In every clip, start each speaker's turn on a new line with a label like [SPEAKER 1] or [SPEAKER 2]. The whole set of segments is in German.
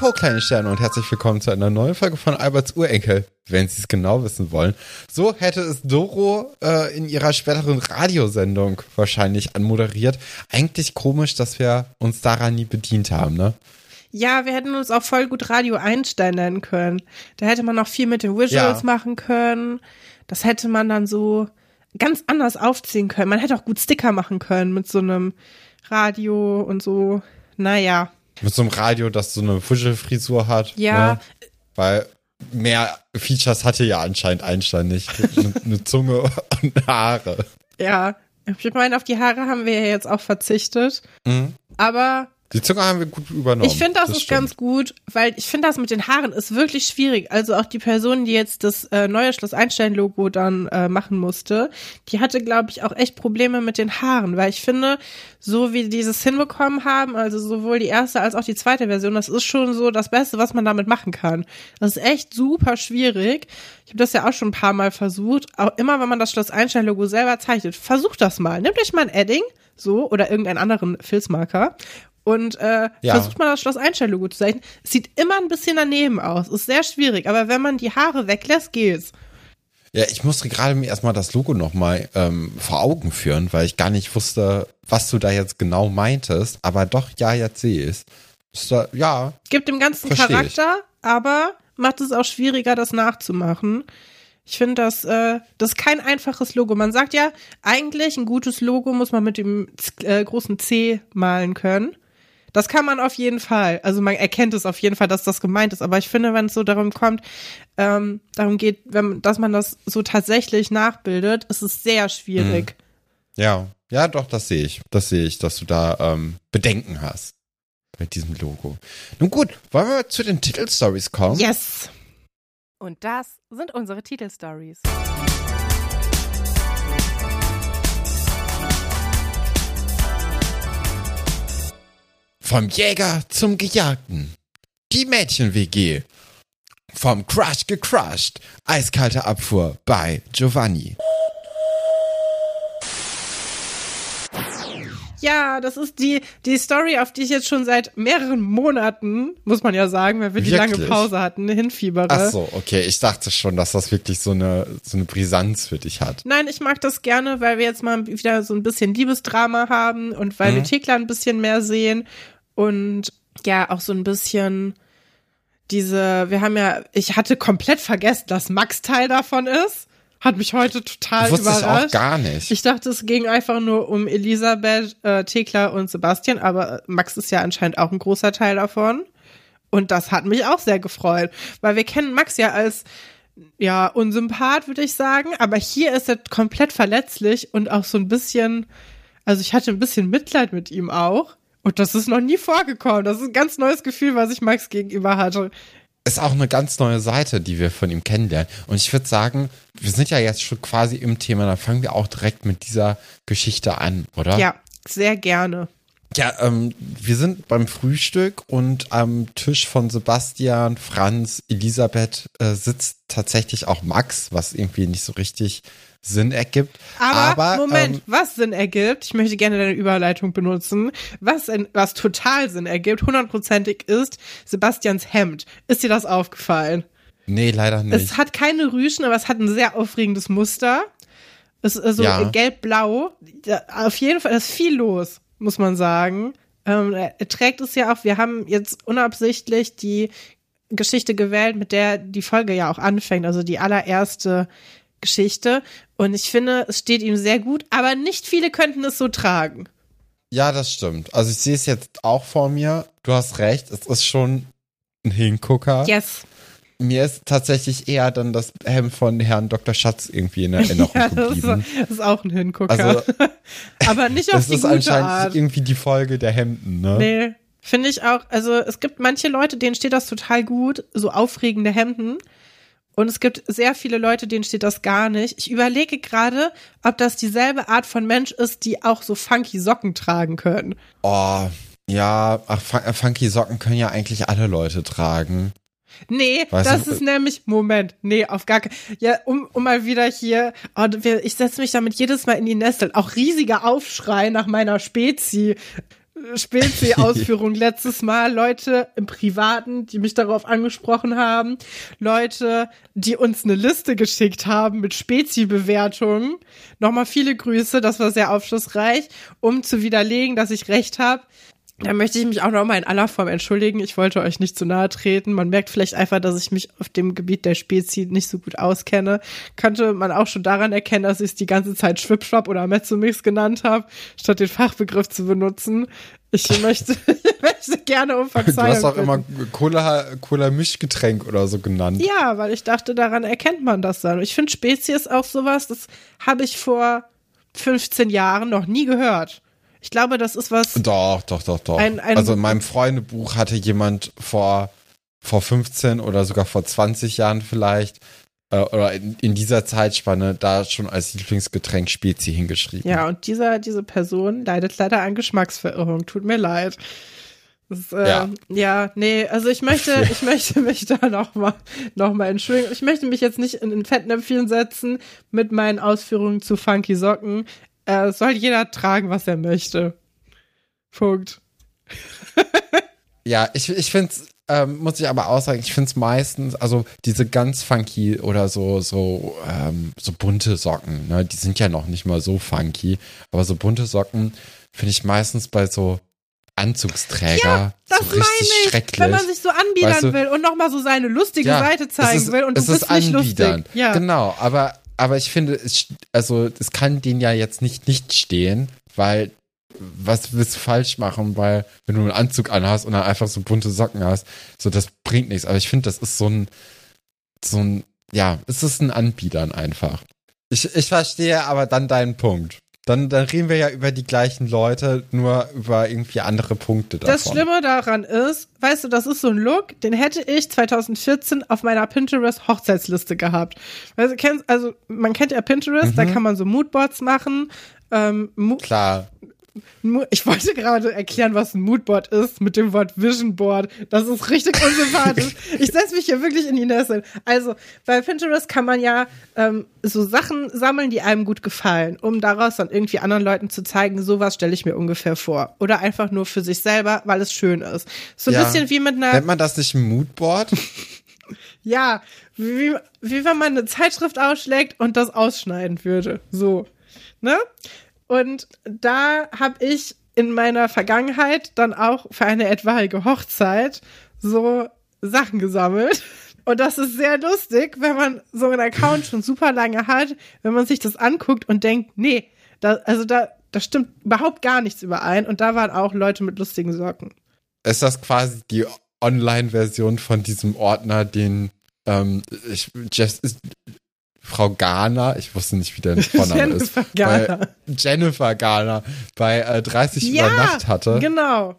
[SPEAKER 1] Ho, kleine Sterne und herzlich willkommen zu einer neuen Folge von Alberts Urenkel, wenn Sie es genau wissen wollen. So hätte es Doro äh, in ihrer späteren Radiosendung wahrscheinlich anmoderiert. Eigentlich komisch, dass wir uns daran nie bedient haben, ne?
[SPEAKER 2] Ja, wir hätten uns auch voll gut Radio Einstein nennen können. Da hätte man noch viel mit den Visuals
[SPEAKER 1] Ja.
[SPEAKER 2] machen können. Das hätte man dann so ganz anders aufziehen können. Man hätte auch gut Sticker machen können mit so einem Radio und so. Naja,
[SPEAKER 1] Mit so einem Radio, das so eine Wuschelfrisur hat.
[SPEAKER 2] Ja.
[SPEAKER 1] Ne? Weil mehr Features hatte ja anscheinend Einstein nicht. Eine, eine Zunge und Haare.
[SPEAKER 2] ja. Ich meine, auf die Haare haben wir ja jetzt auch verzichtet. Aber
[SPEAKER 1] Die Zunge haben wir gut übernommen.
[SPEAKER 2] Ich finde, das, ist
[SPEAKER 1] stimmt.
[SPEAKER 2] ganz gut, weil ich finde, das mit den Haaren ist wirklich schwierig. Also auch die Person, die jetzt das äh, neue Schloss Einstein-Logo dann äh, machen musste, die hatte, glaube ich, auch echt Probleme mit den Haaren, weil ich finde, so wie die das hinbekommen haben, also sowohl die erste als auch die zweite Version, das ist schon so das Beste, was man damit machen kann. Das ist echt super schwierig. Ich habe das ja auch schon ein paar Mal versucht. Auch immer, wenn man das Schloss Einstein-Logo selber zeichnet, versucht das mal. Nehmt euch mal ein Edding, so, oder irgendeinen anderen Filzmarker und äh,
[SPEAKER 1] Ja.
[SPEAKER 2] versucht mal das Schloss Einstein-Logo zu zeichnen. Es sieht immer ein bisschen daneben aus. Ist sehr schwierig, aber wenn man die Haare weglässt, geht's.
[SPEAKER 1] Ja, ich musste gerade mir erstmal das Logo nochmal ähm, vor Augen führen, weil ich gar nicht wusste, was du da jetzt genau meintest. Aber doch, ja, jetzt sehe ich es. Ja,
[SPEAKER 2] Gibt dem Ganzen
[SPEAKER 1] Versteh ich.
[SPEAKER 2] Charakter, aber macht es auch schwieriger, das nachzumachen. Ich finde, das, äh, das ist kein einfaches Logo. Man sagt ja, eigentlich ein gutes Logo muss man mit dem Z- äh, großen C malen können. Das kann man auf jeden Fall. Also man erkennt es auf jeden Fall, dass das gemeint ist. Aber ich finde, wenn es so darum kommt, ähm, darum geht, wenn, dass man das so tatsächlich nachbildet, ist es sehr schwierig.
[SPEAKER 1] ja, ja, doch, das sehe ich. Das sehe ich, dass du da ähm, Bedenken hast bei diesem Logo. Nun gut, wollen wir zu den Titelstories kommen?
[SPEAKER 2] Yes.
[SPEAKER 3] Und das sind unsere Titelstories.
[SPEAKER 1] Vom Jäger zum Gejagten. Die Mädchen-WG. Vom Crush gecrushed. Eiskalte Abfuhr bei Giovanni.
[SPEAKER 2] Ja, das ist die, die Story, auf die ich jetzt schon seit mehreren Monaten, muss man ja sagen, weil wir die lange
[SPEAKER 1] Wirklich?
[SPEAKER 2] Pause hatten, hinfiebere.
[SPEAKER 1] Ach so, okay. Ich dachte schon, dass das wirklich so eine, so eine Brisanz für dich hat.
[SPEAKER 2] Nein, ich mag das gerne, weil wir jetzt mal wieder so ein bisschen Liebesdrama haben und weil
[SPEAKER 1] Mhm.
[SPEAKER 2] wir Thekla ein bisschen mehr sehen und ja, auch so ein bisschen diese, wir haben ja, ich hatte komplett vergessen, dass Max Teil davon ist. Hat mich heute total
[SPEAKER 1] Wusste ich
[SPEAKER 2] überrascht.
[SPEAKER 1] auch gar nicht.
[SPEAKER 2] Ich dachte, es ging einfach nur um Elisabeth, äh, Thekla und Sebastian, aber Max ist ja anscheinend auch ein großer Teil davon. Und das hat mich auch sehr gefreut, weil wir kennen Max ja als ja unsympath, würde ich sagen, aber hier ist er komplett verletzlich und auch so ein bisschen, also ich hatte ein bisschen Mitleid mit ihm auch. Und das ist noch nie vorgekommen. Das ist ein ganz neues Gefühl, was ich Max gegenüber hatte.
[SPEAKER 1] ist auch eine ganz neue Seite, die wir von ihm kennenlernen. Und ich würde sagen, wir sind ja jetzt schon quasi im Thema, dann fangen wir auch direkt mit dieser Geschichte an, oder?
[SPEAKER 2] Ja, sehr gerne.
[SPEAKER 1] Ja, ähm, wir sind beim Frühstück und am Tisch von Sebastian, Franz, Elisabeth äh, sitzt tatsächlich auch Max, was irgendwie nicht so richtig Sinn ergibt.
[SPEAKER 2] Aber, Moment,
[SPEAKER 1] ähm,
[SPEAKER 2] was Sinn ergibt, ich möchte gerne deine Überleitung benutzen, was, in, was total Sinn ergibt, hundertprozentig ist Sebastians Hemd. Ist dir das aufgefallen?
[SPEAKER 1] nee, leider nicht.
[SPEAKER 2] Es hat keine Rüschen, aber es hat ein sehr aufregendes Muster. Es ist so
[SPEAKER 1] Ja.
[SPEAKER 2] gelb-blau. Auf jeden Fall ist viel los, muss man sagen. Ähm, er trägt es ja auch. Wir haben jetzt unabsichtlich die Geschichte gewählt, mit der die Folge ja auch anfängt, also die allererste Geschichte. Und ich finde, es steht ihm sehr gut, aber nicht viele könnten es so tragen.
[SPEAKER 1] Ja, das stimmt. Also ich sehe es jetzt auch vor mir. Du hast recht, es ist schon ein Hingucker.
[SPEAKER 2] Yes.
[SPEAKER 1] Mir ist tatsächlich eher dann das Hemd von Herrn Dr. Schatz irgendwie in Erinnerung
[SPEAKER 2] Ja, das ist,
[SPEAKER 1] geblieben.
[SPEAKER 2] das ist auch ein Hingucker.
[SPEAKER 1] Also,
[SPEAKER 2] aber nicht auf
[SPEAKER 1] das
[SPEAKER 2] die
[SPEAKER 1] ist
[SPEAKER 2] gute
[SPEAKER 1] anscheinend
[SPEAKER 2] Art.
[SPEAKER 1] irgendwie die Folge der Hemden, ne?
[SPEAKER 2] Nee, finde ich auch. Also es gibt manche Leute, denen steht das total gut, so aufregende Hemden. Und es gibt sehr viele Leute, denen steht das gar nicht. Ich überlege gerade, ob das dieselbe Art von Mensch ist, die auch so funky Socken tragen können.
[SPEAKER 1] Oh, ja, ach, äh, funky Socken können ja eigentlich alle Leute tragen.
[SPEAKER 2] Nee,
[SPEAKER 1] Weißt
[SPEAKER 2] das
[SPEAKER 1] du,
[SPEAKER 2] ist nämlich, Moment, nee, auf gar keinen Ja, um, um mal wieder hier, oh, ich setze mich damit jedes Mal in die Nesseln. Auch riesiger Aufschrei nach meiner Spezi. Spezi-Ausführung letztes Mal. Leute im Privaten, die mich darauf angesprochen haben. Leute, die uns eine Liste geschickt haben mit Spezi-Bewertungen. Nochmal viele Grüße, das war sehr aufschlussreich, um zu widerlegen, dass ich recht habe. Da möchte ich mich auch nochmal in aller Form entschuldigen. Ich wollte euch nicht zu nahe treten. Man merkt vielleicht einfach, dass ich mich auf dem Gebiet der Spezie nicht so gut auskenne. Könnte man auch schon daran erkennen, dass ich es die ganze Zeit Schwipschwap oder Mezzomix genannt habe, statt den Fachbegriff zu benutzen. Ich möchte, ich möchte gerne um Verzeihung.
[SPEAKER 1] Du hast auch
[SPEAKER 2] bitten.
[SPEAKER 1] immer Cola, Cola Mischgetränk oder so genannt.
[SPEAKER 2] Ja, weil ich dachte, daran erkennt man das dann. Ich finde Spezie ist auch sowas, das habe ich vor 15 Jahren noch nie gehört. Ich glaube, das ist was.
[SPEAKER 1] Doch, doch, doch, doch.
[SPEAKER 2] Ein- ein-
[SPEAKER 1] also in meinem Freundebuch hatte jemand vor, vor 15 oder sogar vor 20 Jahren vielleicht äh, oder in, in dieser Zeitspanne da schon als Lieblingsgetränk Spezi hingeschrieben.
[SPEAKER 2] Ja, und dieser, diese Person leidet leider an Geschmacksverirrung. Tut mir leid. Das, äh,
[SPEAKER 1] Ja.
[SPEAKER 2] ja. nee, also ich möchte, ich möchte mich da nochmal noch mal entschuldigen. Ich möchte mich jetzt nicht in ein Fettnäpfchen setzen mit meinen Ausführungen zu Funky Socken. Äh, soll jeder tragen, was er möchte. Punkt.
[SPEAKER 1] Ja, ich, ich finde es, ähm, muss ich aber auch sagen, ich finde es meistens, also diese ganz funky oder so, so, ähm, so bunte Socken, ne, die sind ja noch nicht mal so funky, aber so bunte Socken finde ich meistens bei so Anzugsträger
[SPEAKER 2] Das
[SPEAKER 1] so
[SPEAKER 2] meine
[SPEAKER 1] richtig
[SPEAKER 2] ich,
[SPEAKER 1] schrecklich.
[SPEAKER 2] wenn man sich so anbiedern
[SPEAKER 1] Weißt du?
[SPEAKER 2] will und nochmal so seine lustige
[SPEAKER 1] Ja,
[SPEAKER 2] Seite zeigen
[SPEAKER 1] ist,
[SPEAKER 2] will und bist
[SPEAKER 1] ist
[SPEAKER 2] nicht
[SPEAKER 1] anbiedern.
[SPEAKER 2] lustig. Ja,
[SPEAKER 1] Genau, aber, aber ich finde, es, also, es kann denen ja jetzt nicht nicht stehen, weil was willst du falsch machen, weil wenn du einen Anzug anhast und dann einfach so bunte Socken hast, so das bringt nichts. Aber ich finde, das ist so ein, so ein, ja, es ist ein Anbietern einfach. Ich, ich verstehe aber dann deinen Punkt. Dann, dann reden wir ja über die gleichen Leute, nur über irgendwie andere Punkte davon.
[SPEAKER 2] Das Schlimme daran ist, weißt du, das ist so ein Look, den hätte ich 2014 auf meiner Pinterest Hochzeitsliste gehabt. Weißt du, kennst, also man kennt ja Pinterest, da kann man so Moodboards machen. Ähm, Mo
[SPEAKER 1] Klar.
[SPEAKER 2] Ich wollte gerade erklären, was ein Moodboard ist mit dem Wort Vision Board. Das ist richtig unsympathisch. ich setze mich hier wirklich in die Nässe. Also bei Pinterest kann man ja ähm, so Sachen sammeln, die einem gut gefallen, um daraus dann irgendwie anderen Leuten zu zeigen, sowas stelle ich mir ungefähr vor. Oder einfach nur für sich selber, weil es schön ist. So ein
[SPEAKER 1] Ja.
[SPEAKER 2] bisschen wie mit einer
[SPEAKER 1] Nennt man das nicht ein Moodboard?
[SPEAKER 2] Ja, wie, wie wenn man eine Zeitschrift ausschlägt und das ausschneiden würde. So. Ne? Und da habe ich in meiner Vergangenheit dann auch für eine etwaige Hochzeit so Sachen gesammelt. Und das ist sehr lustig, wenn man so einen Account schon super lange hat, wenn man sich das anguckt und denkt, nee, da, also da, da stimmt überhaupt gar nichts überein. Und da waren auch Leute mit lustigen Socken.
[SPEAKER 1] ist das quasi die Online-Version von diesem Ordner, den ähm, ich, ist, Frau Garner, ich wusste nicht, wie der Vorname ist,
[SPEAKER 2] Jennifer Garner.
[SPEAKER 1] Jennifer Garner bei äh, 30
[SPEAKER 2] Ja,
[SPEAKER 1] über Nacht hatte.
[SPEAKER 2] Genau.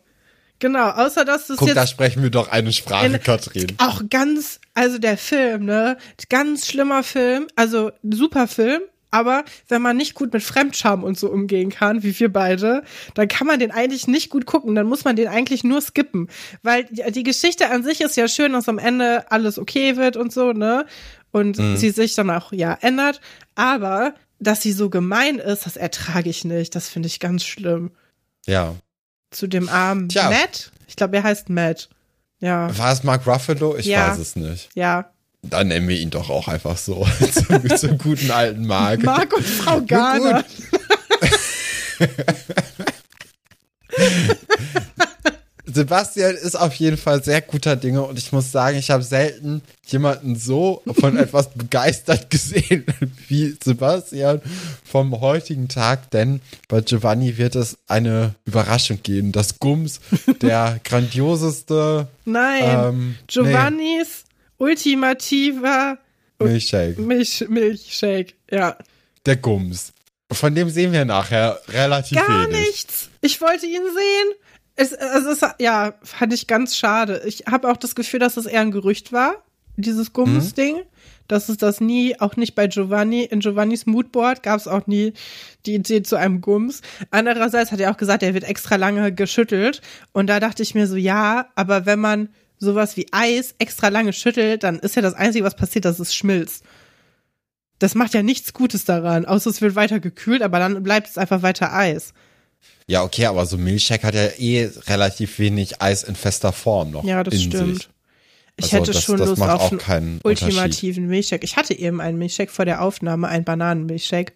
[SPEAKER 2] Genau, außer dass du es
[SPEAKER 1] Guck, da
[SPEAKER 2] jetzt
[SPEAKER 1] sprechen wir doch eine Sprache,
[SPEAKER 2] In-
[SPEAKER 1] Katrin.
[SPEAKER 2] auch ganz, also der Film, ne, ganz schlimmer Film, also super Film, aber wenn man nicht gut mit Fremdscham und so umgehen kann, wie wir beide, dann kann man den eigentlich nicht gut gucken, dann muss man den eigentlich nur skippen, weil die Geschichte an sich ist ja schön, dass am Ende alles okay wird und so, ne, und sie sich dann auch, ja, ändert, aber dass sie so gemein ist, das ertrage ich nicht, das finde ich ganz schlimm.
[SPEAKER 1] Ja.
[SPEAKER 2] Zu dem armen
[SPEAKER 1] Tja.
[SPEAKER 2] Matt, ich glaube, er heißt Matt, ja,
[SPEAKER 1] War es Mark Ruffalo? Ich
[SPEAKER 2] Ja.
[SPEAKER 1] weiß es nicht.
[SPEAKER 2] ja,
[SPEAKER 1] Dann nennen wir ihn doch auch einfach so. zum, zum guten alten Mark.
[SPEAKER 2] Marc und Frau Garner.
[SPEAKER 1] Sebastian ist auf jeden Fall sehr guter Dinge und ich muss sagen, ich habe selten jemanden so von etwas begeistert gesehen wie Sebastian vom heutigen Tag, denn bei Giovanni wird es eine Überraschung geben. Das Gums, der grandioseste
[SPEAKER 2] Nein,
[SPEAKER 1] ähm,
[SPEAKER 2] Giovannis ultimativer
[SPEAKER 1] nee, Milchshake.
[SPEAKER 2] Milch Milchshake. Ja,
[SPEAKER 1] Der Gums. Von dem sehen wir nachher relativ
[SPEAKER 2] gar
[SPEAKER 1] wenig.
[SPEAKER 2] nichts. Ich wollte ihn sehen. Es, es, ja, fand ich ganz schade. Ich habe auch das Gefühl, dass es eher ein Gerücht war, dieses Gummis-Ding. Dass es das nie, auch nicht bei Giovanni, in Giovannis Moodboard gab es auch nie die Idee zu einem Gums. Andererseits hat er auch gesagt, er wird extra lange geschüttelt. Und da dachte ich mir so, ja, aber wenn man sowas wie Eis extra lange schüttelt, dann ist ja das Einzige, was passiert, dass es schmilzt. Das macht ja nichts Gutes daran, außer es wird weiter gekühlt, aber dann bleibt es einfach weiter Eis.
[SPEAKER 1] Ja, okay, aber so Milchshake hat ja eh relativ wenig Eis in fester Form noch.
[SPEAKER 2] Ja, das
[SPEAKER 1] in
[SPEAKER 2] stimmt.
[SPEAKER 1] Sich.
[SPEAKER 2] Ich
[SPEAKER 1] Also
[SPEAKER 2] hätte
[SPEAKER 1] das-
[SPEAKER 2] schon
[SPEAKER 1] das
[SPEAKER 2] Lust auf
[SPEAKER 1] auch
[SPEAKER 2] einen ultimativen Milchshake. Ich hatte eben einen Milchshake vor der Aufnahme, einen Bananenmilchshake.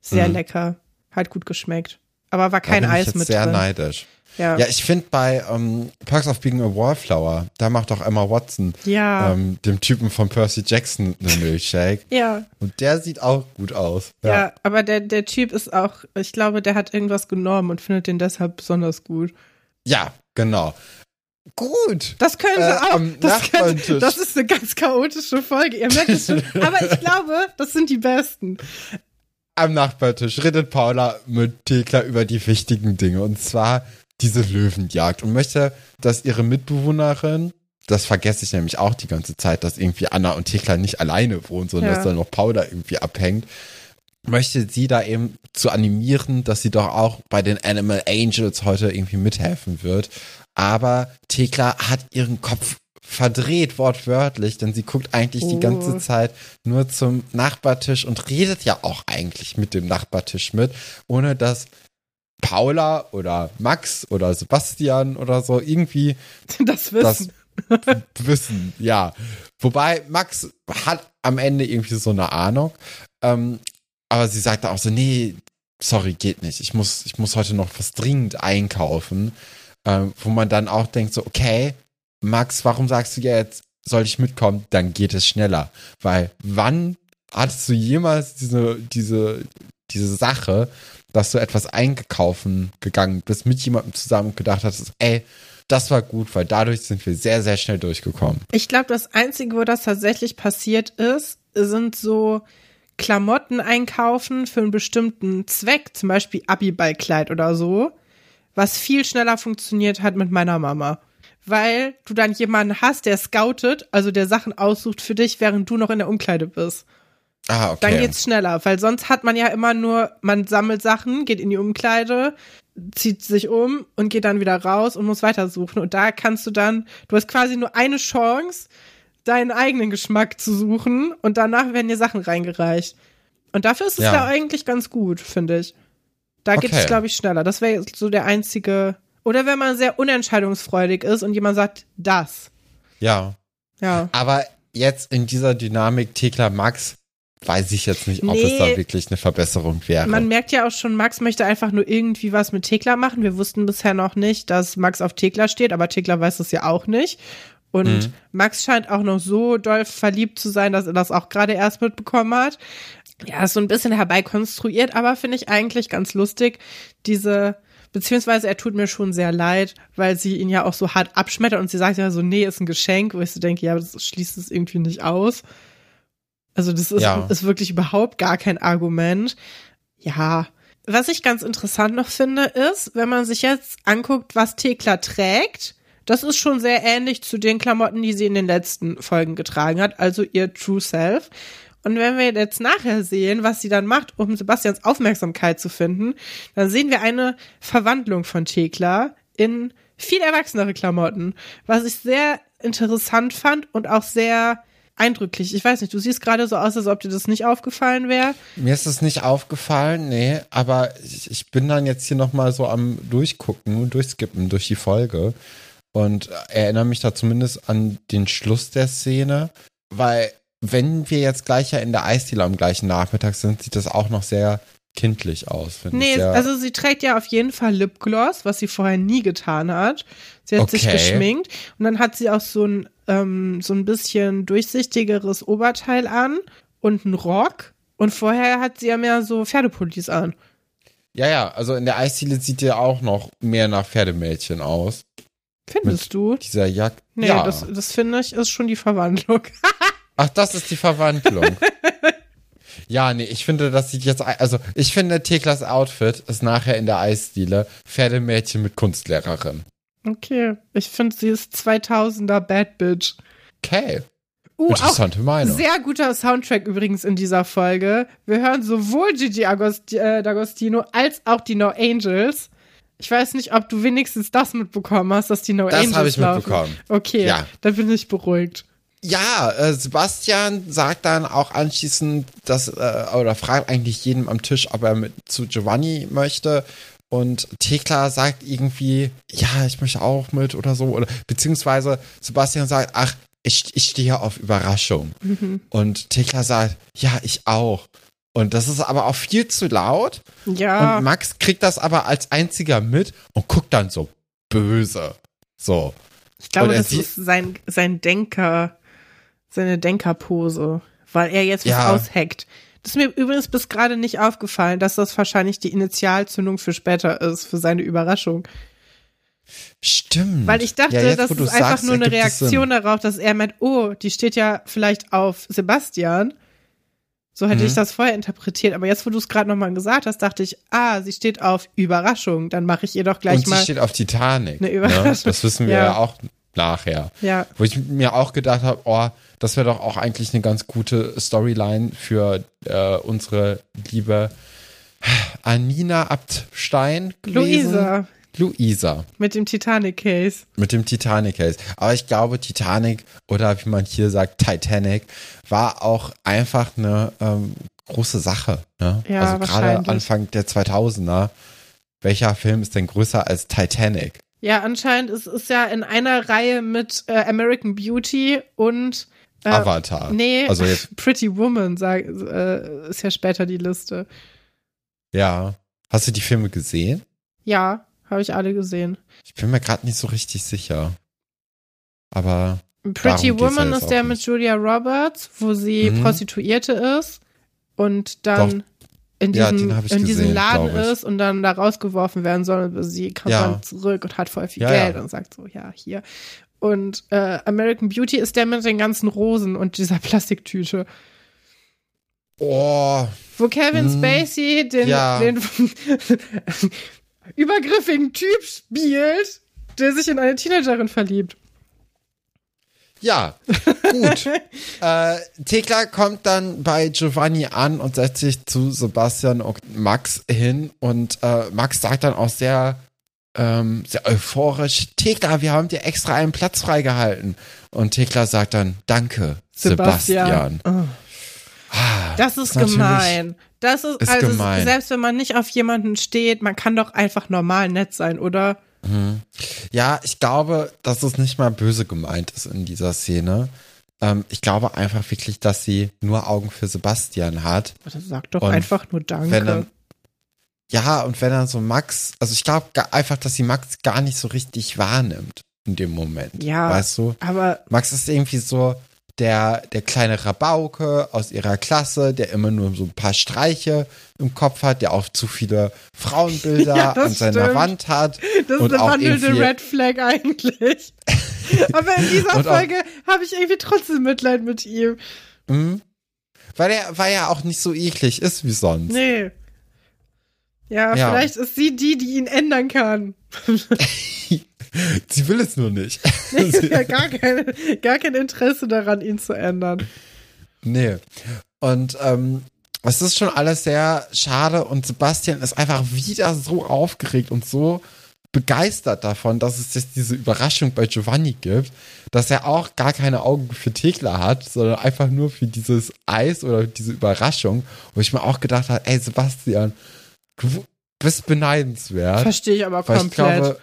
[SPEAKER 2] Sehr
[SPEAKER 1] Mhm.
[SPEAKER 2] lecker. Hat gut geschmeckt. Aber war
[SPEAKER 1] Da
[SPEAKER 2] kein
[SPEAKER 1] bin ich
[SPEAKER 2] Eis
[SPEAKER 1] jetzt
[SPEAKER 2] mit
[SPEAKER 1] sehr
[SPEAKER 2] drin.
[SPEAKER 1] neidisch.
[SPEAKER 2] Ja.
[SPEAKER 1] Ja, ich finde bei ähm, Perks of Being a Wallflower, da macht auch Emma Watson
[SPEAKER 2] Ja.
[SPEAKER 1] ähm, dem Typen von Percy Jackson einen Milchshake.
[SPEAKER 2] ja.
[SPEAKER 1] Und der sieht auch gut aus.
[SPEAKER 2] Ja, aber der, der Typ ist auch, ich glaube, der hat irgendwas genommen und findet den deshalb besonders gut.
[SPEAKER 1] Ja, genau. Gut.
[SPEAKER 2] Das können sie
[SPEAKER 1] Äh,
[SPEAKER 2] auch. Das, könnte,
[SPEAKER 1] Nachbartisch.
[SPEAKER 2] das ist eine ganz chaotische Folge. Ihr merkt es schon. Aber ich glaube, das sind die besten.
[SPEAKER 1] Am Nachbartisch redet Paula mit Thekla über die wichtigen Dinge. Und zwar diese Löwenjagd. Und möchte, dass ihre Mitbewohnerin, das vergesse ich nämlich auch die ganze Zeit, dass irgendwie Anna und Thekla nicht alleine wohnen, sondern
[SPEAKER 2] Ja.
[SPEAKER 1] dass da noch Paula irgendwie abhängt. Möchte sie da eben zu animieren, dass sie doch auch bei den Animal Angels heute irgendwie mithelfen wird. Aber Thekla hat ihren Kopf verdreht, wortwörtlich, denn sie guckt eigentlich die
[SPEAKER 2] Oh.
[SPEAKER 1] ganze Zeit nur zum Nachbartisch und redet ja auch eigentlich mit dem Nachbartisch mit, ohne dass Paula oder Max oder Sebastian oder so irgendwie
[SPEAKER 2] Das
[SPEAKER 1] das
[SPEAKER 2] Wissen.
[SPEAKER 1] wissen, ja. Wobei Max hat am Ende irgendwie so eine Ahnung, ähm, aber sie sagte auch so, nee, sorry, geht nicht. Ich muss, ich muss heute noch was dringend einkaufen, ähm, wo man dann auch denkt so, okay, Max, warum sagst du jetzt, soll ich mitkommen? Dann geht es schneller, weil wann hattest du jemals diese, diese, diese Sache, dass du etwas eingekaufen gegangen bist mit jemandem zusammen und gedacht hast, ey, das war gut, weil dadurch sind wir sehr, sehr schnell durchgekommen.
[SPEAKER 2] Ich glaube, das Einzige, wo das tatsächlich passiert ist, sind so Klamotten einkaufen für einen bestimmten Zweck, zum Beispiel Abiballkleid oder so, was viel schneller funktioniert hat mit meiner Mama. Weil du dann jemanden hast, der scoutet, also der Sachen aussucht für dich, während du noch in der Umkleide bist.
[SPEAKER 1] Ah, okay.
[SPEAKER 2] Dann geht's schneller, weil sonst hat man ja immer nur, man sammelt Sachen, geht in die Umkleide, zieht sich um und geht dann wieder raus und muss weitersuchen. Und da kannst du dann, du hast quasi nur eine Chance, deinen eigenen Geschmack zu suchen und danach werden dir Sachen reingereicht. Und dafür ist es
[SPEAKER 1] Ja.
[SPEAKER 2] ja, eigentlich ganz gut, finde ich. Da geht
[SPEAKER 1] Okay.
[SPEAKER 2] es, glaube ich, schneller. Das wäre so der einzige. Oder wenn man sehr unentscheidungsfreudig ist und jemand sagt, das.
[SPEAKER 1] ja.
[SPEAKER 2] Ja.
[SPEAKER 1] Aber jetzt in dieser Dynamik Thekla Max weiß ich jetzt nicht, ob
[SPEAKER 2] Nee.
[SPEAKER 1] es da wirklich eine Verbesserung wäre.
[SPEAKER 2] Man merkt ja auch schon, Max möchte einfach nur irgendwie was mit Thekla machen. Wir wussten bisher noch nicht, dass Max auf Thekla steht, aber Thekla weiß es ja auch nicht. Und
[SPEAKER 1] Mhm.
[SPEAKER 2] Max scheint auch noch so doll verliebt zu sein, dass er das auch gerade erst mitbekommen hat. Ja, ist so ein bisschen herbeikonstruiert, aber finde ich eigentlich ganz lustig, diese, beziehungsweise er tut mir schon sehr leid, weil sie ihn ja auch so hart abschmettert und sie sagt ja so, nee, ist ein Geschenk, wo ich so denke, ja, das schließt es irgendwie nicht aus. Also das ist,
[SPEAKER 1] Ja.
[SPEAKER 2] ist wirklich überhaupt gar kein Argument. Ja. Was ich ganz interessant noch finde, ist, wenn man sich jetzt anguckt, was Thekla trägt, das ist schon sehr ähnlich zu den Klamotten, die sie in den letzten Folgen getragen hat, also ihr True Self. Und wenn wir jetzt nachher sehen, was sie dann macht, um Sebastians Aufmerksamkeit zu finden, dann sehen wir eine Verwandlung von Thekla in viel erwachsenere Klamotten, was ich sehr interessant fand und auch sehr eindrücklich. Ich weiß nicht, du siehst gerade so aus, als ob dir das nicht aufgefallen wäre.
[SPEAKER 1] Mir ist es nicht aufgefallen, nee, aber ich, ich bin dann jetzt hier nochmal so am Durchgucken und Durchskippen durch die Folge und erinnere mich da zumindest an den Schluss der Szene, weil wenn wir jetzt gleich ja in der Eisdiele am gleichen Nachmittag sind, sieht das auch noch sehr kindlich aus, finde ich.
[SPEAKER 2] Nee, also sie trägt ja auf jeden Fall Lipgloss, was sie vorher nie getan hat. Sie hat sich
[SPEAKER 1] Okay.
[SPEAKER 2] geschminkt und dann hat sie auch so ein, ähm, so ein bisschen durchsichtigeres Oberteil an und einen Rock. Und vorher hat sie ja mehr so Pferdepullis an.
[SPEAKER 1] ja, ja, also in der Eisdiele sieht ja auch noch mehr nach Pferdemädchen aus.
[SPEAKER 2] Findest du?
[SPEAKER 1] Dieser Jagd.
[SPEAKER 2] Nee,
[SPEAKER 1] ja.
[SPEAKER 2] das, das finde ich ist schon die Verwandlung.
[SPEAKER 1] Ach, das ist die Verwandlung. ja, nee, ich finde, das sieht jetzt, also ich finde, Theklas Outfit ist nachher in der Eisdiele Pferdemädchen mit Kunstlehrerin.
[SPEAKER 2] Okay, ich finde, sie ist 2000er Bad Bitch.
[SPEAKER 1] Okay,
[SPEAKER 2] Uh,
[SPEAKER 1] interessante Meinung.
[SPEAKER 2] Sehr guter Soundtrack übrigens in dieser Folge. Wir hören sowohl Gigi äh, D'Agostino als auch die No Angels. Ich weiß nicht, ob du wenigstens das mitbekommen hast, dass die No
[SPEAKER 1] Das
[SPEAKER 2] Angels
[SPEAKER 1] habe ich
[SPEAKER 2] laufen.
[SPEAKER 1] mitbekommen.
[SPEAKER 2] Okay,
[SPEAKER 1] Ja.
[SPEAKER 2] dann bin ich beruhigt.
[SPEAKER 1] Ja, äh, Sebastian sagt dann auch anschließend, dass, äh, oder fragt eigentlich jedem am Tisch, ob er mit zu Giovanni möchte. Und Thekla sagt irgendwie, ja, ich möchte auch mit oder so. Oder beziehungsweise Sebastian sagt, ach, ich, ich stehe auf Überraschung. Und Thekla sagt, ja, ich auch. Und das ist aber auch viel zu laut.
[SPEAKER 2] Ja.
[SPEAKER 1] Und Max kriegt das aber als einziger mit und guckt dann so böse. So.
[SPEAKER 2] Ich glaube, das ist sein, sein Denker, seine Denkerpose, weil er jetzt was
[SPEAKER 1] Ja.
[SPEAKER 2] ausheckt. Das ist mir übrigens bis gerade nicht aufgefallen, dass das wahrscheinlich die Initialzündung für später ist, für seine Überraschung.
[SPEAKER 1] Stimmt.
[SPEAKER 2] Weil ich dachte,
[SPEAKER 1] Ja, jetzt,
[SPEAKER 2] das ist
[SPEAKER 1] du's
[SPEAKER 2] einfach
[SPEAKER 1] sagst,
[SPEAKER 2] nur eine. Reaktion darauf, dass er meint, oh, die steht ja vielleicht auf Sebastian. So hätte
[SPEAKER 1] Mhm.
[SPEAKER 2] ich das vorher interpretiert. Aber jetzt, wo du es gerade nochmal gesagt hast, dachte ich, ah, sie steht auf Überraschung. Dann mache ich ihr doch gleich
[SPEAKER 1] Und sie
[SPEAKER 2] mal.
[SPEAKER 1] steht auf Titanic.
[SPEAKER 2] eine Überraschung.
[SPEAKER 1] Ne? Das wissen wir
[SPEAKER 2] Ja.
[SPEAKER 1] ja. auch nachher.
[SPEAKER 2] Ja.
[SPEAKER 1] Wo ich mir auch gedacht habe, oh, das wäre doch auch eigentlich eine ganz gute Storyline für äh, unsere liebe Anina Abtstein gewesen.
[SPEAKER 2] Luisa
[SPEAKER 1] Luisa
[SPEAKER 2] mit dem Titanic-Case.
[SPEAKER 1] mit dem Titanic Case. Aber ich glaube, Titanic oder wie man hier sagt, Titanic war auch einfach eine ähm, große Sache. Ne?
[SPEAKER 2] Ja,
[SPEAKER 1] also gerade. Anfang der 2000er. Welcher Film ist denn größer als Titanic?
[SPEAKER 2] Ja, anscheinend ist es ja in einer Reihe mit äh, American Beauty und
[SPEAKER 1] Avatar.
[SPEAKER 2] Nee,
[SPEAKER 1] Also jetzt,
[SPEAKER 2] Pretty Woman sag, äh, ist ja später die Liste.
[SPEAKER 1] ja. Hast du die Filme gesehen?
[SPEAKER 2] Ja, habe ich alle gesehen.
[SPEAKER 1] Ich bin mir gerade nicht so richtig sicher. Aber
[SPEAKER 2] Pretty
[SPEAKER 1] ja
[SPEAKER 2] Woman ist der
[SPEAKER 1] auch
[SPEAKER 2] mit
[SPEAKER 1] nicht.
[SPEAKER 2] Julia Roberts, wo sie
[SPEAKER 1] Mhm.
[SPEAKER 2] Prostituierte ist und dann in
[SPEAKER 1] Ja,
[SPEAKER 2] diesem,
[SPEAKER 1] ich
[SPEAKER 2] in diesem
[SPEAKER 1] gesehen,
[SPEAKER 2] Laden
[SPEAKER 1] glaub ich.
[SPEAKER 2] ist und dann da rausgeworfen werden soll. Und sie kommt
[SPEAKER 1] Ja.
[SPEAKER 2] dann zurück und hat voll viel
[SPEAKER 1] Ja,
[SPEAKER 2] Geld
[SPEAKER 1] ja.
[SPEAKER 2] und sagt so, ja, hier. Und äh, American Beauty ist der mit den ganzen Rosen und dieser Plastiktüte.
[SPEAKER 1] oh,
[SPEAKER 2] Wo Kevin
[SPEAKER 1] Hm,
[SPEAKER 2] Spacey den,
[SPEAKER 1] ja.
[SPEAKER 2] den übergriffigen Typ spielt, der sich in eine Teenagerin verliebt.
[SPEAKER 1] ja, gut. äh, Thekla kommt dann bei Giovanni an und setzt sich zu Sebastian und Max hin und äh, Max sagt dann auch sehr, ähm, sehr euphorisch, Thekla, wir haben dir extra einen Platz freigehalten. Und Thekla sagt dann, danke, Sebastian.
[SPEAKER 2] Oh.
[SPEAKER 1] Ah,
[SPEAKER 2] Das ist gemein. Das ist,
[SPEAKER 1] ist
[SPEAKER 2] also
[SPEAKER 1] gemein.
[SPEAKER 2] selbst wenn man nicht auf jemanden steht, man kann doch einfach normal nett sein, oder?
[SPEAKER 1] Ja, ich glaube, dass es nicht mal böse gemeint ist in dieser Szene. Ähm, ich glaube einfach wirklich, dass sie nur Augen für Sebastian hat.
[SPEAKER 2] Sag doch
[SPEAKER 1] Und
[SPEAKER 2] einfach nur Danke.
[SPEAKER 1] Wenn dann, ja, und wenn dann so Max, also ich glaube einfach, dass sie Max gar nicht so richtig wahrnimmt in dem Moment.
[SPEAKER 2] Ja.
[SPEAKER 1] Weißt du?
[SPEAKER 2] Aber
[SPEAKER 1] Max ist irgendwie so der, der kleine Rabauke aus ihrer Klasse, der immer nur so ein paar Streiche im Kopf hat, der auch zu viele Frauenbilder
[SPEAKER 2] Ja,
[SPEAKER 1] an seiner
[SPEAKER 2] stimmt.
[SPEAKER 1] Wand hat.
[SPEAKER 2] das
[SPEAKER 1] und
[SPEAKER 2] ist eine wandelnde Red Flag eigentlich. Aber in dieser Folge habe ich irgendwie trotzdem Mitleid mit ihm.
[SPEAKER 1] Mhm. Weil er, weil er auch nicht so eklig ist wie sonst.
[SPEAKER 2] Nee. Ja,
[SPEAKER 1] Ja.
[SPEAKER 2] vielleicht ist sie die, die ihn ändern kann.
[SPEAKER 1] Sie will es nur nicht.
[SPEAKER 2] Sie hat gar, keine, gar kein Interesse daran, ihn zu ändern.
[SPEAKER 1] nee. Und ähm, es ist schon alles sehr schade und Sebastian ist einfach wieder so aufgeregt und so begeistert davon, dass es jetzt diese Überraschung bei Giovanni gibt, dass er auch gar keine Augen für Thekla hat, sondern einfach nur für dieses Eis oder diese Überraschung, wo ich mir auch gedacht habe, ey Sebastian, bist beneidenswert.
[SPEAKER 2] Verstehe ich aber
[SPEAKER 1] Weil ich
[SPEAKER 2] komplett.
[SPEAKER 1] glaube,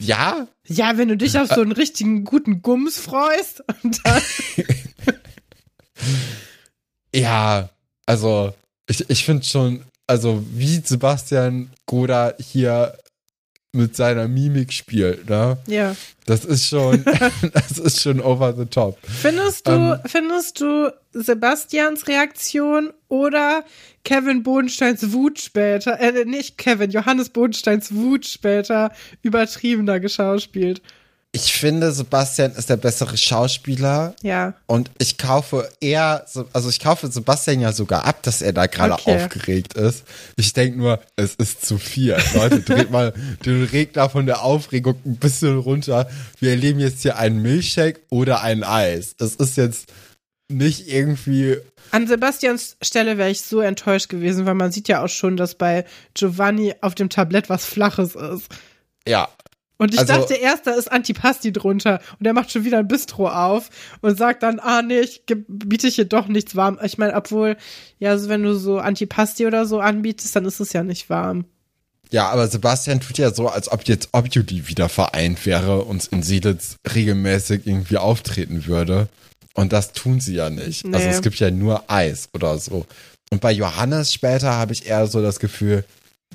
[SPEAKER 1] ja,
[SPEAKER 2] ja, wenn du dich auf so einen richtigen guten Gums freust und dann
[SPEAKER 1] Ja, also ich, ich finde schon, also wie Sebastian Goda hier mit seiner Mimik spielt, ne?
[SPEAKER 2] ja.
[SPEAKER 1] Das ist schon, das ist schon over the top.
[SPEAKER 2] Findest du,
[SPEAKER 1] Ähm.
[SPEAKER 2] findest du Sebastians Reaktion oder Kevin Bodensteins Wut später, äh, nicht Kevin, Johannes Bodensteins Wut später übertriebener geschauspielt?
[SPEAKER 1] Ich finde, Sebastian ist der bessere Schauspieler
[SPEAKER 2] Ja.
[SPEAKER 1] und ich kaufe eher, so- also ich kaufe Sebastian ja sogar ab, dass er da gerade
[SPEAKER 2] Okay.
[SPEAKER 1] aufgeregt ist. Ich denke nur, es ist zu viel. Leute, dreht mal den Regler von der Aufregung ein bisschen runter. Wir erleben jetzt hier einen Milchshake oder ein Eis. Das ist jetzt nicht irgendwie,
[SPEAKER 2] An Sebastians Stelle wäre ich so enttäuscht gewesen, weil man sieht ja auch schon, dass bei Giovanni auf dem Tablett was Flaches ist.
[SPEAKER 1] ja,
[SPEAKER 2] Und ich
[SPEAKER 1] Also-
[SPEAKER 2] dachte erst, da ist Antipasti drunter und er macht schon wieder ein Bistro auf und sagt dann, ah nee, ich biete hier doch nichts warm. Ich meine, obwohl, ja, also wenn du so Antipasti oder so anbietest, dann ist es ja nicht warm.
[SPEAKER 1] Ja, aber Sebastian tut ja so, als ob jetzt Obuli wieder vereint wäre und in Siedlitz regelmäßig irgendwie auftreten würde. Und das tun sie ja nicht.
[SPEAKER 2] Nee.
[SPEAKER 1] Also es gibt ja nur Eis oder so. Und bei Johannes später habe ich eher so das Gefühl,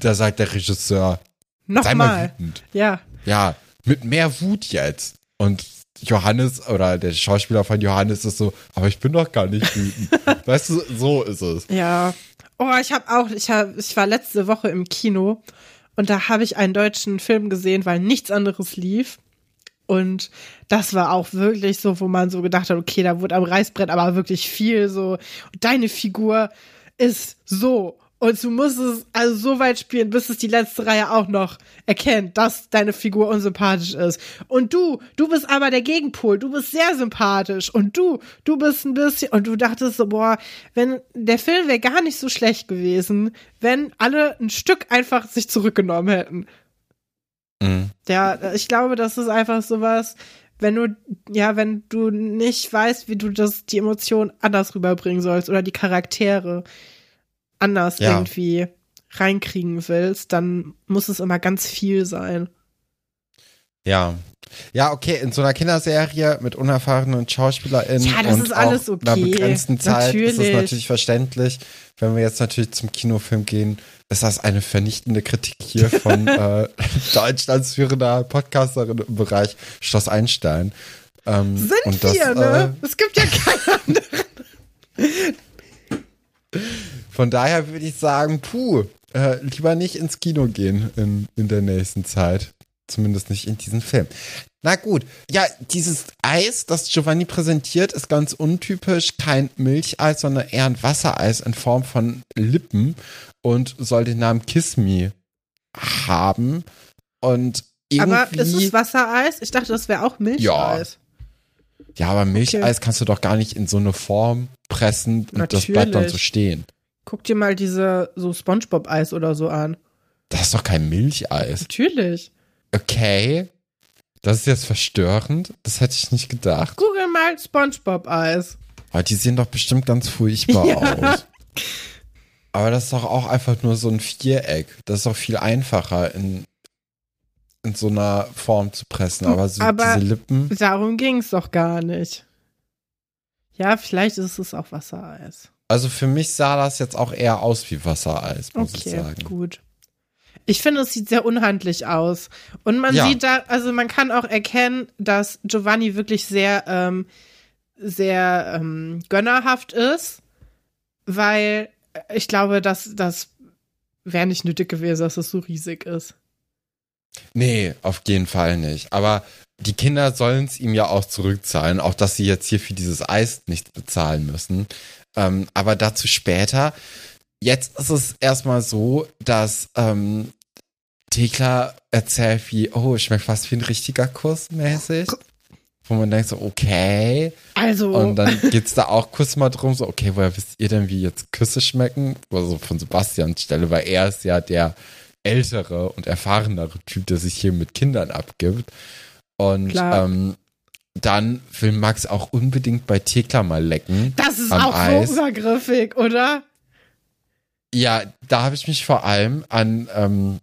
[SPEAKER 1] da sagt der Regisseur, sei mal
[SPEAKER 2] Nochmal. Ja.
[SPEAKER 1] Ja, mit mehr Wut jetzt. Und Johannes oder der Schauspieler von Johannes ist so, aber ich bin doch gar nicht wütend. weißt du, so ist es.
[SPEAKER 2] Ja. Oh, ich habe auch, ich hab, ich war letzte Woche im Kino und da habe ich einen deutschen Film gesehen, weil nichts anderes lief. Und das war auch wirklich so, wo man so gedacht hat, okay, da wurde am Reißbrett aber wirklich viel so. Deine Figur ist so. Und du musst es also so weit spielen, bis es die letzte Reihe auch noch erkennt, dass deine Figur unsympathisch ist. Und du, du bist aber der Gegenpol. Du bist sehr sympathisch. Und du, du bist ein bisschen, und du dachtest so, boah, wenn, der Film wäre gar nicht so schlecht gewesen, wenn alle ein Stück einfach sich zurückgenommen hätten.
[SPEAKER 1] Mhm.
[SPEAKER 2] Ja, ich glaube, das ist einfach sowas, wenn du, ja, wenn du nicht weißt, wie du das, die Emotionen anders rüberbringen sollst oder die Charaktere anders
[SPEAKER 1] Ja.
[SPEAKER 2] irgendwie reinkriegen willst, dann muss es immer ganz viel sein.
[SPEAKER 1] Ja. Ja, okay, in so einer Kinderserie mit unerfahrenen SchauspielerInnen
[SPEAKER 2] Ja, das
[SPEAKER 1] und
[SPEAKER 2] ist alles
[SPEAKER 1] auch einer
[SPEAKER 2] okay.
[SPEAKER 1] begrenzten Zeit ist es
[SPEAKER 2] Natürlich.
[SPEAKER 1] natürlich verständlich. Wenn wir jetzt natürlich zum Kinofilm gehen, ist das eine vernichtende Kritik hier von äh, Deutschlands führender Podcasterin im Bereich Schloss Einstein. Ähm,
[SPEAKER 2] Sind
[SPEAKER 1] und das,
[SPEAKER 2] wir, ne?
[SPEAKER 1] Äh,
[SPEAKER 2] es gibt ja keine anderen.
[SPEAKER 1] Von daher würde ich sagen, puh, äh, lieber nicht ins Kino gehen in, in der nächsten Zeit. Zumindest nicht in diesen Film. Na gut, ja, dieses Eis, das Giovanni präsentiert, ist ganz untypisch. Kein Milcheis, sondern eher ein Wassereis in Form von Lippen und soll den Namen Kiss Me haben. Und irgendwie.
[SPEAKER 2] Aber ist es Wassereis? Ich dachte, das wäre auch Milcheis.
[SPEAKER 1] ja, aber Milcheis kannst du doch gar nicht in so eine Form pressen und das bleibt dann so
[SPEAKER 2] Natürlich.
[SPEAKER 1] stehen.
[SPEAKER 2] Guck dir mal diese so Spongebob-Eis oder so an.
[SPEAKER 1] Das ist doch kein Milcheis.
[SPEAKER 2] Natürlich.
[SPEAKER 1] Okay. Das ist jetzt verstörend. Das hätte ich nicht gedacht.
[SPEAKER 2] Google mal Spongebob-Eis.
[SPEAKER 1] Aber die sehen doch bestimmt ganz furchtbar
[SPEAKER 2] Ja.
[SPEAKER 1] aus. Aber das ist doch auch einfach nur so ein Viereck. Das ist doch viel einfacher in, in so einer Form zu pressen. Aber so
[SPEAKER 2] Aber-
[SPEAKER 1] diese Lippen.
[SPEAKER 2] Darum ging's doch gar nicht. Ja, vielleicht ist es auch Wassereis.
[SPEAKER 1] Also für mich sah das jetzt auch eher aus wie Wassereis, muss ich
[SPEAKER 2] Okay,
[SPEAKER 1] sagen.
[SPEAKER 2] gut. Ich finde, es sieht sehr unhandlich aus. Und man
[SPEAKER 1] Ja.
[SPEAKER 2] sieht da, also man kann auch erkennen, dass Giovanni wirklich sehr, ähm, sehr ähm, gönnerhaft ist, weil ich glaube, dass das wäre nicht nötig gewesen, dass es so riesig ist.
[SPEAKER 1] Nee, auf jeden Fall nicht. Aber die Kinder sollen es ihm ja auch zurückzahlen, auch dass sie jetzt hier für dieses Eis nichts bezahlen müssen. Ähm, aber dazu später. Jetzt ist es erstmal so, dass ähm, Thekla erzählt wie, oh, schmeckt fast wie ein richtiger Kuss mäßig. Wo man denkt so, okay.
[SPEAKER 2] Also,
[SPEAKER 1] Und dann geht's da auch kurz mal drum, so, okay, woher wisst ihr denn, wie jetzt Küsse schmecken? Also von Sebastians Stelle, weil er ist ja der ältere und erfahrenere Typ, der sich hier mit Kindern abgibt. Und
[SPEAKER 2] Klar.
[SPEAKER 1] ähm, dann will Max auch unbedingt bei Thekla mal lecken.
[SPEAKER 2] das ist auch
[SPEAKER 1] Eis.
[SPEAKER 2] so übergriffig, oder?
[SPEAKER 1] Ja, da habe ich mich vor allem an ähm,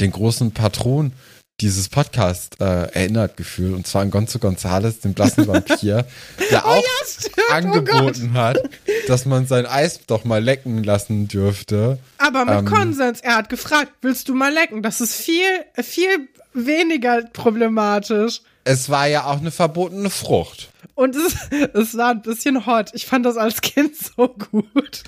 [SPEAKER 1] den großen Patron dieses Podcast äh, erinnert gefühlt, und zwar an Gonzo Gonzales, den blassen Vampir, der auch
[SPEAKER 2] Stimmt, oh
[SPEAKER 1] angeboten hat, dass man sein Eis doch mal lecken lassen dürfte.
[SPEAKER 2] Aber mit
[SPEAKER 1] Ähm,
[SPEAKER 2] Konsens. Er hat gefragt, willst du mal lecken? Das ist viel, viel weniger problematisch.
[SPEAKER 1] Es war ja auch eine verbotene Frucht.
[SPEAKER 2] Und es, es war ein bisschen hot. Ich fand das als Kind so gut.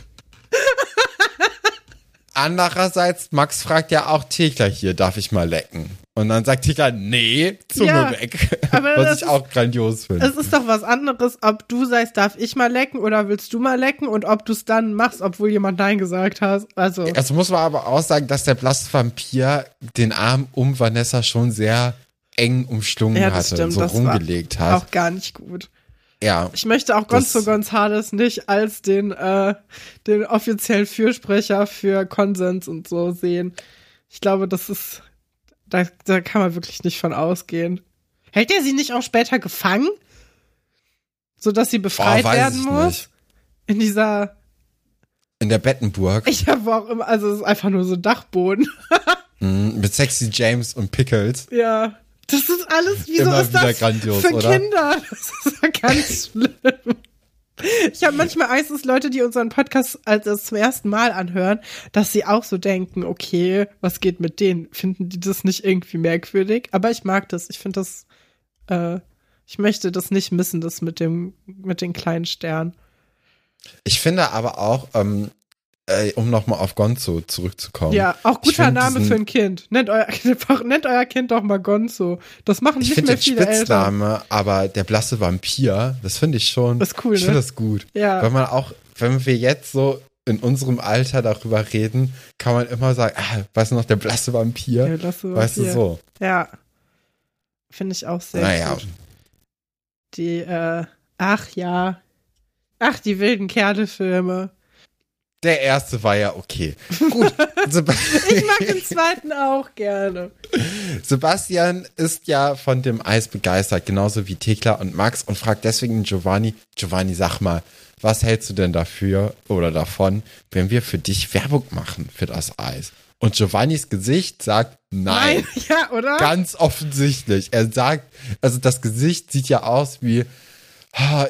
[SPEAKER 1] Andererseits, Max fragt ja auch Thekla hier, darf ich mal lecken? Und dann sagt Thekla, nee, Zunge
[SPEAKER 2] Ja,
[SPEAKER 1] weg. Was ich auch grandios finde.
[SPEAKER 2] Es ist doch was anderes, ob du sagst, darf ich mal lecken oder willst du mal lecken und ob du es dann machst, obwohl jemand Nein gesagt hat. Also,
[SPEAKER 1] Also muss man aber auch sagen, dass der blasse Vampir den Arm um Vanessa schon sehr eng umschlungen
[SPEAKER 2] Ja,
[SPEAKER 1] hatte,
[SPEAKER 2] stimmt,
[SPEAKER 1] so
[SPEAKER 2] das war
[SPEAKER 1] rumgelegt hat.
[SPEAKER 2] auch gar nicht gut.
[SPEAKER 1] Ja,
[SPEAKER 2] Ich möchte auch Gonzo Gonzales nicht als den, äh, den offiziellen Fürsprecher für Konsens und so sehen. Ich glaube, das ist, da, da kann man wirklich nicht von ausgehen. Hält er sie nicht auch später gefangen? Sodass sie befreit
[SPEAKER 1] Oh,
[SPEAKER 2] werden muss?
[SPEAKER 1] nicht.
[SPEAKER 2] In dieser,
[SPEAKER 1] in der Bettenburg.
[SPEAKER 2] ich habe auch immer, also es ist einfach nur so Dachboden.
[SPEAKER 1] Mhm, mit Sexy James und Pickles.
[SPEAKER 2] Ja. Das ist alles, wieso
[SPEAKER 1] Immer
[SPEAKER 2] ist das
[SPEAKER 1] grandios,
[SPEAKER 2] für
[SPEAKER 1] oder?
[SPEAKER 2] Kinder? Das ist ja ganz schlimm. Ich habe manchmal Angst, dass Leute, die unseren Podcast als das zum ersten Mal anhören, dass sie auch so denken, okay, was geht mit denen? Finden die das nicht irgendwie merkwürdig? Aber ich mag das. Ich finde das, äh, ich möchte das nicht missen, das mit dem, mit den kleinen Sternen.
[SPEAKER 1] Ich finde aber auch, ähm, äh, um nochmal auf Gonzo zurückzukommen.
[SPEAKER 2] Ja, auch
[SPEAKER 1] Ich
[SPEAKER 2] guter Name
[SPEAKER 1] diesen-
[SPEAKER 2] für ein Kind. Nennt euer, nennt euer Kind doch mal Gonzo. Das machen
[SPEAKER 1] Ich
[SPEAKER 2] nicht mehr viele Eltern.
[SPEAKER 1] Spitzname, aber der blasse Vampir, das finde ich schon.
[SPEAKER 2] Das ist cool,
[SPEAKER 1] Ich
[SPEAKER 2] ne?
[SPEAKER 1] finde das gut.
[SPEAKER 2] Ja.
[SPEAKER 1] Weil man auch, wenn wir jetzt so in unserem Alter darüber reden, kann man immer sagen, ah, weißt du noch, der blasse Vampir?
[SPEAKER 2] Ja, das so
[SPEAKER 1] weißt du so.
[SPEAKER 2] Ja. Finde ich auch sehr
[SPEAKER 1] Naja.
[SPEAKER 2] gut. Die, äh, ach ja. Ach, die wilden Kerle-Filme.
[SPEAKER 1] Der erste war ja okay. Gut.
[SPEAKER 2] Ich mag den zweiten auch gerne.
[SPEAKER 1] Sebastian ist ja von dem Eis begeistert, genauso wie Thekla und Max und fragt deswegen Giovanni, Giovanni, sag mal, was hältst du denn dafür oder davon, wenn wir für dich Werbung machen für das Eis? Und Giovannis Gesicht sagt nein.
[SPEAKER 2] Ja, oder?
[SPEAKER 1] Ganz offensichtlich. Er sagt, also das Gesicht sieht ja aus wie, "Ah,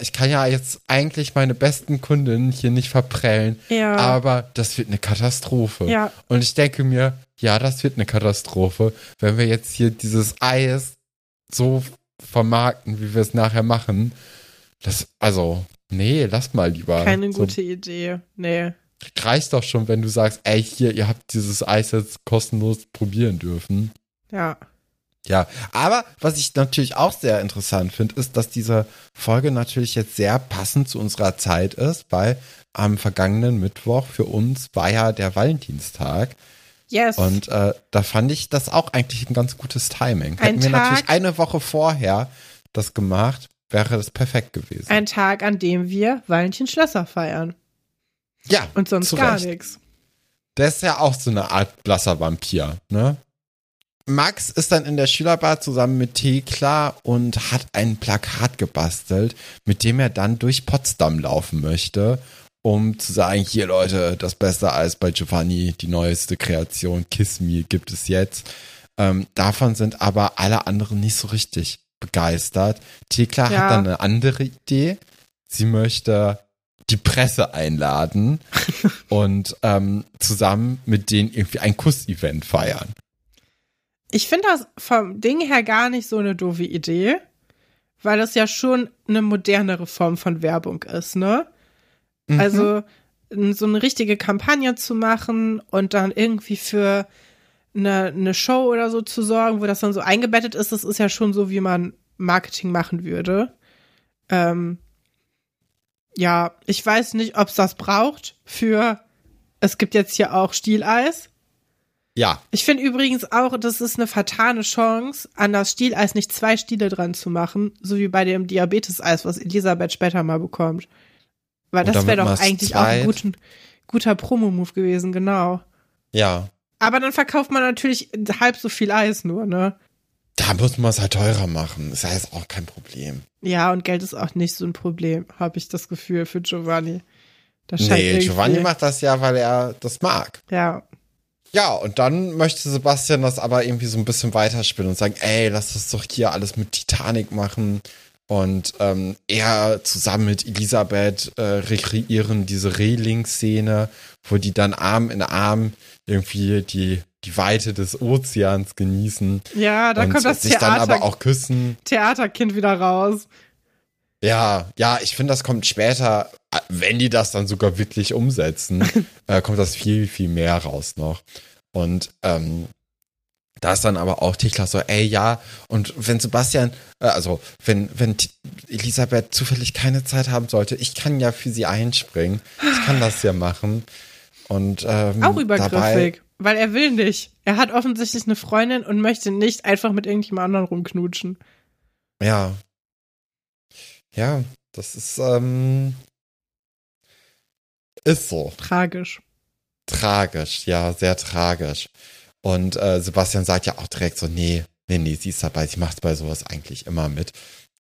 [SPEAKER 1] ich kann ja jetzt eigentlich meine besten Kundinnen hier nicht verprellen,
[SPEAKER 2] Ja.
[SPEAKER 1] aber das wird eine Katastrophe.
[SPEAKER 2] Ja.
[SPEAKER 1] Und ich denke mir, ja, das wird eine Katastrophe, wenn wir jetzt hier dieses Eis so vermarkten, wie wir es nachher machen. Das, also, nee, lass mal lieber.
[SPEAKER 2] Keine
[SPEAKER 1] so,
[SPEAKER 2] gute Idee. Nee.
[SPEAKER 1] Reicht doch schon, wenn du sagst, ey, hier, ihr habt dieses Eis jetzt kostenlos probieren dürfen.
[SPEAKER 2] Ja.
[SPEAKER 1] Ja, aber was ich natürlich auch sehr interessant finde, ist, dass diese Folge natürlich jetzt sehr passend zu unserer Zeit ist, weil am vergangenen Mittwoch für uns war ja der Valentinstag.
[SPEAKER 2] Yes.
[SPEAKER 1] Und äh, da fand ich das auch eigentlich ein ganz gutes Timing.
[SPEAKER 2] Ein
[SPEAKER 1] Hätten wir
[SPEAKER 2] Tag-
[SPEAKER 1] natürlich eine Woche vorher das gemacht, wäre das perfekt gewesen.
[SPEAKER 2] Ein Tag, an dem wir Valentin Schlösser feiern.
[SPEAKER 1] ja,
[SPEAKER 2] Und sonst gar nichts.
[SPEAKER 1] Der ist ja auch so eine Art blasser Vampir, ne? Max ist dann in der Schülerbar zusammen mit Thekla und hat ein Plakat gebastelt, mit dem er dann durch Potsdam laufen möchte, um zu sagen, hier Leute, das beste Eis bei Giovanni, die neueste Kreation, Kiss Me gibt es jetzt. Ähm, davon sind aber alle anderen nicht so richtig begeistert. Thekla
[SPEAKER 2] Ja.
[SPEAKER 1] hat dann eine andere Idee. Sie möchte die Presse einladen und ähm, zusammen mit denen irgendwie ein Kussevent feiern.
[SPEAKER 2] Ich finde das vom Ding her gar nicht so eine doofe Idee, weil das ja schon eine modernere Form von Werbung ist, ne?
[SPEAKER 1] Mhm.
[SPEAKER 2] Also so eine richtige Kampagne zu machen und dann irgendwie für eine, eine Show oder so zu sorgen, wo das dann so eingebettet ist, das ist ja schon so, wie man Marketing machen würde. Ähm, ja, ich weiß nicht, ob es das braucht für, es gibt jetzt hier auch Stieleis.
[SPEAKER 1] Ja,
[SPEAKER 2] Ich finde übrigens auch, das ist eine vertane Chance, an das Stieleis nicht zwei Stiele dran zu machen, so wie bei dem Diabetes-Eis, was Elisabeth später mal bekommt. Weil das wäre doch eigentlich auch ein
[SPEAKER 1] zweit-
[SPEAKER 2] guten, guter Promo-Move gewesen, genau.
[SPEAKER 1] ja.
[SPEAKER 2] Aber dann verkauft man natürlich halb so viel Eis nur, ne?
[SPEAKER 1] Da muss man es halt teurer machen. Ist ja jetzt auch kein Problem.
[SPEAKER 2] Ja, und Geld ist auch nicht so ein Problem, habe ich das Gefühl für Giovanni. Das
[SPEAKER 1] Nee, Giovanni macht das ja, weil er das mag.
[SPEAKER 2] Ja,
[SPEAKER 1] Ja, und dann möchte Sebastian das aber irgendwie so ein bisschen weiterspielen und sagen, ey, lass das doch hier alles mit Titanic machen. Und ähm, er zusammen mit Elisabeth äh, rekreieren diese Reling-Szene, wo die dann Arm in Arm irgendwie die, die Weite des Ozeans genießen.
[SPEAKER 2] ja, da
[SPEAKER 1] und
[SPEAKER 2] kommt das
[SPEAKER 1] sich dann
[SPEAKER 2] Theater,
[SPEAKER 1] aber auch küssen.
[SPEAKER 2] Theaterkind wieder raus.
[SPEAKER 1] Ja, ja, ich finde, das kommt später, äh, wenn die das dann sogar wirklich umsetzen, äh, kommt das viel, viel mehr raus noch. Und ähm, da ist dann aber auch Thekla so, ey, ja, und wenn Sebastian, äh, also wenn, wenn Elisabeth zufällig keine Zeit haben sollte, ich kann ja für sie einspringen. Ich kann das ja machen. Und ähm,
[SPEAKER 2] Auch
[SPEAKER 1] dabei,
[SPEAKER 2] übergriffig, weil er will nicht. Er hat offensichtlich eine Freundin und möchte nicht einfach mit irgendjemand anderen rumknutschen.
[SPEAKER 1] Ja. Ja, das ist, ähm, ist so.
[SPEAKER 2] Tragisch.
[SPEAKER 1] Tragisch, ja, sehr tragisch. Und äh, Sebastian sagt ja auch direkt so, nee, nee, nee, sie ist dabei, sie macht bei sowas eigentlich immer mit.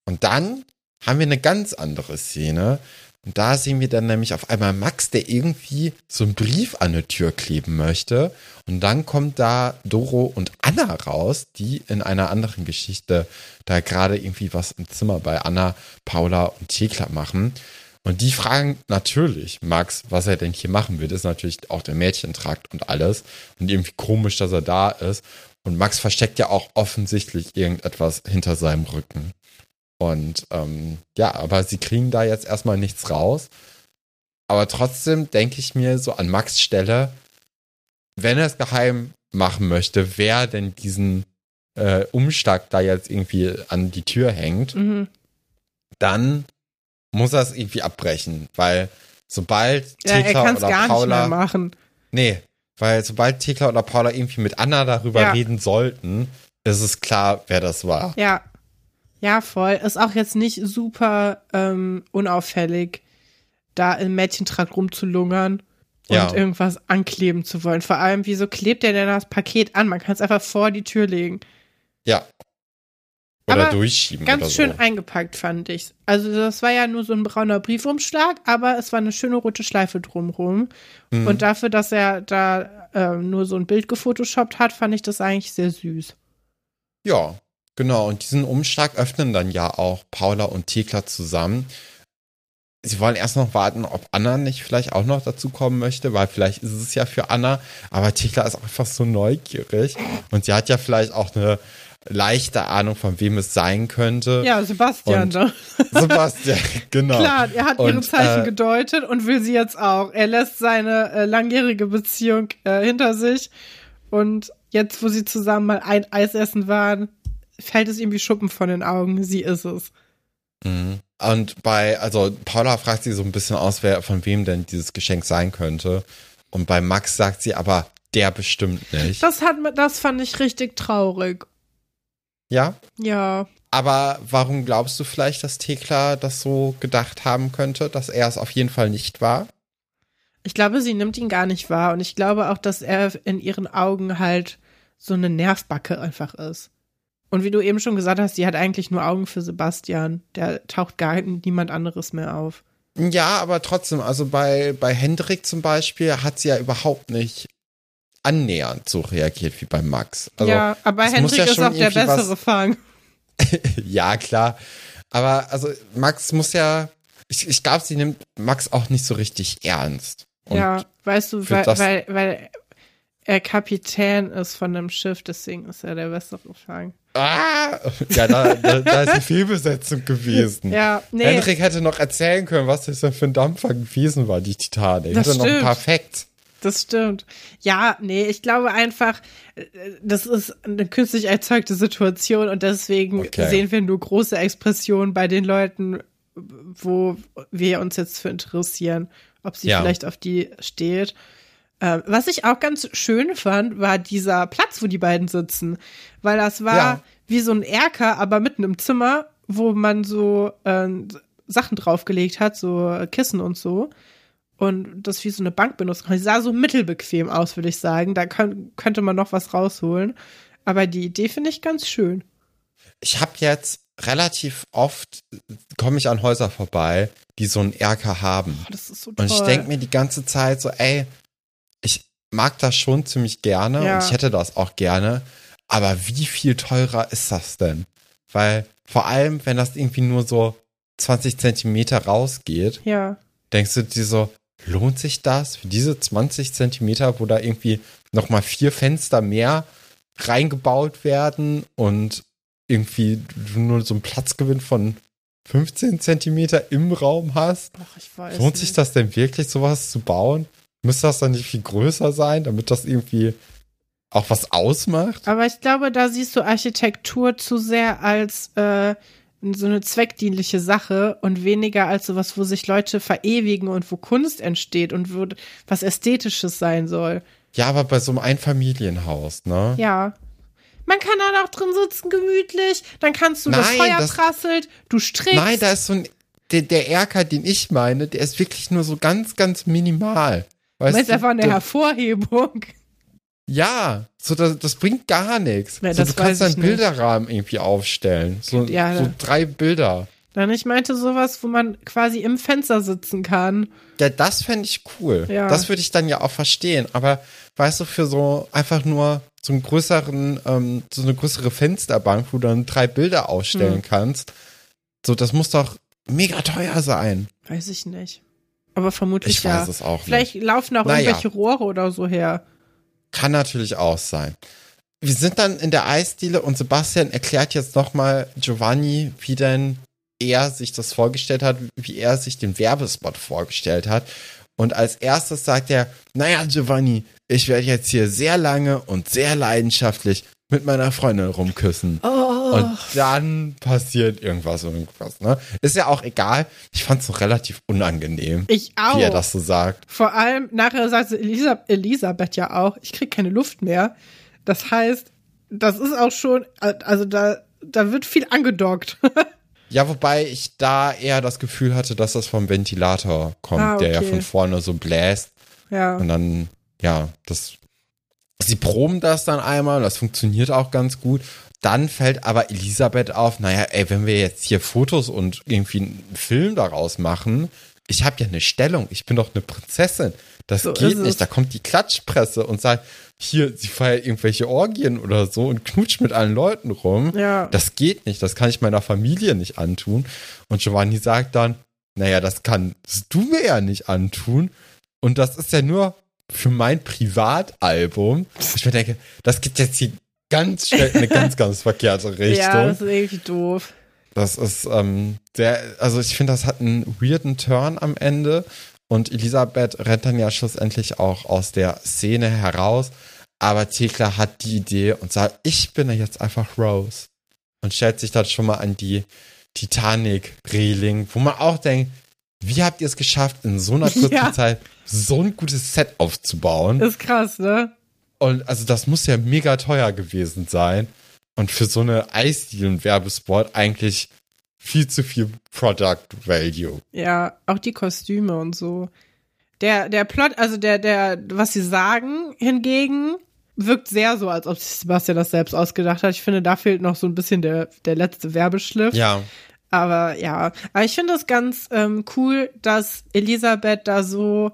[SPEAKER 1] Und dann haben wir eine ganz andere Szene. Und da sehen wir dann nämlich auf einmal Max, der irgendwie so einen Brief an eine Tür kleben möchte. Und dann kommt da Doro und Anna raus, die in einer anderen Geschichte da gerade irgendwie was im Zimmer bei Anna, Paula und Thekla machen. Und die fragen natürlich Max, was er denn hier machen. Das ist natürlich auch der Mädchentrakt und alles. Und irgendwie komisch, dass er da ist. Und Max versteckt ja auch offensichtlich irgendetwas hinter seinem Rücken. Und ähm, ja, aber sie kriegen da jetzt erstmal nichts raus. Aber trotzdem denke ich mir so an Max Stelle, wenn er es geheim machen möchte, wer denn diesen äh, Umschlag da jetzt irgendwie an die Tür hängt,
[SPEAKER 2] Mhm.
[SPEAKER 1] dann muss er es irgendwie abbrechen, weil sobald
[SPEAKER 2] Ja, er
[SPEAKER 1] Thekla oder
[SPEAKER 2] gar nicht
[SPEAKER 1] Paula
[SPEAKER 2] mehr machen.
[SPEAKER 1] Nee, weil sobald Thekla oder Paula irgendwie mit Anna darüber
[SPEAKER 2] Ja.
[SPEAKER 1] reden sollten, ist es klar, wer das war.
[SPEAKER 2] Ja. Ja, voll. Ist auch jetzt nicht super ähm, unauffällig, da im Mädchentrakt rumzulungern und
[SPEAKER 1] Ja.
[SPEAKER 2] irgendwas ankleben zu wollen. Vor allem, wieso klebt der denn das Paket an? Man kann es einfach vor die Tür legen.
[SPEAKER 1] Ja. Oder
[SPEAKER 2] Aber
[SPEAKER 1] durchschieben
[SPEAKER 2] Ganz
[SPEAKER 1] oder
[SPEAKER 2] schön
[SPEAKER 1] so.
[SPEAKER 2] eingepackt, fand ich. Also, das war ja nur so ein brauner Briefumschlag, aber es war eine schöne rote Schleife drumrum.
[SPEAKER 1] Mhm.
[SPEAKER 2] Und dafür, dass er da ähm, nur so ein Bild gefotoshoppt hat, fand ich das eigentlich sehr süß.
[SPEAKER 1] Ja, genau. Und diesen Umschlag öffnen dann ja auch Paula und Thekla zusammen. Sie wollen erst noch warten, ob Anna nicht vielleicht auch noch dazu kommen möchte, weil vielleicht ist es ja für Anna. Aber Thekla ist einfach so neugierig. Und sie hat ja vielleicht auch eine leichte Ahnung, von wem es sein könnte.
[SPEAKER 2] Ja, Sebastian,
[SPEAKER 1] Und-
[SPEAKER 2] ne?
[SPEAKER 1] Sebastian, genau.
[SPEAKER 2] Klar, er hat ihre
[SPEAKER 1] Und,
[SPEAKER 2] Zeichen
[SPEAKER 1] äh,
[SPEAKER 2] gedeutet und will sie jetzt auch. Er lässt seine äh, langjährige Beziehung äh, hinter sich und jetzt, wo sie zusammen mal ein Eis essen waren, fällt es ihm wie Schuppen von den Augen. Sie ist es.
[SPEAKER 1] Mhm. Und bei, also Paula fragt sie so ein bisschen aus, wer von wem denn dieses Geschenk sein könnte. Und bei Max sagt sie aber, der bestimmt nicht.
[SPEAKER 2] Das hat, das fand ich richtig traurig.
[SPEAKER 1] ja?
[SPEAKER 2] Ja,
[SPEAKER 1] Aber warum glaubst du vielleicht, dass Thekla das so gedacht haben könnte, dass er es auf jeden Fall nicht war?
[SPEAKER 2] ich glaube, sie nimmt ihn gar nicht wahr und ich glaube auch, dass er in ihren Augen halt so eine Nervbacke einfach ist. Und wie du eben schon gesagt hast, sie hat eigentlich nur Augen für Sebastian. Der taucht gar niemand anderes mehr auf.
[SPEAKER 1] Ja, aber trotzdem, also bei, bei Hendrik zum Beispiel hat sie ja überhaupt nicht annähernd so reagiert wie bei Max. Also,
[SPEAKER 2] ja, aber Hendrik
[SPEAKER 1] ja
[SPEAKER 2] ist auch der bessere Fang.
[SPEAKER 1] ja, klar. Aber also Max muss ja, ich, ich glaube, sie nimmt Max auch nicht so richtig ernst. Und
[SPEAKER 2] ja, weißt du, weil, weil, weil er Kapitän ist von einem Schiff, deswegen ist er der bessere Fang.
[SPEAKER 1] Ah, ja, da, da, da ist eine Fehlbesetzung gewesen.
[SPEAKER 2] Ja, nee,
[SPEAKER 1] Hendrik hätte noch erzählen können, was das denn für ein Dampfer gewesen war, die Titanic.
[SPEAKER 2] Das
[SPEAKER 1] hätte noch
[SPEAKER 2] stimmt.
[SPEAKER 1] paar Facts.
[SPEAKER 2] das stimmt. Ja, nee, ich glaube einfach, das ist eine künstlich erzeugte Situation und deswegen
[SPEAKER 1] Okay.
[SPEAKER 2] sehen wir nur große Expressionen bei den Leuten, wo wir uns jetzt für interessieren, ob sie
[SPEAKER 1] Ja.
[SPEAKER 2] vielleicht auf die steht. Ähm, was ich auch ganz schön fand, war dieser Platz, wo die beiden sitzen. Weil das war
[SPEAKER 1] Ja.
[SPEAKER 2] wie so ein Erker, aber mitten im Zimmer, wo man so ähm, Sachen draufgelegt hat, so Kissen und so. Und das wie so eine Bank kann. Die sah so mittelbequem aus, würde ich sagen. Da könnte man noch was rausholen. Aber die Idee finde ich ganz schön.
[SPEAKER 1] Ich habe jetzt relativ oft, komme ich an Häuser vorbei, die so einen Erker haben.
[SPEAKER 2] Oh, das ist so toll.
[SPEAKER 1] Und ich denke mir die ganze Zeit so, ey, ich mag das schon ziemlich gerne
[SPEAKER 2] Ja.
[SPEAKER 1] und ich hätte das auch gerne. Aber wie viel teurer ist das denn? Weil vor allem, wenn das irgendwie nur so 20 Zentimeter rausgeht,
[SPEAKER 2] ja,
[SPEAKER 1] denkst du dir so, lohnt sich das für diese 20 Zentimeter, wo da irgendwie nochmal vier Fenster mehr reingebaut werden und irgendwie du nur so einen Platzgewinn von 15 Zentimeter im Raum hast?
[SPEAKER 2] ach, ich weiß.
[SPEAKER 1] Lohnt sich
[SPEAKER 2] nicht.
[SPEAKER 1] das denn wirklich, sowas zu bauen? Müsste das dann nicht viel größer sein, damit das irgendwie auch was ausmacht?
[SPEAKER 2] Aber ich glaube, da siehst du Architektur zu sehr als äh, so eine zweckdienliche Sache und weniger als sowas, wo sich Leute verewigen und wo Kunst entsteht und wo was Ästhetisches sein soll.
[SPEAKER 1] Ja, aber bei so einem Einfamilienhaus, ne?
[SPEAKER 2] Ja. Man kann da auch drin sitzen, gemütlich. Dann kannst du das
[SPEAKER 1] Nein,
[SPEAKER 2] Feuer
[SPEAKER 1] das-
[SPEAKER 2] prasselt, du strickst.
[SPEAKER 1] Nein, da ist so ein, der, der Erker, den ich meine, der ist wirklich nur so ganz, ganz minimal.
[SPEAKER 2] Du
[SPEAKER 1] Weißt
[SPEAKER 2] meinst
[SPEAKER 1] du,
[SPEAKER 2] einfach eine Hervorhebung.
[SPEAKER 1] Ja, so das, das bringt gar nichts.
[SPEAKER 2] Nee,
[SPEAKER 1] so,
[SPEAKER 2] das
[SPEAKER 1] du kannst
[SPEAKER 2] weiß ich
[SPEAKER 1] einen
[SPEAKER 2] nicht.
[SPEAKER 1] Bilderrahmen irgendwie aufstellen. So,
[SPEAKER 2] Ja,
[SPEAKER 1] so drei Bilder.
[SPEAKER 2] Nein, ich meinte sowas, wo man quasi im Fenster sitzen kann.
[SPEAKER 1] Ja, das fände ich cool.
[SPEAKER 2] Ja.
[SPEAKER 1] Das würde ich dann ja auch verstehen. Aber weißt du, für so einfach nur so einen größeren, ähm, so eine größere Fensterbank, wo du dann drei Bilder ausstellen
[SPEAKER 2] Hm.
[SPEAKER 1] kannst, so, das muss doch mega teuer sein.
[SPEAKER 2] Weiß ich nicht. Aber vermutlich
[SPEAKER 1] Ich
[SPEAKER 2] ja.
[SPEAKER 1] weiß es auch
[SPEAKER 2] Vielleicht laufen auch
[SPEAKER 1] Naja.
[SPEAKER 2] irgendwelche Rohre oder so her.
[SPEAKER 1] Kann natürlich auch sein. Wir sind dann in der Eisdiele und Sebastian erklärt jetzt nochmal Giovanni, wie denn er sich das vorgestellt hat, wie er sich den Werbespot vorgestellt hat. Und als erstes sagt er, naja, Giovanni, ich werde jetzt hier sehr lange und sehr leidenschaftlich mit meiner Freundin rumküssen.
[SPEAKER 2] Oh.
[SPEAKER 1] Und dann passiert irgendwas und irgendwas, ne? Ist ja auch egal. Ich fand es noch relativ unangenehm,
[SPEAKER 2] Ich auch.
[SPEAKER 1] wie er das so sagt.
[SPEAKER 2] Vor allem, nachher sagt Elisa Elisabeth ja auch, ich krieg keine Luft mehr. Das heißt, das ist auch schon, also da, da wird viel angedockt.
[SPEAKER 1] Ja, wobei ich da eher das Gefühl hatte, dass das vom Ventilator kommt,
[SPEAKER 2] Ah,
[SPEAKER 1] der ja
[SPEAKER 2] okay.
[SPEAKER 1] von vorne so bläst.
[SPEAKER 2] ja.
[SPEAKER 1] Und dann, ja, das. Sie proben das dann einmal, das funktioniert auch ganz gut. Dann fällt aber Elisabeth auf, naja, ey, wenn wir jetzt hier Fotos und irgendwie einen Film daraus machen, ich habe ja eine Stellung, ich bin doch eine Prinzessin. Das
[SPEAKER 2] So
[SPEAKER 1] geht nicht. Da kommt die Klatschpresse und sagt, hier, sie feiert irgendwelche Orgien oder so und knutscht mit allen Leuten rum.
[SPEAKER 2] Ja.
[SPEAKER 1] Das geht nicht, das kann ich meiner Familie nicht antun. Und Giovanni sagt dann, naja, das kannst du mir ja nicht antun. Und das ist ja nur für mein Privatalbum. Ich mir denke, das geht jetzt hier ganz schnell in eine ganz, ganz verkehrte Richtung.
[SPEAKER 2] Ja, das ist irgendwie doof.
[SPEAKER 1] Das ist ähm, sehr, also ich finde, das hat einen weirden Turn am Ende. Und Elisabeth rennt dann ja schlussendlich auch aus der Szene heraus. Aber Thekla hat die Idee und sagt, ich bin ja jetzt einfach Rose. Und stellt sich dann schon mal an die Titanic-Reling, wo man auch denkt, wie habt ihr es geschafft, in so einer kurzen
[SPEAKER 2] Ja.
[SPEAKER 1] Zeit so ein gutes Set aufzubauen?
[SPEAKER 2] Ist krass, ne?
[SPEAKER 1] Und also das muss ja mega teuer gewesen sein. Und für so eine Eisdielen-Werbespot eigentlich viel zu viel Product Value.
[SPEAKER 2] Ja, auch die Kostüme und so. Der, der Plot, also der, der, was sie sagen hingegen, wirkt sehr so, als ob sich Sebastian das selbst ausgedacht hat. Ich finde, da fehlt noch so ein bisschen der, der letzte Werbeschliff.
[SPEAKER 1] Ja.
[SPEAKER 2] Aber ja, aber ich finde es ganz ähm, cool, dass Elisabeth da so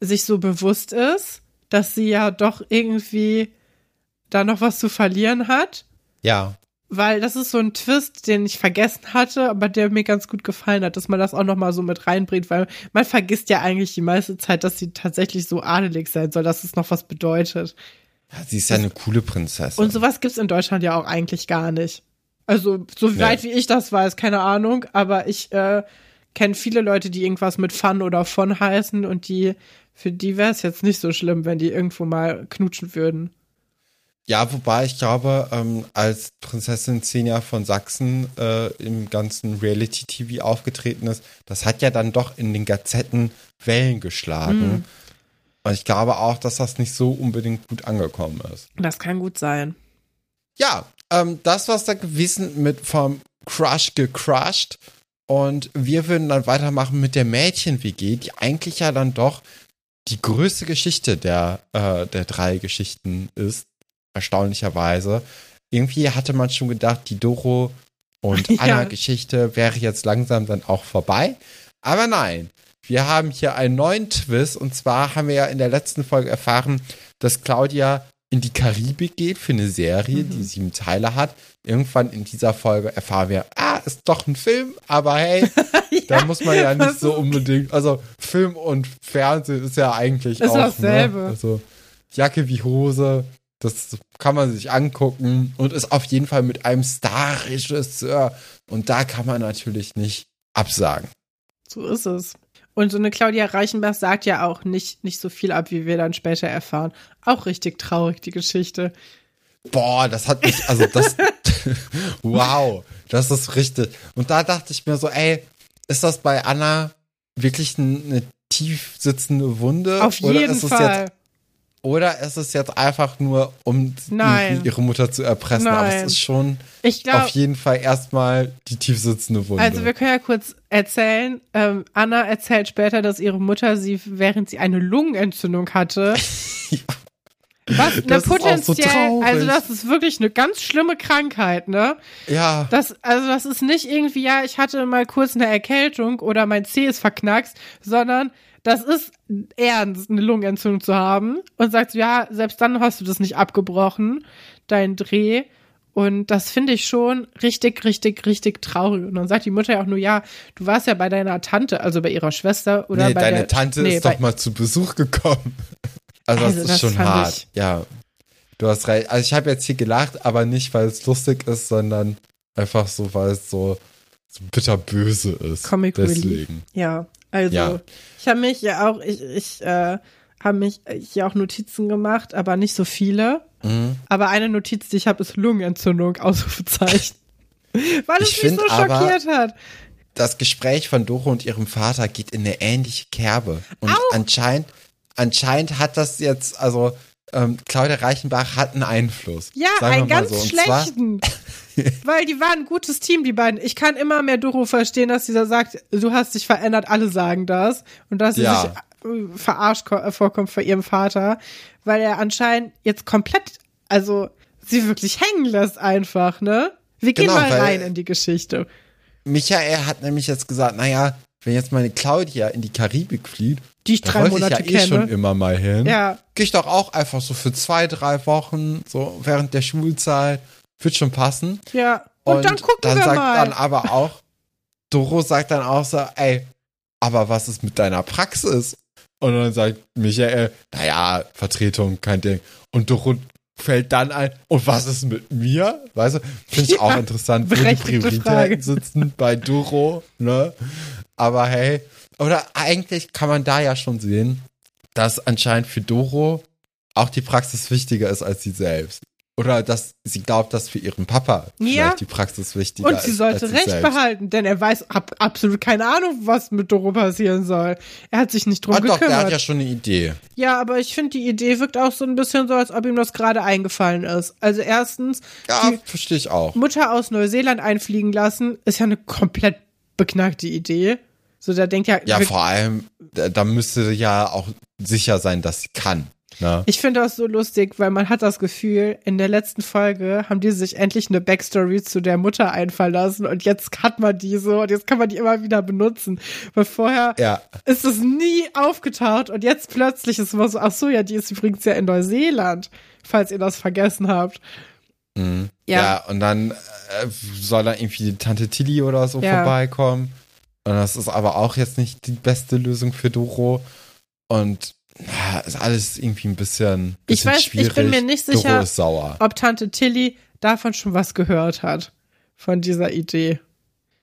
[SPEAKER 2] sich so bewusst ist, dass sie ja doch irgendwie da noch was zu verlieren hat.
[SPEAKER 1] Ja.
[SPEAKER 2] Weil das ist so ein Twist, den ich vergessen hatte, aber der mir ganz gut gefallen hat, dass man das auch noch mal so mit reinbringt, weil man vergisst ja eigentlich die meiste Zeit, dass sie tatsächlich so adelig sein soll, dass es noch was bedeutet.
[SPEAKER 1] ja. Sie ist ja eine coole Prinzessin.
[SPEAKER 2] Und sowas gibt's in Deutschland ja auch eigentlich gar nicht. Also, so weit wie ich das weiß, keine Ahnung, aber ich äh, kenne viele Leute, die irgendwas mit Fun oder von heißen und die, für die wäre es jetzt nicht so schlimm, wenn die irgendwo mal knutschen würden.
[SPEAKER 1] Ja, wobei ich glaube, ähm, als Prinzessin Xenia von Sachsen äh, im ganzen Reality-TV aufgetreten ist, das hat ja dann doch in den Gazetten Wellen geschlagen. Und ich glaube auch, dass das nicht so unbedingt gut angekommen ist.
[SPEAKER 2] Das kann gut sein.
[SPEAKER 1] Ja, ähm, das war's da gewesen mit vom Crush gecrushed. Und wir würden dann weitermachen mit der Mädchen-WG, die eigentlich ja dann doch die größte Geschichte der, äh, der drei Geschichten ist. Erstaunlicherweise. Irgendwie hatte man schon gedacht, die Doro und
[SPEAKER 2] Ja.
[SPEAKER 1] Anna-Geschichte wäre jetzt langsam dann auch vorbei. Aber nein, wir haben hier einen neuen Twist. Und zwar haben wir ja in der letzten Folge erfahren, dass Claudia in die Karibik geht für eine Serie, die sieben Teile hat. Irgendwann in dieser Folge erfahren wir, ah, ist doch ein Film, aber hey, da muss man ja nicht so unbedingt, also Film und Fernsehen ist ja eigentlich
[SPEAKER 2] Ist
[SPEAKER 1] auch
[SPEAKER 2] dasselbe.
[SPEAKER 1] Ne? Also Jacke wie Hose, das kann man sich angucken und ist auf jeden Fall mit einem Star-Regisseur und da kann man natürlich nicht absagen.
[SPEAKER 2] So ist es. Und so eine Claudia Reichenbach sagt ja auch nicht, nicht so viel ab, wie wir dann später erfahren. Auch richtig traurig, die Geschichte.
[SPEAKER 1] Boah, das hat mich, also das, wow, das ist richtig. Und da dachte ich mir so, ey, ist das bei Anna wirklich ein- eine tief sitzende Wunde?
[SPEAKER 2] Auf
[SPEAKER 1] oder
[SPEAKER 2] jeden Fall.
[SPEAKER 1] Oder ist es jetzt einfach nur, um
[SPEAKER 2] Nein.
[SPEAKER 1] ihre Mutter zu erpressen? Aber
[SPEAKER 2] Nein.
[SPEAKER 1] es ist schon
[SPEAKER 2] Ich
[SPEAKER 1] auf jeden Fall erstmal die tief sitzende Wunde.
[SPEAKER 2] also wir können ja kurz erzählen. Ähm, Anna erzählt später, dass ihre Mutter sie, während sie eine Lungenentzündung hatte, Was, ne,
[SPEAKER 1] Das ist auch so
[SPEAKER 2] potenziell,
[SPEAKER 1] traurig.
[SPEAKER 2] also das ist wirklich eine ganz schlimme Krankheit, ne?
[SPEAKER 1] Ja.
[SPEAKER 2] Das, also das ist nicht irgendwie, ja, ich hatte mal kurz eine Erkältung oder mein Zeh ist verknackst, sondern das ist ernst, eine Lungenentzündung zu haben und sagst, ja, selbst dann hast du das nicht abgebrochen, dein Dreh. Und das finde ich schon richtig, richtig, richtig traurig. Und dann sagt die Mutter ja auch nur, ja, du warst ja bei deiner Tante, also bei ihrer Schwester oder
[SPEAKER 1] nee,
[SPEAKER 2] bei
[SPEAKER 1] deine
[SPEAKER 2] der,
[SPEAKER 1] Tante
[SPEAKER 2] nee,
[SPEAKER 1] ist doch mal zu Besuch gekommen. Also,
[SPEAKER 2] Also
[SPEAKER 1] das ist
[SPEAKER 2] das
[SPEAKER 1] schon hart. Ja. Du hast recht. Also ich habe jetzt hier gelacht, aber nicht, weil es lustig ist, sondern einfach so, weil es so, so bitterböse ist.
[SPEAKER 2] Comic Relief.
[SPEAKER 1] Deswegen.
[SPEAKER 2] Ja, also
[SPEAKER 1] Ja.
[SPEAKER 2] Ich habe mich ja auch, ich, ich äh, habe mich hier auch Notizen gemacht, aber nicht so viele.
[SPEAKER 1] Mhm.
[SPEAKER 2] Aber eine Notiz, die ich habe, ist Lungenentzündung, Ausrufezeichen. Weil es
[SPEAKER 1] Ich
[SPEAKER 2] mich so
[SPEAKER 1] aber-
[SPEAKER 2] schockiert hat.
[SPEAKER 1] Das Gespräch von Doro und ihrem Vater geht in eine ähnliche Kerbe. Und anscheinend, anscheinend hat das jetzt, also ähm, Claudia Reichenbach hat einen Einfluss.
[SPEAKER 2] Ja, einen ganz
[SPEAKER 1] so. Und zwar,
[SPEAKER 2] schlechten. Weil die waren ein gutes Team, die beiden. Ich kann immer mehr Doro verstehen, dass dieser sagt, du hast dich verändert, alle sagen das. Und dass sie
[SPEAKER 1] Ja.
[SPEAKER 2] sich äh, verarscht ko- vorkommt vor ihrem Vater, weil er anscheinend jetzt komplett, also sie wirklich hängen lässt einfach, ne? Wir gehen
[SPEAKER 1] Genau,
[SPEAKER 2] mal rein in die Geschichte.
[SPEAKER 1] Michael hat nämlich jetzt gesagt, naja, wenn jetzt meine Claudia in die Karibik flieht,
[SPEAKER 2] Die ich
[SPEAKER 1] da
[SPEAKER 2] drei
[SPEAKER 1] wollte
[SPEAKER 2] Monate
[SPEAKER 1] ich ja eh schon immer mal hin.
[SPEAKER 2] Ja.
[SPEAKER 1] Geh ich doch auch einfach so für zwei, drei Wochen, so während der Schulzeit. Wird schon passen.
[SPEAKER 2] Ja. Und, dann gucken
[SPEAKER 1] dann
[SPEAKER 2] wir
[SPEAKER 1] sagt
[SPEAKER 2] mal.
[SPEAKER 1] dann aber auch, Doro sagt dann auch so, ey, aber was ist mit deiner Praxis? Und dann sagt Michael, naja, Vertretung, kein Ding. Und Doro fällt dann ein, und was ist mit mir? Weißt du, finde ich
[SPEAKER 2] Ja,
[SPEAKER 1] auch interessant, wo die Prioritäten
[SPEAKER 2] Frage.
[SPEAKER 1] sitzen bei Doro, ne? Aber hey, oder eigentlich kann man da ja schon sehen, dass anscheinend für Doro auch die Praxis wichtiger ist als sie selbst. Oder dass sie glaubt, dass für ihren Papa
[SPEAKER 2] Ja.
[SPEAKER 1] vielleicht die Praxis wichtiger
[SPEAKER 2] Und
[SPEAKER 1] ist.
[SPEAKER 2] sie sollte
[SPEAKER 1] als
[SPEAKER 2] recht
[SPEAKER 1] selbst.
[SPEAKER 2] behalten, denn er weiß ab, absolut keine Ahnung, was mit Doro passieren soll. Er hat sich nicht drum
[SPEAKER 1] Ah, doch, der
[SPEAKER 2] gekümmert.
[SPEAKER 1] hat ja schon eine Idee.
[SPEAKER 2] Ja, aber ich finde, die Idee wirkt auch so ein bisschen so, als ob ihm das gerade eingefallen ist. Also erstens,
[SPEAKER 1] Ja, verstehe ich auch.
[SPEAKER 2] Mutter aus Neuseeland einfliegen lassen, ist ja eine komplett beknackte Idee. So, da denkt ja,
[SPEAKER 1] Ja, vor allem, da, da müsste ja auch sicher sein, dass sie kann. Ne?
[SPEAKER 2] ich finde das so lustig, weil man hat das Gefühl, in der letzten Folge haben die sich endlich eine Backstory zu der Mutter einfallen lassen und jetzt hat man die so und jetzt kann man die immer wieder benutzen. Weil vorher
[SPEAKER 1] Ja.
[SPEAKER 2] ist es nie aufgetaucht und jetzt plötzlich ist es so, ach so, ja, die ist übrigens ja in Neuseeland, falls ihr das vergessen habt.
[SPEAKER 1] Mhm.
[SPEAKER 2] Ja.
[SPEAKER 1] Ja. und dann äh, soll da irgendwie die Tante Tilly oder so
[SPEAKER 2] Ja.
[SPEAKER 1] vorbeikommen. Und das ist aber auch jetzt nicht die beste Lösung für Doro. Und na, ist alles irgendwie ein bisschen,
[SPEAKER 2] Ich
[SPEAKER 1] bisschen
[SPEAKER 2] weiß, ich
[SPEAKER 1] schwierig.
[SPEAKER 2] bin mir nicht sicher, ob Tante Tilly davon schon was gehört hat. Von dieser Idee.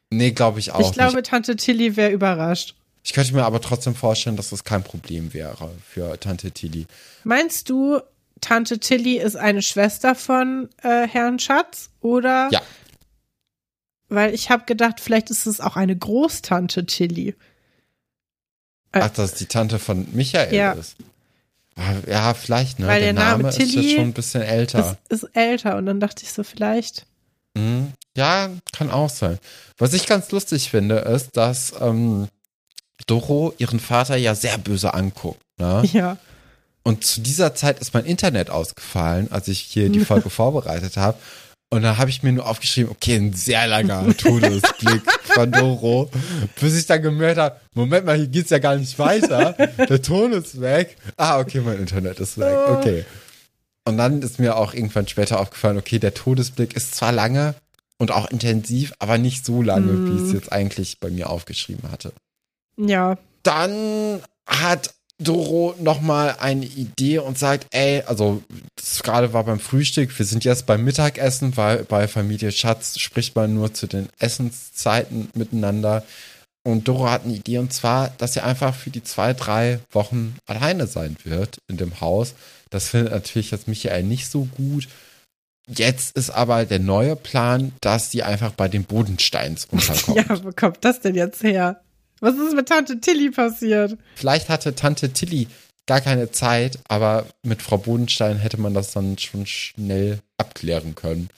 [SPEAKER 1] Nee, glaube ich auch
[SPEAKER 2] ich glaube,
[SPEAKER 1] nicht.
[SPEAKER 2] Tante Tilly wäre überrascht.
[SPEAKER 1] Ich könnte mir aber trotzdem vorstellen, dass das kein Problem wäre für Tante Tilly.
[SPEAKER 2] Meinst du, Tante Tilly ist eine Schwester von äh, Herrn Schatz? Oder?
[SPEAKER 1] Ja.
[SPEAKER 2] Weil ich habe gedacht, vielleicht ist es auch eine Großtante Tilly. Äh,
[SPEAKER 1] Ach, dass die Tante von Michael
[SPEAKER 2] Ja.
[SPEAKER 1] ist. Ah, Ja, vielleicht, ne?
[SPEAKER 2] Weil
[SPEAKER 1] der,
[SPEAKER 2] der Name
[SPEAKER 1] Name, ist jetzt schon ein bisschen älter.
[SPEAKER 2] Das ist älter. Und dann dachte ich so, vielleicht.
[SPEAKER 1] Mhm. Ja, kann auch sein. Was ich ganz lustig finde, ist, dass ähm, Doro ihren Vater ja sehr böse anguckt. Ne?
[SPEAKER 2] Ja.
[SPEAKER 1] Und zu dieser Zeit ist mein Internet ausgefallen, als ich hier die Folge vorbereitet habe. Und da habe ich mir nur aufgeschrieben, okay, ein sehr langer Todesblick von Doro, bis ich dann gemerkt habe, Moment mal, hier geht's ja gar nicht weiter. Der Ton ist weg. Ah, okay, mein Internet ist weg.
[SPEAKER 2] Oh.
[SPEAKER 1] Okay. Und dann ist mir auch irgendwann später aufgefallen, okay, der Todesblick ist zwar lange und auch intensiv, aber nicht so lange, wie ich es jetzt eigentlich bei mir aufgeschrieben hatte.
[SPEAKER 2] Ja.
[SPEAKER 1] Dann hat Doro nochmal eine Idee und sagt, ey, also das gerade war beim Frühstück, wir sind jetzt beim Mittagessen, weil bei Familie Schatz spricht man nur zu den Essenszeiten miteinander. Und Doro hat eine Idee und zwar, dass sie einfach für die zwei, drei Wochen alleine sein wird in dem Haus. Das findet natürlich jetzt Michael nicht so gut. Jetzt ist aber der neue Plan, dass sie einfach bei den Bodensteins unterkommt.
[SPEAKER 2] Ja, wo kommt das denn jetzt her? Was ist mit Tante Tilly passiert?
[SPEAKER 1] Vielleicht hatte Tante Tilly gar keine Zeit, aber mit Frau Bodenstein hätte man das dann schon schnell abklären können.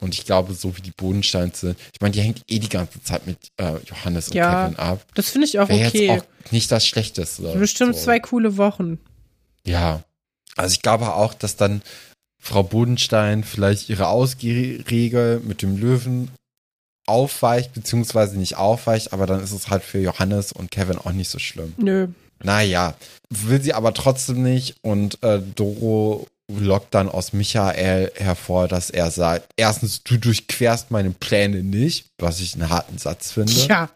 [SPEAKER 1] Und ich glaube, so wie die Bodensteins sind, ich meine, die hängt eh die ganze Zeit mit äh, Johannes und
[SPEAKER 2] Ja,
[SPEAKER 1] Kevin ab.
[SPEAKER 2] Das finde ich auch
[SPEAKER 1] Wäre
[SPEAKER 2] okay.
[SPEAKER 1] jetzt auch nicht das Schlechteste.
[SPEAKER 2] Bestimmt
[SPEAKER 1] so.
[SPEAKER 2] zwei coole Wochen.
[SPEAKER 1] Ja. Also ich glaube auch, dass dann Frau Bodenstein vielleicht ihre Ausgehregel mit dem Löwen aufweicht, beziehungsweise nicht aufweicht, aber dann ist es halt für Johannes und Kevin auch nicht so schlimm.
[SPEAKER 2] Nö.
[SPEAKER 1] Naja, will sie aber trotzdem nicht und äh, Doro lockt dann aus Michael hervor, dass er sagt, erstens, du durchquerst meine Pläne nicht, was ich einen harten Satz finde.
[SPEAKER 2] Ja.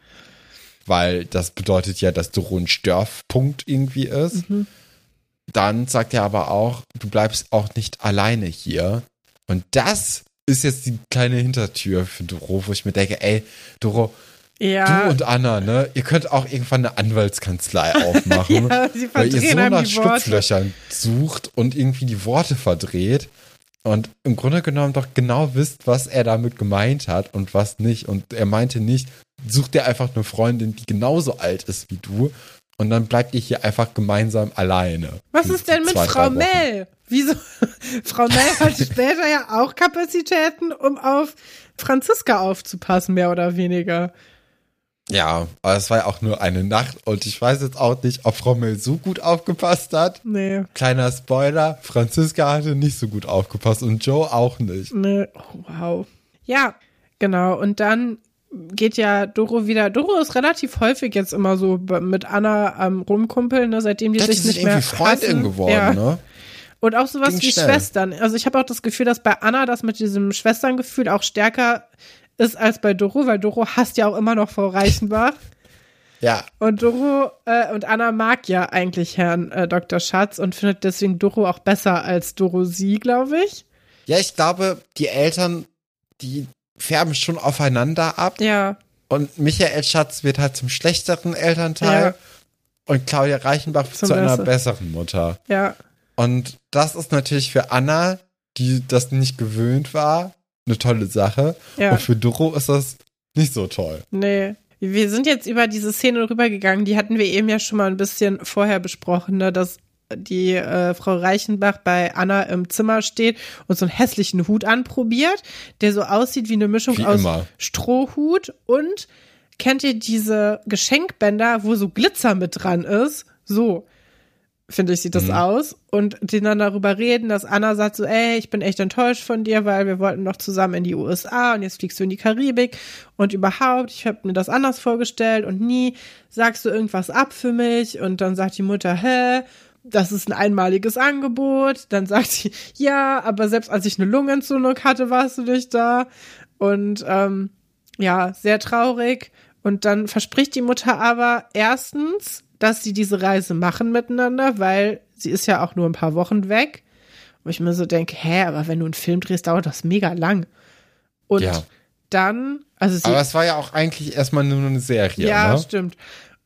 [SPEAKER 1] Weil das bedeutet ja, dass Doro ein Störpunkt irgendwie ist.
[SPEAKER 2] Mhm.
[SPEAKER 1] Dann sagt er aber auch, du bleibst auch nicht alleine hier. Und das ist jetzt die kleine Hintertür für Doro, wo ich mir denke, ey, Doro,
[SPEAKER 2] Ja.
[SPEAKER 1] du und Anna, ne, ihr könnt auch irgendwann eine Anwaltskanzlei aufmachen,
[SPEAKER 2] ja,
[SPEAKER 1] weil ihr so nach. Schlupflöchern sucht und irgendwie die Worte verdreht und im Grunde genommen doch genau wisst, was er damit gemeint hat und was nicht. Und er meinte nicht, such dir einfach eine Freundin, die genauso alt ist wie du und dann bleibt ihr hier einfach gemeinsam alleine.
[SPEAKER 2] Was ist denn mit
[SPEAKER 1] zwei,
[SPEAKER 2] Frau
[SPEAKER 1] drei Wochen.
[SPEAKER 2] Mel? Wieso? Frau Mel hat später ja auch Kapazitäten, um auf Franziska aufzupassen, mehr oder weniger.
[SPEAKER 1] Ja, aber es war ja auch nur eine Nacht und ich weiß jetzt auch nicht, ob Frau Mel so gut aufgepasst hat.
[SPEAKER 2] Nee,
[SPEAKER 1] Kleiner Spoiler, Franziska hatte nicht so gut aufgepasst und Joe auch nicht.
[SPEAKER 2] nee, oh, wow. Ja, genau. Und dann geht ja Doro wieder. Doro ist relativ häufig jetzt immer so mit Anna am Rumkumpeln, ne, seitdem die
[SPEAKER 1] die
[SPEAKER 2] sich
[SPEAKER 1] sind
[SPEAKER 2] nicht mehr
[SPEAKER 1] irgendwie Freundin geworden,
[SPEAKER 2] ja.
[SPEAKER 1] ne?
[SPEAKER 2] Und auch sowas
[SPEAKER 1] Ging
[SPEAKER 2] wie
[SPEAKER 1] schnell.
[SPEAKER 2] Schwestern. Also ich habe auch das Gefühl, dass bei Anna das mit diesem Schwesterngefühl auch stärker ist als bei Doro, weil Doro hasst ja auch immer noch Frau Reichenbach.
[SPEAKER 1] Ja,
[SPEAKER 2] Und Doro äh, und Anna mag ja eigentlich Herrn äh, Dr. Schatz und findet deswegen Doro auch besser als Doro sie, glaube ich.
[SPEAKER 1] ja, ich glaube, die Eltern, die färben schon aufeinander ab
[SPEAKER 2] Ja,
[SPEAKER 1] und Michael Schatz wird halt zum schlechteren Elternteil
[SPEAKER 2] Ja.
[SPEAKER 1] und Claudia Reichenbach
[SPEAKER 2] Zum
[SPEAKER 1] zu einer
[SPEAKER 2] Besser.
[SPEAKER 1] besseren Mutter.
[SPEAKER 2] ja,
[SPEAKER 1] Und das ist natürlich für Anna, die das nicht gewöhnt war, eine tolle Sache.
[SPEAKER 2] ja.
[SPEAKER 1] Und für Doro ist das nicht so toll.
[SPEAKER 2] Nee. Wir sind jetzt über diese Szene rübergegangen, die hatten wir eben ja schon mal ein bisschen vorher besprochen, ne, dass die äh, Frau Reichenbach bei Anna im Zimmer steht und so einen hässlichen Hut anprobiert, der so aussieht wie eine Mischung
[SPEAKER 1] Wie
[SPEAKER 2] aus
[SPEAKER 1] immer.
[SPEAKER 2] Strohhut und kennt ihr diese Geschenkbänder, wo so Glitzer mit dran ist? So finde ich, sieht das
[SPEAKER 1] Mhm.
[SPEAKER 2] aus. Und die dann darüber reden, dass Anna sagt so, ey, ich bin echt enttäuscht von dir, weil wir wollten noch zusammen in die USA und jetzt fliegst du in die Karibik und überhaupt, ich habe mir das anders vorgestellt und nie sagst du irgendwas ab für mich und dann sagt die Mutter, hä? Das ist ein einmaliges Angebot. Dann sagt sie, ja, aber selbst als ich eine Lungenentzündung hatte, warst du nicht da. Und ähm, ja, sehr traurig. Und dann verspricht die Mutter aber erstens, dass sie diese Reise machen miteinander, weil sie ist ja auch nur ein paar Wochen weg. Wo ich mir so denke, hä, aber wenn du einen Film drehst, dauert das mega lang. Und
[SPEAKER 1] Ja.
[SPEAKER 2] dann, also sie,
[SPEAKER 1] Aber es war ja auch eigentlich erstmal nur eine Serie,
[SPEAKER 2] ja,
[SPEAKER 1] ne?
[SPEAKER 2] stimmt.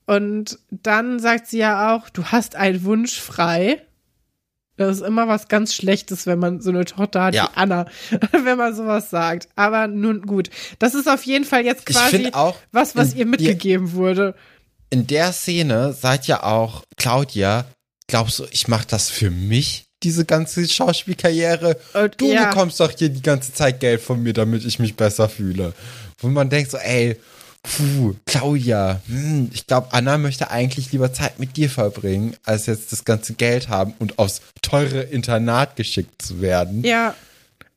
[SPEAKER 2] Und dann sagt sie ja auch, du hast einen Wunsch frei. Das ist immer was ganz Schlechtes, wenn man so eine Tochter hat
[SPEAKER 1] Ja.
[SPEAKER 2] wie Anna, wenn man sowas sagt. Aber nun gut. Das ist auf jeden Fall jetzt quasi
[SPEAKER 1] auch,
[SPEAKER 2] was, was ihr
[SPEAKER 1] die-
[SPEAKER 2] mitgegeben wurde.
[SPEAKER 1] in der Szene seid ja auch, Claudia, glaubst du, ich mache das für mich, diese ganze Schauspielkarriere?
[SPEAKER 2] Und
[SPEAKER 1] Du
[SPEAKER 2] ja,
[SPEAKER 1] bekommst doch hier die ganze Zeit Geld von mir, damit ich mich besser fühle. Wo man denkt so, ey, puh, Claudia, hm, ich glaube, Anna möchte eigentlich lieber Zeit mit dir verbringen, als jetzt das ganze Geld haben und aufs teure Internat geschickt zu werden.
[SPEAKER 2] ja.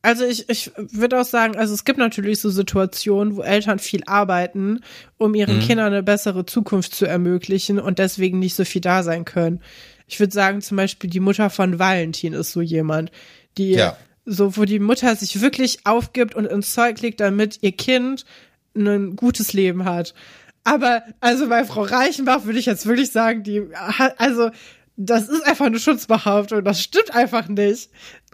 [SPEAKER 2] Also ich, ich würde auch sagen, also es gibt natürlich so Situationen, wo Eltern viel arbeiten, um ihren
[SPEAKER 1] Mhm.
[SPEAKER 2] Kindern eine bessere Zukunft zu ermöglichen und deswegen nicht so viel da sein können. Ich würde sagen, zum Beispiel die Mutter von Valentin ist so jemand, die
[SPEAKER 1] Ja.
[SPEAKER 2] so, wo die Mutter sich wirklich aufgibt und ins Zeug legt, damit ihr Kind ein gutes Leben hat. Aber also bei Frau Reichenbach würde ich jetzt wirklich sagen, die also das ist einfach eine Schutzbehauptung, das stimmt einfach nicht.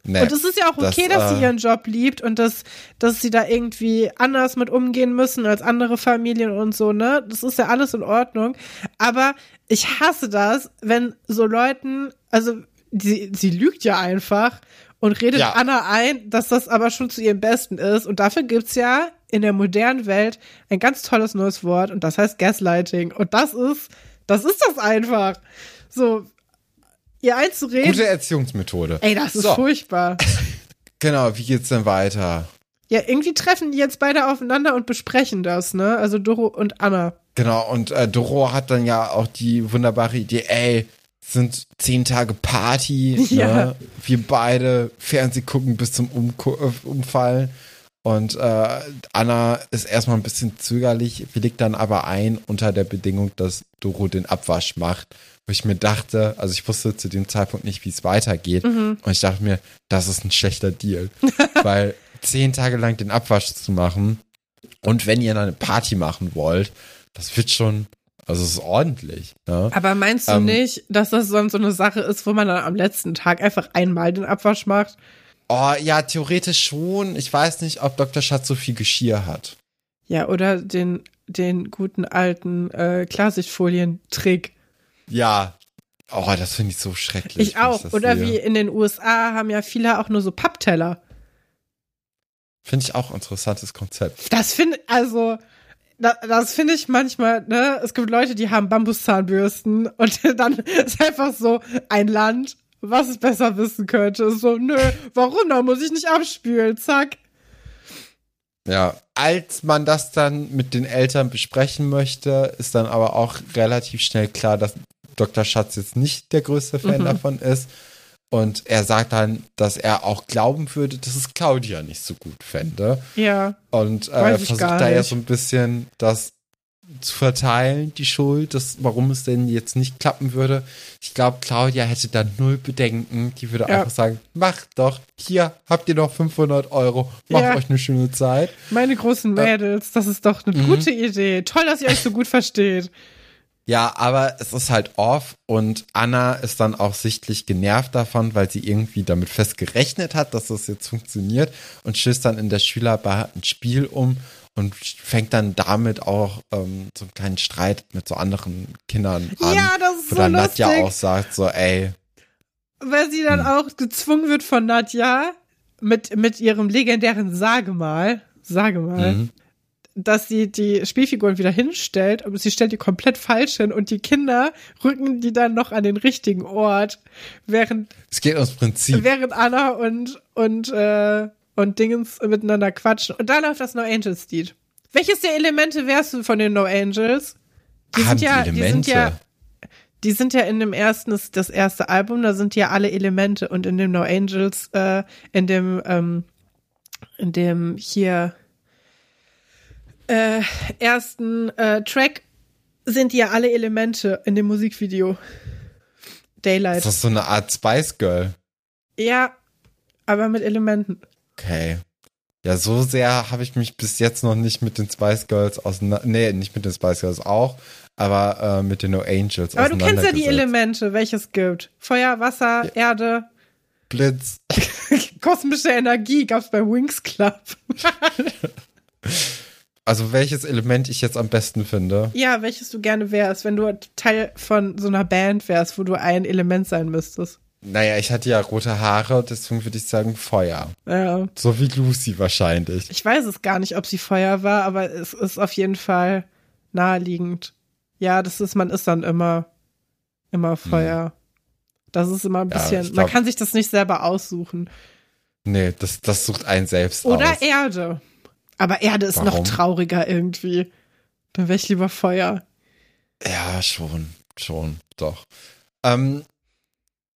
[SPEAKER 1] Nee,
[SPEAKER 2] und es ist ja auch
[SPEAKER 1] das,
[SPEAKER 2] okay, dass
[SPEAKER 1] äh,
[SPEAKER 2] sie ihren Job liebt und dass, dass sie da irgendwie anders mit umgehen müssen als andere Familien und so, ne? Das ist ja alles in Ordnung. Aber ich hasse das, wenn so Leuten, also sie, sie lügt ja einfach und redet
[SPEAKER 1] Ja.
[SPEAKER 2] Anna ein, dass das aber schon zu ihrem Besten ist. Und dafür gibt's ja in der modernen Welt ein ganz tolles neues Wort und das heißt Gaslighting. Und das ist, das ist das einfach. So, ihr einzureden.
[SPEAKER 1] Gute Erziehungsmethode.
[SPEAKER 2] Ey, das ist
[SPEAKER 1] So.
[SPEAKER 2] furchtbar.
[SPEAKER 1] Genau, wie geht's denn weiter?
[SPEAKER 2] Ja, irgendwie treffen die jetzt beide aufeinander und besprechen das, ne? Also Doro und Anna.
[SPEAKER 1] Genau, und äh, Doro hat dann ja auch die wunderbare Idee, ey, sind zehn Tage Party.
[SPEAKER 2] Ja.
[SPEAKER 1] Ne? Wir beide Fernseh gucken bis zum Umko äh, Umfallen. Und äh, Anna ist erstmal ein bisschen zögerlich, willigt dann aber ein unter der Bedingung, dass Doro den Abwasch macht. Wo ich mir dachte, also ich wusste zu dem Zeitpunkt nicht, wie es weitergeht. Und ich dachte mir, das ist ein schlechter Deal. Weil zehn Tage lang den Abwasch zu machen und wenn ihr dann eine Party machen wollt, das wird schon, also es ist ordentlich. Ne?
[SPEAKER 2] Aber meinst du
[SPEAKER 1] Ähm,
[SPEAKER 2] nicht, dass das sonst so eine Sache ist, wo man dann am letzten Tag einfach einmal den Abwasch macht?
[SPEAKER 1] Oh ja, theoretisch schon. Ich weiß nicht, ob Dr. Schatz so viel Geschirr hat.
[SPEAKER 2] Ja, oder den, den guten alten äh, Klarsichtfolien-Trick.
[SPEAKER 1] Ja. Oh, das finde ich so schrecklich.
[SPEAKER 2] Ich auch.
[SPEAKER 1] das
[SPEAKER 2] Oder
[SPEAKER 1] sehe.
[SPEAKER 2] wie in den USA haben ja viele auch nur so Pappteller.
[SPEAKER 1] Finde ich auch ein interessantes Konzept.
[SPEAKER 2] Das finde also da, das finde ich manchmal, ne? Es gibt Leute, die haben Bambuszahnbürsten und dann ist einfach so ein Land, was es besser wissen könnte. Ist so, nö, warum? Da muss ich nicht abspülen. Zack.
[SPEAKER 1] Ja, als man das dann mit den Eltern besprechen möchte, ist dann aber auch relativ schnell klar, dass Dr. Schatz jetzt nicht der größte Fan
[SPEAKER 2] Mhm.
[SPEAKER 1] davon ist. Und er sagt dann, dass er auch glauben würde, dass es Claudia nicht so gut fände.
[SPEAKER 2] Ja.
[SPEAKER 1] Und äh, versucht da ja so ein bisschen das zu verteilen, die Schuld, das, warum es denn jetzt nicht klappen würde. Ich glaube, Claudia hätte da null Bedenken. Die würde
[SPEAKER 2] Ja.
[SPEAKER 1] einfach sagen, macht doch, hier habt ihr noch 500 Euro, macht
[SPEAKER 2] Ja.
[SPEAKER 1] euch eine schöne Zeit.
[SPEAKER 2] Meine großen Mädels, das ist doch eine
[SPEAKER 1] Mhm.
[SPEAKER 2] gute Idee. Toll, dass ihr euch so gut versteht.
[SPEAKER 1] Ja, aber es ist halt off und Anna ist dann auch sichtlich genervt davon, weil sie irgendwie damit fest gerechnet hat, dass das jetzt funktioniert und stößt dann in der Schülerbar ein Spiel um und fängt dann damit auch ähm, so einen kleinen Streit mit so anderen Kindern an.
[SPEAKER 2] Ja, das ist
[SPEAKER 1] wo
[SPEAKER 2] so
[SPEAKER 1] dann Nadja
[SPEAKER 2] lustig.
[SPEAKER 1] auch sagt so, ey,
[SPEAKER 2] Weil sie dann
[SPEAKER 1] Hm.
[SPEAKER 2] auch gezwungen wird von Nadja mit, mit ihrem legendären Sagemal, Sagemal,
[SPEAKER 1] mhm.
[SPEAKER 2] dass sie die Spielfiguren wieder hinstellt, aber sie stellt die komplett falsch hin und die Kinder rücken die dann noch an den richtigen Ort, während,
[SPEAKER 1] es geht ums Prinzip.
[SPEAKER 2] während Anna und, und, äh, und Dingens miteinander quatschen. Und da läuft das No Angels Lied. Welches der Elemente wärst du von den No Angels? Die
[SPEAKER 1] Haben
[SPEAKER 2] sind ja,
[SPEAKER 1] die
[SPEAKER 2] die
[SPEAKER 1] Elemente?
[SPEAKER 2] sind ja, die sind ja in dem ersten, das, das erste Album, da sind ja alle Elemente und in dem No Angels, äh, in dem, ähm, in dem hier äh, ersten äh, Track sind ja alle Elemente in dem Musikvideo. Daylight.
[SPEAKER 1] ist das so eine Art Spice Girl?
[SPEAKER 2] Ja, aber mit Elementen.
[SPEAKER 1] Okay. Ja, so sehr habe ich mich bis jetzt noch nicht mit den Spice Girls auseinander. Nee, nicht mit den Spice Girls auch, aber äh, mit den No Angels
[SPEAKER 2] Aber du kennst ja die. Elemente, welche es gibt. Feuer, Wasser, Erde,
[SPEAKER 1] Blitz.
[SPEAKER 2] kosmische Energie gab's bei Wings Club.
[SPEAKER 1] Also welches Element ich jetzt am besten finde.
[SPEAKER 2] Ja, welches du gerne wärst, wenn du Teil von so einer Band wärst, wo du ein Element sein müsstest.
[SPEAKER 1] Naja, ich hatte ja rote Haare, deswegen würde ich sagen Feuer.
[SPEAKER 2] Ja.
[SPEAKER 1] So wie Lucy wahrscheinlich.
[SPEAKER 2] Ich weiß es gar nicht, ob sie Feuer war, aber es ist auf jeden Fall naheliegend. Ja, das ist, man ist dann immer, immer Feuer. Das ist immer ein
[SPEAKER 1] Ja,
[SPEAKER 2] bisschen, man
[SPEAKER 1] glaub-
[SPEAKER 2] kann sich das nicht selber aussuchen.
[SPEAKER 1] Nee, das, das sucht einen selbst
[SPEAKER 2] Oder
[SPEAKER 1] aus.
[SPEAKER 2] Erde. Aber Erde ist noch
[SPEAKER 1] Warum?
[SPEAKER 2] trauriger irgendwie. Dann wäre ich lieber Feuer.
[SPEAKER 1] Ja, schon, schon, doch. Ähm,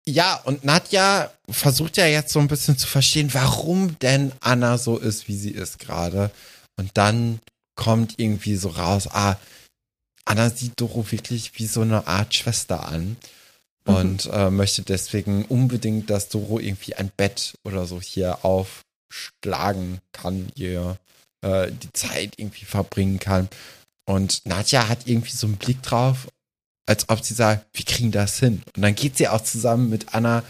[SPEAKER 1] ja, und Nadja versucht ja jetzt so ein bisschen zu verstehen, warum denn Anna so ist, wie sie ist gerade. Und dann kommt irgendwie so raus, ah, Anna sieht Doro wirklich wie so eine Art Schwester an. Und äh, möchte deswegen unbedingt, dass Doro irgendwie ein Bett oder so hier aufschlagen kann, ihr äh, die Zeit irgendwie verbringen kann. Und Nadja hat irgendwie so einen Blick drauf, als ob sie sagt, wir kriegen das hin. Und dann geht sie auch zusammen mit Anna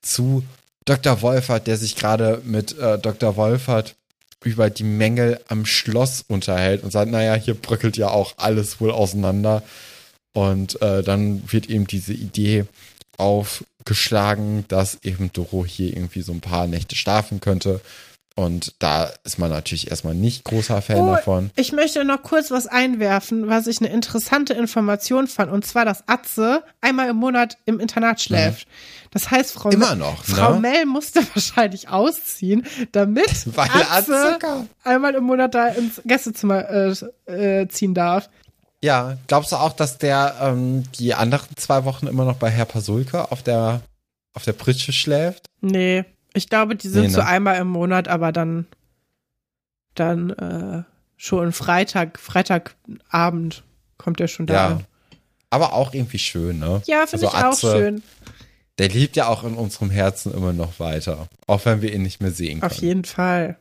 [SPEAKER 1] zu Dr. Wolfert, der sich gerade mit äh, Dr. Wolfert über die Mängel am Schloss unterhält und sagt, naja, hier bröckelt ja auch alles wohl auseinander. Und äh, dann wird eben diese Idee aufgeschlagen, dass eben Doro hier irgendwie so ein paar Nächte schlafen könnte. Und da ist man natürlich erstmal nicht großer Fan
[SPEAKER 2] Oh,
[SPEAKER 1] davon.
[SPEAKER 2] Ich möchte noch kurz was einwerfen, was ich eine interessante Information fand, und zwar, dass Atze einmal im Monat im Internat schläft. Das heißt, Frau,
[SPEAKER 1] Immer noch,
[SPEAKER 2] Frau
[SPEAKER 1] ne?
[SPEAKER 2] Mel musste wahrscheinlich ausziehen, damit
[SPEAKER 1] Weil
[SPEAKER 2] Atze
[SPEAKER 1] Atze
[SPEAKER 2] einmal im Monat da ins Gästezimmer äh, äh, ziehen darf.
[SPEAKER 1] Ja, glaubst du auch, dass der ähm, die anderen zwei Wochen immer noch bei Herr Pasulke auf der auf der Pritsche schläft?
[SPEAKER 2] Nee, ich glaube, die sind
[SPEAKER 1] Nee, ne?
[SPEAKER 2] so einmal im Monat, aber dann dann äh, schon Freitag, Freitagabend kommt er schon da.
[SPEAKER 1] Ja.
[SPEAKER 2] an.
[SPEAKER 1] Aber auch irgendwie schön, ne?
[SPEAKER 2] Ja, finde
[SPEAKER 1] Also
[SPEAKER 2] ich auch
[SPEAKER 1] Atze,
[SPEAKER 2] schön.
[SPEAKER 1] Der lebt ja auch in unserem Herzen immer noch weiter. Auch wenn wir ihn nicht mehr sehen können.
[SPEAKER 2] Auf jeden Fall.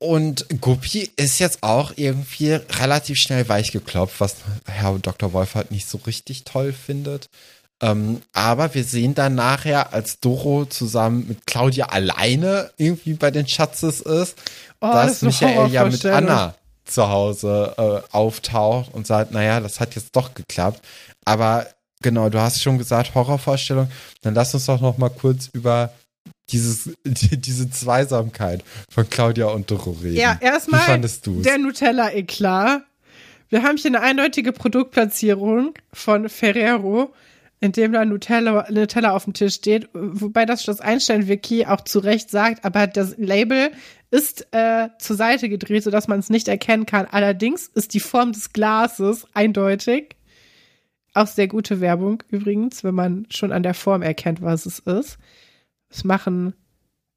[SPEAKER 1] Und Guppi ist jetzt auch irgendwie relativ schnell weichgeklopft, was Herr Dr. Wolfert nicht so richtig toll findet. Ähm, aber wir sehen dann nachher, als Doro zusammen mit Claudia alleine irgendwie bei den Schatzes ist,
[SPEAKER 2] Oh, das
[SPEAKER 1] dass
[SPEAKER 2] eine
[SPEAKER 1] Michael ja mit. Anna zu Hause äh, auftaucht und sagt, naja, das hat jetzt doch geklappt. Aber genau, du hast schon gesagt, Horrorvorstellung. Dann lass uns doch noch mal kurz über dieses, die, diese Zweisamkeit von Claudia und Doro reden.
[SPEAKER 2] Ja, erstmal der Nutella-Eklat. Wir haben hier eine eindeutige Produktplatzierung von Ferrero, in dem da Nutella, Nutella auf dem Tisch steht, wobei das das Einstein-Wiki auch zu Recht sagt, aber das Label ist äh, zur Seite gedreht, sodass man es nicht erkennen kann. Allerdings ist die Form des Glases eindeutig. Auch sehr gute Werbung übrigens, wenn man schon an der Form erkennt, was es ist. Es machen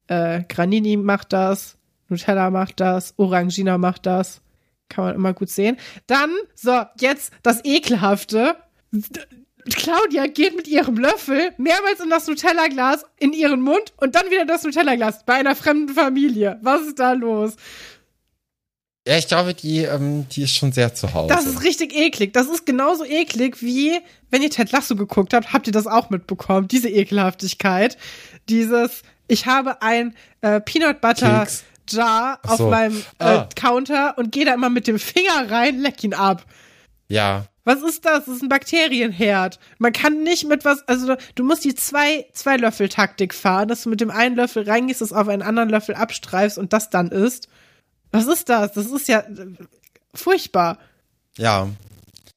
[SPEAKER 2] äh, Granini macht das, Nutella macht das, Orangina macht das. Kann man immer gut sehen. Dann, so, jetzt das Ekelhafte. Claudia geht mit ihrem Löffel mehrmals in das Nutella-Glas in ihren Mund und dann wieder das Nutella-Glas bei einer fremden Familie. Was ist da los?
[SPEAKER 1] Ja, ich glaube, die, ähm, die ist schon sehr zu Hause.
[SPEAKER 2] Das ist richtig eklig. Das ist genauso eklig wie, wenn ihr Ted Lasso geguckt habt, habt ihr das auch mitbekommen. Diese Ekelhaftigkeit. Dieses, ich habe ein äh, Peanut Butter
[SPEAKER 1] Keks.
[SPEAKER 2] Jar
[SPEAKER 1] Ach
[SPEAKER 2] auf
[SPEAKER 1] so.
[SPEAKER 2] meinem äh,
[SPEAKER 1] Ah.
[SPEAKER 2] Counter und gehe da immer mit dem Finger rein, leck ihn ab.
[SPEAKER 1] ja,
[SPEAKER 2] Was ist das? Das ist ein Bakterienherd. Man kann nicht mit was, also du musst die zwei, zwei Löffel Taktik fahren, dass du mit dem einen Löffel reingehst, es auf einen anderen Löffel abstreifst und das dann isst. Was ist das? Das ist ja äh, furchtbar.
[SPEAKER 1] ja.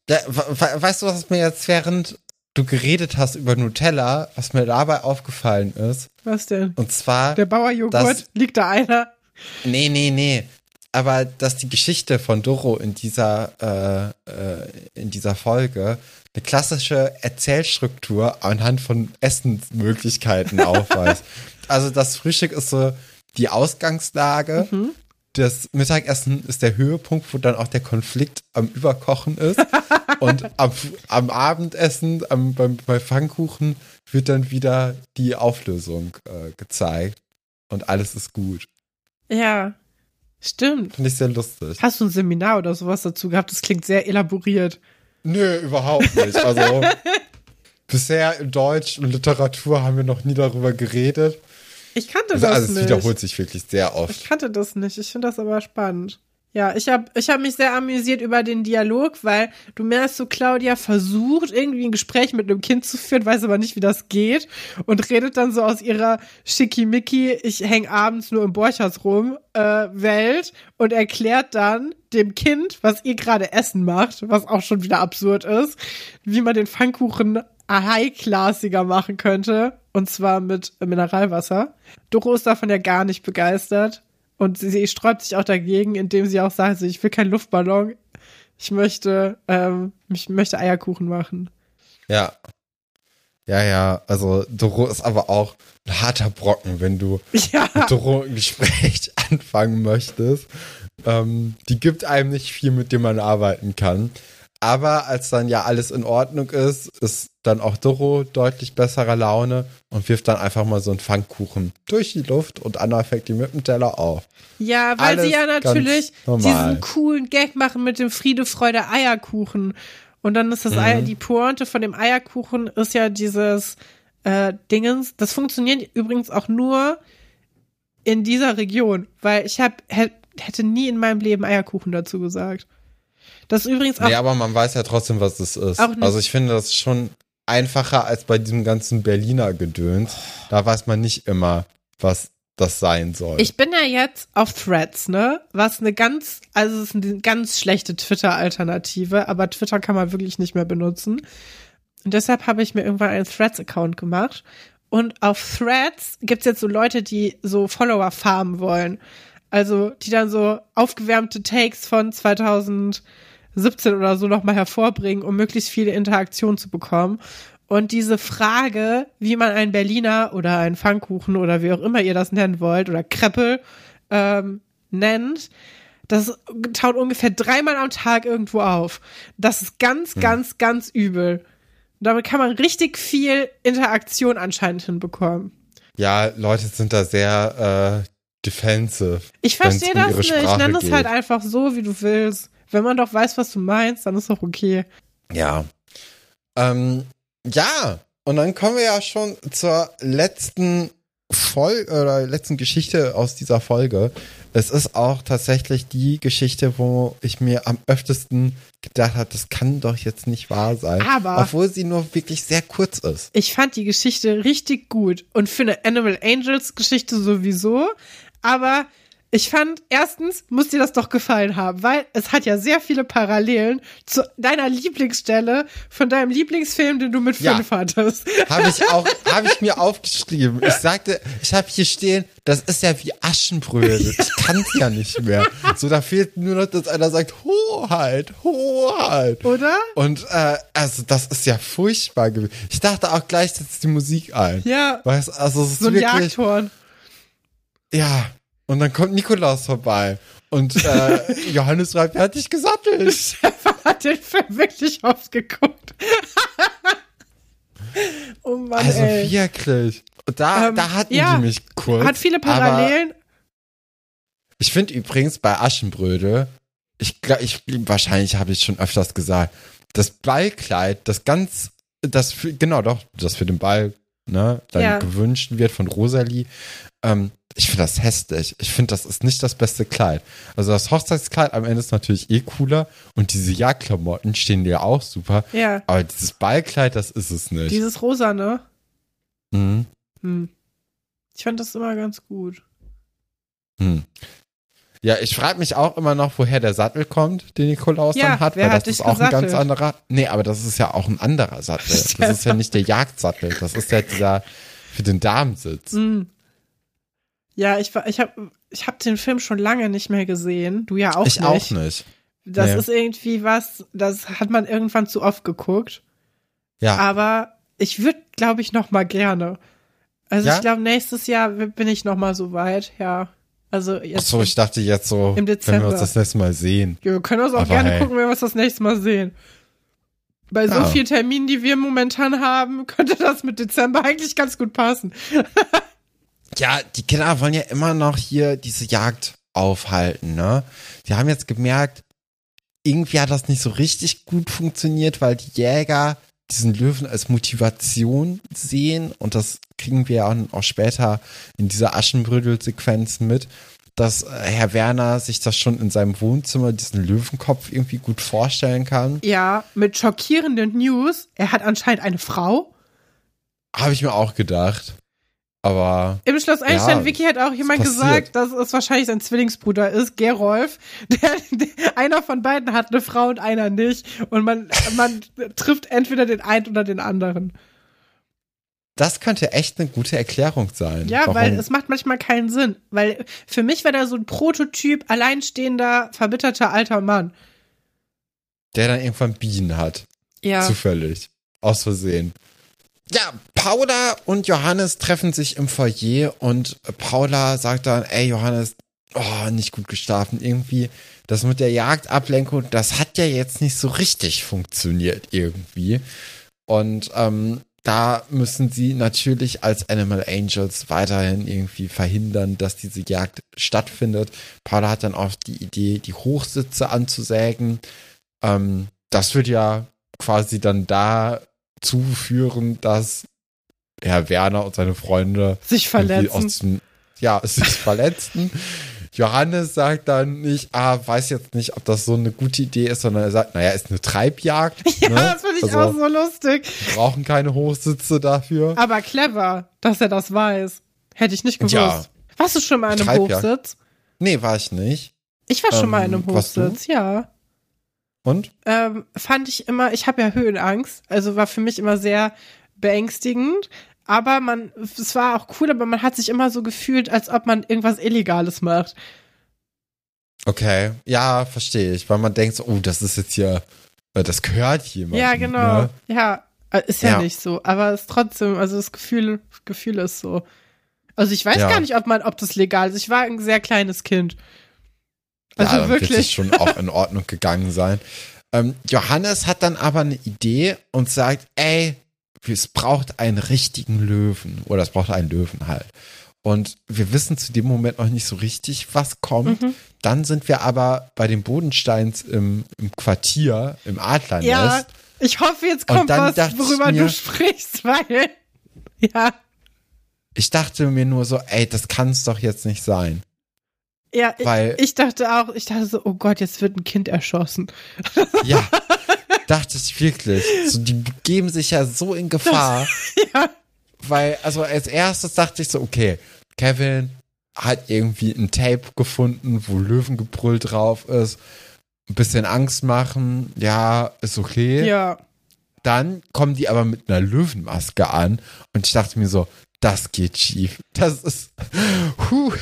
[SPEAKER 1] ja we- we- weißt du, was mir jetzt während du geredet hast über Nutella, was mir dabei aufgefallen ist?
[SPEAKER 2] Was denn?
[SPEAKER 1] Und zwar,
[SPEAKER 2] Der Bauerjoghurt, liegt da einer?
[SPEAKER 1] nee, nee, nee. Aber dass die Geschichte von Doro in dieser, äh, äh, in dieser Folge eine klassische Erzählstruktur anhand von Essensmöglichkeiten aufweist. also das Frühstück ist so die Ausgangslage. Das Mittagessen ist der Höhepunkt, wo dann auch der Konflikt am Überkochen ist. Und am, am Abendessen, am, beim, bei Pfannkuchen, wird dann wieder die Auflösung äh, gezeigt. Und alles ist gut.
[SPEAKER 2] Ja, stimmt.
[SPEAKER 1] Finde ich sehr lustig.
[SPEAKER 2] Hast du ein Seminar oder sowas dazu gehabt? Das klingt sehr elaboriert.
[SPEAKER 1] Nö, überhaupt nicht. Also bisher in Deutsch und Literatur haben wir noch nie darüber geredet.
[SPEAKER 2] Ich kannte
[SPEAKER 1] Also,
[SPEAKER 2] das
[SPEAKER 1] also es
[SPEAKER 2] nicht.
[SPEAKER 1] wiederholt sich wirklich sehr
[SPEAKER 2] Ich
[SPEAKER 1] oft.
[SPEAKER 2] kannte das nicht. Ich finde das aber spannend. Ja, ich habe ich hab mich sehr amüsiert über den Dialog, weil du merkst so, Claudia versucht irgendwie ein Gespräch mit einem Kind zu führen, weiß aber nicht, wie das geht und redet dann so aus ihrer schickimicki, ich häng abends nur im Borchers rum, äh, Welt und erklärt dann dem Kind, was ihr gerade Essen macht, was auch schon wieder absurd ist, wie man den Pfannkuchen high-classiger machen könnte und zwar mit Mineralwasser. Doro ist davon ja gar nicht begeistert. Und sie, sie sträubt sich auch dagegen, indem sie auch sagt, so, ich will keinen Luftballon. Ich möchte, ähm, ich möchte Eierkuchen machen.
[SPEAKER 1] Ja. Ja, ja, also Doro ist aber auch ein harter Brocken, wenn du
[SPEAKER 2] Ja,
[SPEAKER 1] mit Doro ein Gespräch anfangen möchtest. Ähm, die gibt einem nicht viel, mit dem man arbeiten kann. Aber als dann ja alles in Ordnung ist, ist dann auch Doro deutlich besserer Laune und wirft dann einfach mal so einen Pfannkuchen durch die Luft und Anna fängt die mit dem Teller auf.
[SPEAKER 2] ja, weil
[SPEAKER 1] Alles
[SPEAKER 2] sie ja natürlich diesen coolen Gag machen mit dem Friede, Freude, Eierkuchen. Und dann ist das
[SPEAKER 1] Mhm.
[SPEAKER 2] Eier, die Pointe von dem Eierkuchen ist ja dieses äh, Dingens. Das funktioniert übrigens auch nur in dieser Region, weil ich hab, hätt, hätte nie in meinem Leben Eierkuchen dazu gesagt. Das ist übrigens auch
[SPEAKER 1] Nee, aber man weiß ja trotzdem, was es ist.
[SPEAKER 2] Auch
[SPEAKER 1] Also ich finde das schon einfacher als bei diesem ganzen Berliner Gedöns. Da weiß man nicht immer, was das sein soll.
[SPEAKER 2] Ich bin ja jetzt auf Threads, ne? Was eine ganz, also es ist eine ganz schlechte Twitter-Alternative, aber Twitter kann man wirklich nicht mehr benutzen. Und deshalb habe ich mir irgendwann einen Threads-Account gemacht. Und auf Threads gibt's jetzt so Leute, die so Follower farmen wollen. Also, die dann so aufgewärmte Takes von 17 oder so nochmal hervorbringen, um möglichst viele Interaktionen zu bekommen. Und diese Frage, wie man einen Berliner oder einen Pfannkuchen oder wie auch immer ihr das nennen wollt oder Kreppel ähm, nennt, das taut ungefähr dreimal am Tag irgendwo auf. Das ist ganz, hm. ganz, ganz übel. Und damit kann man richtig viel Interaktion anscheinend hinbekommen.
[SPEAKER 1] Ja, Leute sind da sehr äh, defensive.
[SPEAKER 2] Ich verstehe das nicht. Ich nenne es halt einfach so, wie du willst. Wenn man doch weiß, was du meinst, dann ist doch okay.
[SPEAKER 1] Ja. Ähm, ja, und dann kommen wir ja schon zur letzten Folge oder letzten Geschichte aus dieser Folge. Es ist auch tatsächlich die Geschichte, wo ich mir am öftesten gedacht habe, das kann doch jetzt nicht wahr sein.
[SPEAKER 2] Aber
[SPEAKER 1] obwohl sie nur wirklich sehr kurz ist.
[SPEAKER 2] Ich fand die Geschichte richtig gut und für eine Animal Angels Geschichte sowieso. Aber ich fand, erstens muss dir das doch gefallen haben, weil es hat ja sehr viele Parallelen zu deiner Lieblingsstelle von deinem Lieblingsfilm, den du mit fünf ja, hattest.
[SPEAKER 1] Habe ich auch, habe ich mir aufgeschrieben. Ich sagte, ich habe hier stehen, das ist ja wie Aschenbrödel. Ich kann es ja nicht mehr. So, da fehlt nur noch, dass einer sagt, Hoheit, Hoheit.
[SPEAKER 2] Oder?
[SPEAKER 1] Und äh, also das ist ja furchtbar gewesen. Ich dachte auch gleich, setzt die Musik ein.
[SPEAKER 2] Ja.
[SPEAKER 1] Weißt, also es ist
[SPEAKER 2] so ein
[SPEAKER 1] wirklich,
[SPEAKER 2] Jagdhorn.
[SPEAKER 1] Ja, und dann kommt Nikolaus vorbei. Und äh, Johannes war fertig gesattelt.
[SPEAKER 2] Stefan hat den Film wirklich oft geguckt. oh Mann,
[SPEAKER 1] also
[SPEAKER 2] ey.
[SPEAKER 1] wirklich. Da, ähm, da hatten ja, die mich kurz.
[SPEAKER 2] Hat viele Parallelen.
[SPEAKER 1] Ich finde übrigens bei Aschenbrödel, ich glaube, ich, wahrscheinlich habe ich schon öfters gesagt, das Ballkleid, das ganz, das für, genau doch, das für den Ball, ne, dann ja. gewünscht wird von Rosalie, ähm, ich finde das hässlich. Ich finde, das ist nicht das beste Kleid. Also das Hochzeitskleid am Ende ist natürlich eh cooler und diese Jagdklamotten stehen dir auch super.
[SPEAKER 2] Ja.
[SPEAKER 1] Aber dieses Ballkleid, das ist es nicht.
[SPEAKER 2] Dieses rosa, ne?
[SPEAKER 1] Mhm.
[SPEAKER 2] Hm. Ich fand das immer ganz gut.
[SPEAKER 1] Hm. Ja, ich frage mich auch immer noch, woher der Sattel kommt, den Nikolaus ja, dann hat, weil das ist auch gesattelt? ein ganz anderer. Nee, aber das ist ja auch ein anderer Sattel. Das ist ja nicht der Jagdsattel, das ist ja dieser für den Darmsitz.
[SPEAKER 2] Mhm. Ja, ich war, ich habe, ich habe den Film schon lange nicht mehr gesehen. Du ja auch
[SPEAKER 1] ich
[SPEAKER 2] nicht.
[SPEAKER 1] Ich auch nicht.
[SPEAKER 2] Das nee. ist irgendwie was, das hat man irgendwann zu oft geguckt.
[SPEAKER 1] Ja.
[SPEAKER 2] Aber ich würde, glaube ich, noch mal gerne. Also ja? ich glaube, nächstes Jahr bin ich noch mal so weit, ja. Also jetzt.
[SPEAKER 1] Ach so, ich dachte jetzt so, im Dezember. wenn wir uns das nächste Mal sehen.
[SPEAKER 2] Ja, wir können uns auch Aber gerne hey. gucken, wenn wir uns das nächste Mal sehen. Bei so ja. vielen Terminen, die wir momentan haben, könnte das mit Dezember eigentlich ganz gut passen.
[SPEAKER 1] ja, die Kinder wollen ja immer noch hier diese Jagd aufhalten, ne? Die haben jetzt gemerkt, irgendwie hat das nicht so richtig gut funktioniert, weil die Jäger diesen Löwen als Motivation sehen und das kriegen wir ja auch später in dieser Aschenbrödel-Sequenz mit, dass äh, Herr Werner sich das schon in seinem Wohnzimmer, diesen Löwenkopf irgendwie gut vorstellen kann.
[SPEAKER 2] Ja, mit schockierenden News. Er hat anscheinend eine Frau.
[SPEAKER 1] Habe ich mir auch gedacht. Aber.
[SPEAKER 2] Im Schloss Einstein, ja, Vicky hat auch jemand gesagt, dass es wahrscheinlich sein Zwillingsbruder ist, Gerolf. Der, der, einer von beiden hat eine Frau und einer nicht. Und man, man trifft entweder den einen oder den anderen.
[SPEAKER 1] Das könnte echt eine gute Erklärung sein.
[SPEAKER 2] Ja, Warum? weil es macht manchmal keinen Sinn. Weil für mich wäre da so ein Prototyp, alleinstehender, verbitterter alter Mann.
[SPEAKER 1] Der dann irgendwann Bienen hat.
[SPEAKER 2] Ja.
[SPEAKER 1] Zufällig. Aus Versehen. Ja, Paula und Johannes treffen sich im Foyer und Paula sagt dann, ey Johannes, oh, nicht gut geschlafen. Irgendwie, das mit der Jagdablenkung, das hat ja jetzt nicht so richtig funktioniert irgendwie. Und ähm, da müssen sie natürlich als Animal Angels weiterhin irgendwie verhindern, dass diese Jagd stattfindet. Paula hat dann auch die Idee, die Hochsitze anzusägen. Ähm, das wird ja quasi dann da zuführen, dass Herr Werner und seine Freunde
[SPEAKER 2] sich verletzen. Dem,
[SPEAKER 1] ja, sich verletzen. Johannes sagt dann nicht, ah, weiß jetzt nicht, ob das so eine gute Idee ist, sondern er sagt, naja, ist eine Treibjagd.
[SPEAKER 2] Ja, ne? das finde ich also, auch so lustig.
[SPEAKER 1] Brauchen keine Hochsitze dafür.
[SPEAKER 2] Aber clever, dass er das weiß. Hätte ich nicht gewusst. Ja. Warst du schon mal in einem Hochsitz?
[SPEAKER 1] Nee, war ich nicht.
[SPEAKER 2] Ich war ähm, schon mal in einem Hochsitz, ja.
[SPEAKER 1] Und?
[SPEAKER 2] Ähm, fand ich immer, ich habe ja Höhenangst, also war für mich immer sehr beängstigend. Aber man, es war auch cool, aber man hat sich immer so gefühlt, als ob man irgendwas Illegales macht.
[SPEAKER 1] Okay, ja, verstehe ich, weil man denkt so, oh, das ist jetzt hier, äh, das gehört jemand.
[SPEAKER 2] Ja, genau.
[SPEAKER 1] Ne?
[SPEAKER 2] Ja, äh, ist ja,
[SPEAKER 1] Ja.
[SPEAKER 2] nicht so, aber es ist trotzdem, also das Gefühl, Gefühl ist so. Also ich weiß
[SPEAKER 1] Ja.
[SPEAKER 2] gar nicht, ob man, ob das legal ist. Ich war ein sehr kleines Kind. Also
[SPEAKER 1] ja, dann wird es
[SPEAKER 2] wirklich.
[SPEAKER 1] schon auch in Ordnung gegangen sein. Ähm, Johannes hat dann aber eine Idee und sagt, ey, es braucht einen richtigen Löwen. Oder es braucht einen Löwen halt. Und wir wissen zu dem Moment noch nicht so richtig, was kommt.
[SPEAKER 2] Mhm.
[SPEAKER 1] Dann sind wir aber bei den Bodensteins im, im Quartier, im Adlernest.
[SPEAKER 2] Ja, ich hoffe, jetzt kommt was, worüber
[SPEAKER 1] mir-
[SPEAKER 2] du sprichst, weil. Ja,
[SPEAKER 1] Ich dachte mir nur so, ey, das kann es doch jetzt nicht sein.
[SPEAKER 2] ja,
[SPEAKER 1] Weil-
[SPEAKER 2] ich, ich dachte auch, ich dachte so, oh Gott, jetzt wird ein Kind erschossen.
[SPEAKER 1] Ja, dachte ich wirklich. So, die begeben sich ja so in Gefahr.
[SPEAKER 2] Ja,
[SPEAKER 1] Weil, also als erstes dachte ich so, okay, Kevin hat irgendwie ein Tape gefunden, wo Löwengebrüll drauf ist. Ein bisschen Angst machen, ja, ist okay.
[SPEAKER 2] ja.
[SPEAKER 1] Dann kommen die aber mit einer Löwenmaske an und ich dachte mir so, das geht schief. Das ist, huh.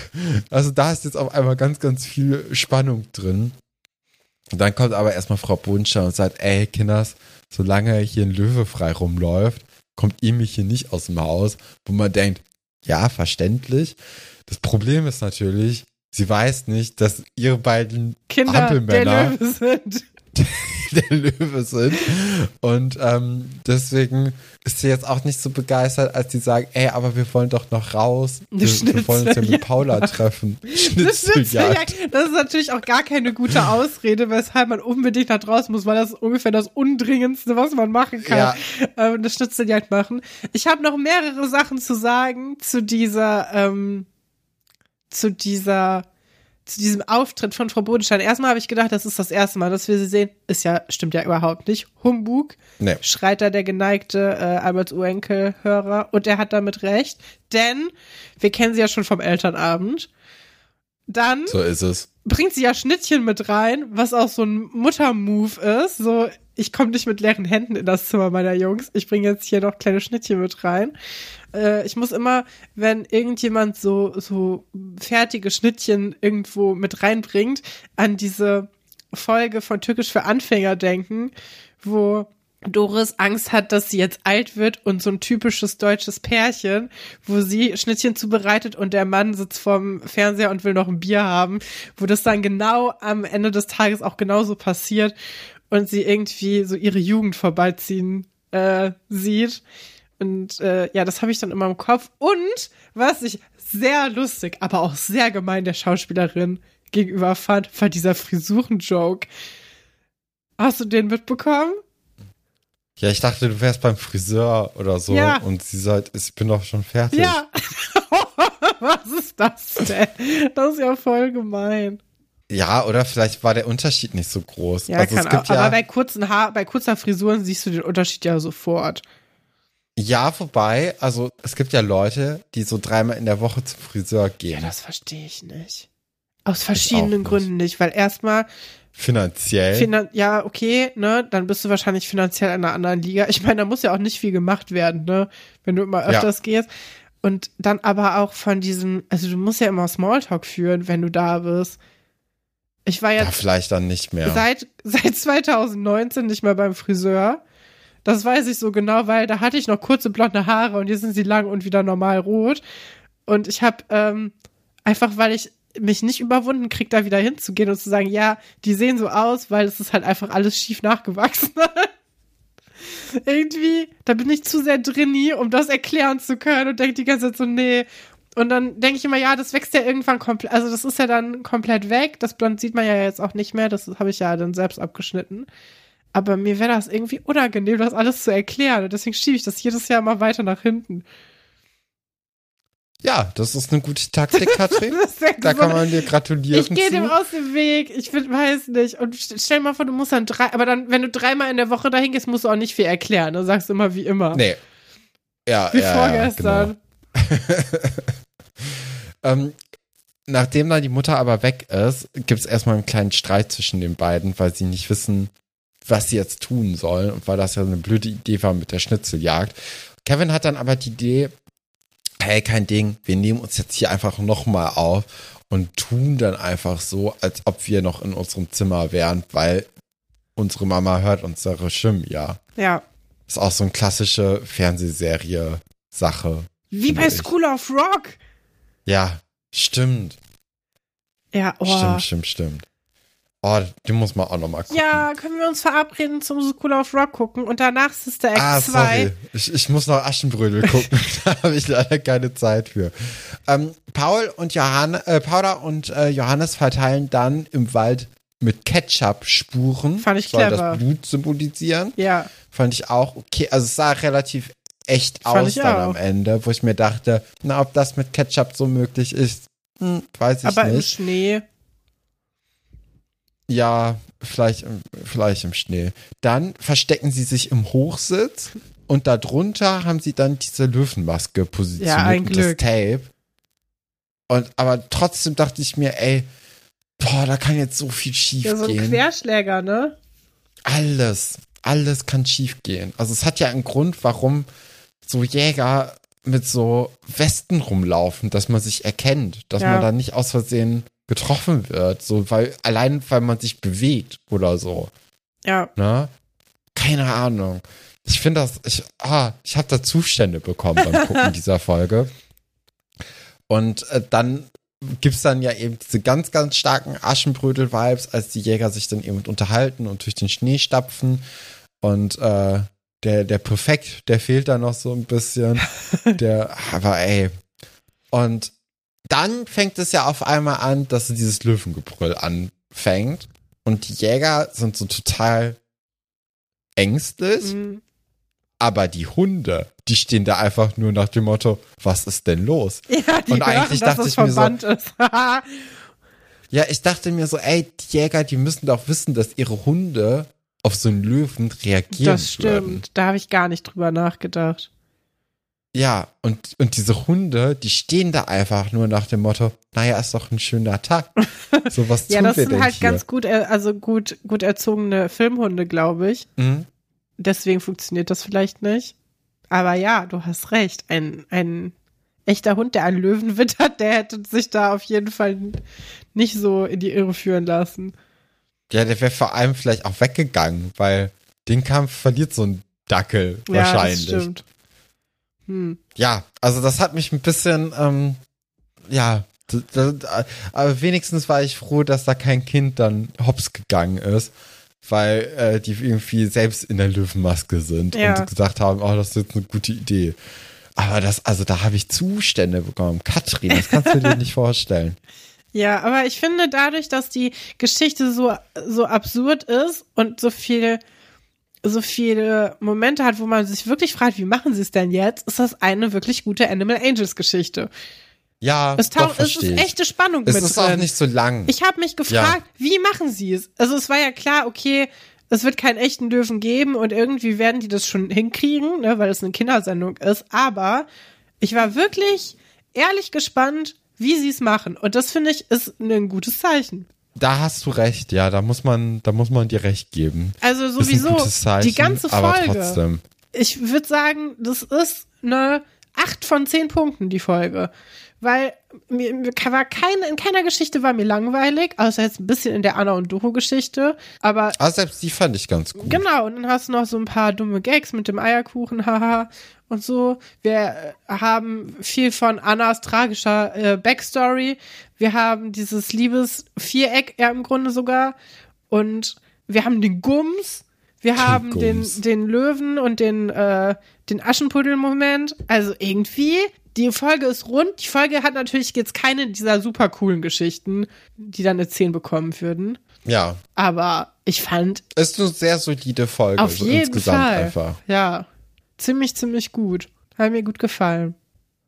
[SPEAKER 1] Also da ist jetzt auf einmal ganz, ganz viel Spannung drin. Und dann kommt aber erstmal Frau Bodenstein und sagt, ey, Kinders, solange hier ein Löwe frei rumläuft, kommt ihr mich hier nicht aus dem Haus, wo man denkt, ja, verständlich. Das Problem ist natürlich, sie weiß nicht, dass ihre beiden
[SPEAKER 2] Kinder der
[SPEAKER 1] Hampelmänner
[SPEAKER 2] Löwe sind.
[SPEAKER 1] der Löwe sind. Und ähm, deswegen ist sie jetzt auch nicht so begeistert, als die sagen, ey, aber wir wollen doch noch raus. Wir, wir wollen uns ja mit Paula treffen.
[SPEAKER 2] Das,
[SPEAKER 1] Schnitzeljagd.
[SPEAKER 2] ja. das ist natürlich auch gar keine gute Ausrede, weshalb man unbedingt nach draußen muss, weil das ist ungefähr das Undringendste, was man machen kann.
[SPEAKER 1] Ja.
[SPEAKER 2] Ähm, eine Schnitzeljagd machen. Ich habe noch mehrere Sachen zu sagen zu dieser, ähm, zu dieser, zu diesem Auftritt von Frau Bodenstein. Erstmal habe ich gedacht, das ist das erste Mal, dass wir sie sehen. Ist ja, stimmt ja überhaupt nicht. Humbug
[SPEAKER 1] Nee.
[SPEAKER 2] schreit da der geneigte äh, Alberts Urenkel-Hörer und er hat damit recht, denn wir kennen sie ja schon vom Elternabend. Dann
[SPEAKER 1] So ist es.
[SPEAKER 2] bringt sie ja Schnittchen mit rein, was auch so ein Muttermove ist. So, ich komme nicht mit leeren Händen in das Zimmer meiner Jungs. Ich bringe jetzt hier noch kleine Schnittchen mit rein. Äh, ich muss immer, wenn irgendjemand so, so fertige Schnittchen irgendwo mit reinbringt, an diese Folge von Türkisch für Anfänger denken, wo Doris Angst hat, dass sie jetzt alt wird und so ein typisches deutsches Pärchen, wo sie Schnittchen zubereitet und der Mann sitzt vorm Fernseher und will noch ein Bier haben, wo das dann genau am Ende des Tages auch genauso passiert und sie irgendwie so ihre Jugend vorbeiziehen äh, sieht. Und äh, ja, das habe ich dann immer im Kopf. Und was ich sehr lustig, aber auch sehr gemein der Schauspielerin gegenüber fand, war dieser Frisuren-Joke. Hast du den mitbekommen?
[SPEAKER 1] Ja, ich dachte, du wärst beim Friseur oder so.
[SPEAKER 2] Ja.
[SPEAKER 1] Und sie sagt, ich bin doch schon fertig.
[SPEAKER 2] Ja. Was ist das denn? Das ist ja voll gemein.
[SPEAKER 1] Ja, oder vielleicht war der Unterschied nicht so groß.
[SPEAKER 2] Ja,
[SPEAKER 1] also
[SPEAKER 2] kann
[SPEAKER 1] es gibt
[SPEAKER 2] auch.
[SPEAKER 1] ja,
[SPEAKER 2] Aber bei kurzen Haar, bei kurzer Frisuren siehst du den Unterschied ja sofort.
[SPEAKER 1] Ja, wobei, also es gibt ja Leute, die so dreimal in der Woche zum Friseur
[SPEAKER 2] Ja,
[SPEAKER 1] gehen.
[SPEAKER 2] das verstehe ich nicht. Aus verschiedenen
[SPEAKER 1] nicht.
[SPEAKER 2] Gründen nicht, weil erstmal,
[SPEAKER 1] Finanziell.
[SPEAKER 2] finan ja, okay, ne, dann bist du wahrscheinlich finanziell in einer anderen Liga. Ich meine, da muss ja auch nicht viel gemacht werden, ne, wenn du immer
[SPEAKER 1] Ja.
[SPEAKER 2] öfters gehst. Und dann aber auch von diesem, also du musst ja immer Smalltalk führen, wenn du da bist. Ich war
[SPEAKER 1] ja,
[SPEAKER 2] jetzt
[SPEAKER 1] vielleicht dann nicht mehr.
[SPEAKER 2] seit, seit 2019 nicht mehr beim Friseur. Das weiß ich so genau, weil da hatte ich noch kurze blonde Haare und jetzt sind sie lang und wieder normal rot. Und ich habe ähm, einfach, weil ich mich nicht überwunden krieg, da wieder hinzugehen und zu sagen, ja, die sehen so aus, weil es ist halt einfach alles schief nachgewachsen. Irgendwie, da bin ich zu sehr drinni, um das erklären zu können und denke die ganze Zeit so, nee. Und dann denke ich immer, ja, das wächst ja irgendwann komplett, also das ist ja dann komplett weg. Das Blond sieht man ja jetzt auch nicht mehr, das habe ich ja dann selbst abgeschnitten. Aber mir wäre das irgendwie unangenehm, das alles zu erklären. Und deswegen schiebe ich das jedes Jahr mal weiter nach hinten.
[SPEAKER 1] Ja, das ist eine gute Taktik, Katrin. Da kann man dir gratulieren.
[SPEAKER 2] ich gehe dem aus dem Weg. Ich find, weiß nicht. Und st- stell mal vor, du musst dann drei, aber dann, wenn du dreimal in der Woche dahin gehst, musst du auch nicht viel erklären. Du sagst immer wie immer.
[SPEAKER 1] Nee. Ja,
[SPEAKER 2] Wie
[SPEAKER 1] ja,
[SPEAKER 2] vorgestern.
[SPEAKER 1] Ja, genau. ähm, nachdem dann die Mutter aber weg ist, gibt es erstmal einen kleinen Streit zwischen den beiden, weil sie nicht wissen, was sie jetzt tun sollen und weil das ja eine blöde Idee war mit der Schnitzeljagd. Kevin hat dann aber die Idee, hey, kein Ding, wir nehmen uns jetzt hier einfach nochmal auf und tun dann einfach so, als ob wir noch in unserem Zimmer wären, weil unsere Mama hört unsere Stimmen, ja.
[SPEAKER 2] Ja.
[SPEAKER 1] Ist auch so eine klassische Fernsehserie-Sache.
[SPEAKER 2] Wie bei
[SPEAKER 1] ich.
[SPEAKER 2] School of Rock.
[SPEAKER 1] Ja, stimmt.
[SPEAKER 2] Ja, oh.
[SPEAKER 1] Stimmt, stimmt, stimmt. Oh, die muss man auch nochmal gucken.
[SPEAKER 2] Ja, können wir uns verabreden zum School of Rock gucken und danach Sister Act
[SPEAKER 1] Ah,
[SPEAKER 2] 2.
[SPEAKER 1] sorry. Ich, ich muss noch Aschenbrödel gucken. da habe ich leider keine Zeit für. Ähm, Paul und Johann, äh, Paula und äh, Johannes verteilen dann im Wald mit Ketchup Spuren.
[SPEAKER 2] Fand ich
[SPEAKER 1] Soll
[SPEAKER 2] clever.
[SPEAKER 1] das Blut symbolisieren.
[SPEAKER 2] Ja,
[SPEAKER 1] Fand ich auch okay. Also es sah relativ echt
[SPEAKER 2] Fand
[SPEAKER 1] aus dann
[SPEAKER 2] auch.
[SPEAKER 1] am Ende, wo ich mir dachte, na, ob das mit Ketchup so möglich ist, hm, weiß ich
[SPEAKER 2] aber im
[SPEAKER 1] nicht.
[SPEAKER 2] Schnee.
[SPEAKER 1] Ja, vielleicht, im- vielleicht im Schnee. Dann verstecken sie sich im Hochsitz und darunter haben sie dann diese Löwenmaske positioniert
[SPEAKER 2] Ja, ein
[SPEAKER 1] und
[SPEAKER 2] Glück.
[SPEAKER 1] das Tape. Und aber trotzdem dachte ich mir, ey, boah, da kann jetzt so viel schief
[SPEAKER 2] Ja, so ein
[SPEAKER 1] gehen.
[SPEAKER 2] Querschläger, ne?
[SPEAKER 1] Alles, alles kann schief gehen. Also es hat ja einen Grund, warum so Jäger mit so Westen rumlaufen, dass man sich erkennt, dass
[SPEAKER 2] Ja.
[SPEAKER 1] man da nicht aus Versehen getroffen wird, so weil allein weil man sich bewegt oder so,
[SPEAKER 2] Ja.
[SPEAKER 1] ne? Keine Ahnung. Ich finde das ich ah, ich habe da Zustände bekommen beim Gucken dieser Folge. Und äh, dann gibt's dann ja eben diese ganz, ganz starken Aschenbrödel-Vibes, als die Jäger sich dann eben unterhalten und durch den Schnee stapfen. Und äh, der, der Präfekt, der fehlt da noch so ein bisschen. der, aber ey. Und dann fängt es ja auf einmal an, dass dieses Löwengebrüll anfängt. Und die Jäger sind so total ängstlich.
[SPEAKER 2] Mhm.
[SPEAKER 1] Aber die Hunde, die stehen da einfach nur nach dem Motto, was ist denn los?
[SPEAKER 2] Ja, die
[SPEAKER 1] Und
[SPEAKER 2] hören,
[SPEAKER 1] eigentlich dachte ich mir so-. Ja, ich dachte mir so, ey, die Jäger, die müssen doch wissen, dass ihre Hunde auf so einen Löwen reagieren
[SPEAKER 2] das stimmt.
[SPEAKER 1] würden.
[SPEAKER 2] Da habe ich gar nicht drüber nachgedacht.
[SPEAKER 1] Ja, und, und diese Hunde, die stehen da einfach nur nach dem Motto, naja, ist doch ein schöner Tag. So, was
[SPEAKER 2] Ja,
[SPEAKER 1] tun
[SPEAKER 2] das
[SPEAKER 1] wir
[SPEAKER 2] sind halt
[SPEAKER 1] hier?
[SPEAKER 2] ganz gut, er- also gut, gut erzogene Filmhunde, glaube ich.
[SPEAKER 1] Mhm.
[SPEAKER 2] Deswegen funktioniert das vielleicht nicht. Aber ja, du hast recht. Ein, ein echter Hund, der einen Löwen wittert, der hätte sich da auf jeden Fall nicht so in die Irre führen lassen.
[SPEAKER 1] Ja, der wäre vor allem vielleicht auch weggegangen, weil den Kampf verliert so ein Dackel wahrscheinlich.
[SPEAKER 2] Ja, das stimmt. Hm.
[SPEAKER 1] Ja, also das hat mich ein bisschen, ähm, ja, d- aber wenigstens war ich froh, dass da kein Kind dann hops gegangen ist, weil äh, die irgendwie selbst in der Löwenmaske sind
[SPEAKER 2] Ja.
[SPEAKER 1] und gesagt haben, oh, das ist jetzt eine gute Idee. Aber das, also da habe ich Zustände bekommen. Katrin, das kannst du dir nicht vorstellen.
[SPEAKER 2] Ja, aber ich finde dadurch, dass die Geschichte so, so absurd ist und so viele, so viele Momente hat, wo man sich wirklich fragt, wie machen sie es denn jetzt, ist das eine wirklich gute Animal Angels Geschichte.
[SPEAKER 1] Ja,
[SPEAKER 2] Es,
[SPEAKER 1] doch,
[SPEAKER 2] es ist echte Spannung
[SPEAKER 1] Es
[SPEAKER 2] mit
[SPEAKER 1] ist
[SPEAKER 2] drin.
[SPEAKER 1] auch nicht so lang.
[SPEAKER 2] Ich habe mich gefragt, wie machen sie es? Also es war ja klar, okay, es wird keinen echten Löwen geben und irgendwie werden die das schon hinkriegen, ne, weil es eine Kindersendung ist. Aber ich war wirklich ehrlich gespannt, wie sie es machen. Und das finde ich ist ein gutes Zeichen.
[SPEAKER 1] Da hast du recht, ja, da muss man, da muss man dir recht geben.
[SPEAKER 2] Also sowieso
[SPEAKER 1] Zeichen,
[SPEAKER 2] die ganze Folge. Ich würde sagen, das ist eine 8 von 10 Punkten, die Folge. Weil mir, mir war keine, in keiner Geschichte war mir langweilig, außer jetzt ein bisschen in der Anna und Doro-Geschichte. Aber
[SPEAKER 1] Aber selbst die fand ich ganz gut.
[SPEAKER 2] Genau, und dann hast du noch so ein paar dumme Gags mit dem Eierkuchen, haha, und so. Wir äh, haben viel von Annas tragischer äh, Backstory. Wir haben dieses Liebesviereck, ja im Grunde sogar. Und wir haben den Gums. Wir haben den,
[SPEAKER 1] Gums.
[SPEAKER 2] den Löwen und den, äh, den Aschenputtel-Moment. Also irgendwie, die Folge ist rund. Die Folge hat natürlich jetzt keine dieser super coolen Geschichten, die dann eine 10 bekommen würden.
[SPEAKER 1] Ja,
[SPEAKER 2] Aber ich fand
[SPEAKER 1] ist eine sehr solide Folge.
[SPEAKER 2] auf
[SPEAKER 1] so
[SPEAKER 2] jeden
[SPEAKER 1] insgesamt
[SPEAKER 2] Fall.
[SPEAKER 1] einfach.
[SPEAKER 2] Ja. Ziemlich, ziemlich gut. Hat mir gut gefallen.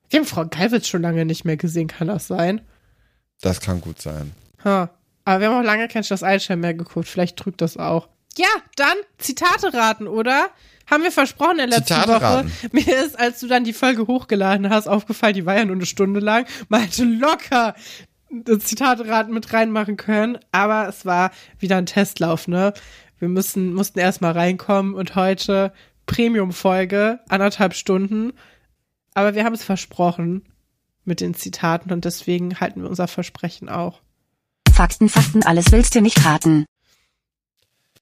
[SPEAKER 2] Wir haben Frau Galwitz schon lange nicht mehr gesehen, kann das sein?
[SPEAKER 1] Das kann gut sein.
[SPEAKER 2] Ha. Aber wir haben auch lange kein Schloss Einstein mehr geguckt. Vielleicht trügt das auch. Ja, dann Zitate raten, oder? Haben wir versprochen in der letzten
[SPEAKER 1] Zitate
[SPEAKER 2] Woche.
[SPEAKER 1] raten.
[SPEAKER 2] Mir ist, als du dann die Folge hochgeladen hast, aufgefallen, die war ja nur eine Stunde lang. Man hätte locker das Zitate raten mit reinmachen können. Aber es war wieder ein Testlauf, ne? Wir müssen, mussten erstmal reinkommen und heute Premium-Folge, anderthalb Stunden. Aber wir haben es versprochen mit den Zitaten und deswegen halten wir unser Versprechen auch.
[SPEAKER 4] Fakten, Fakten, alles willst du nicht raten.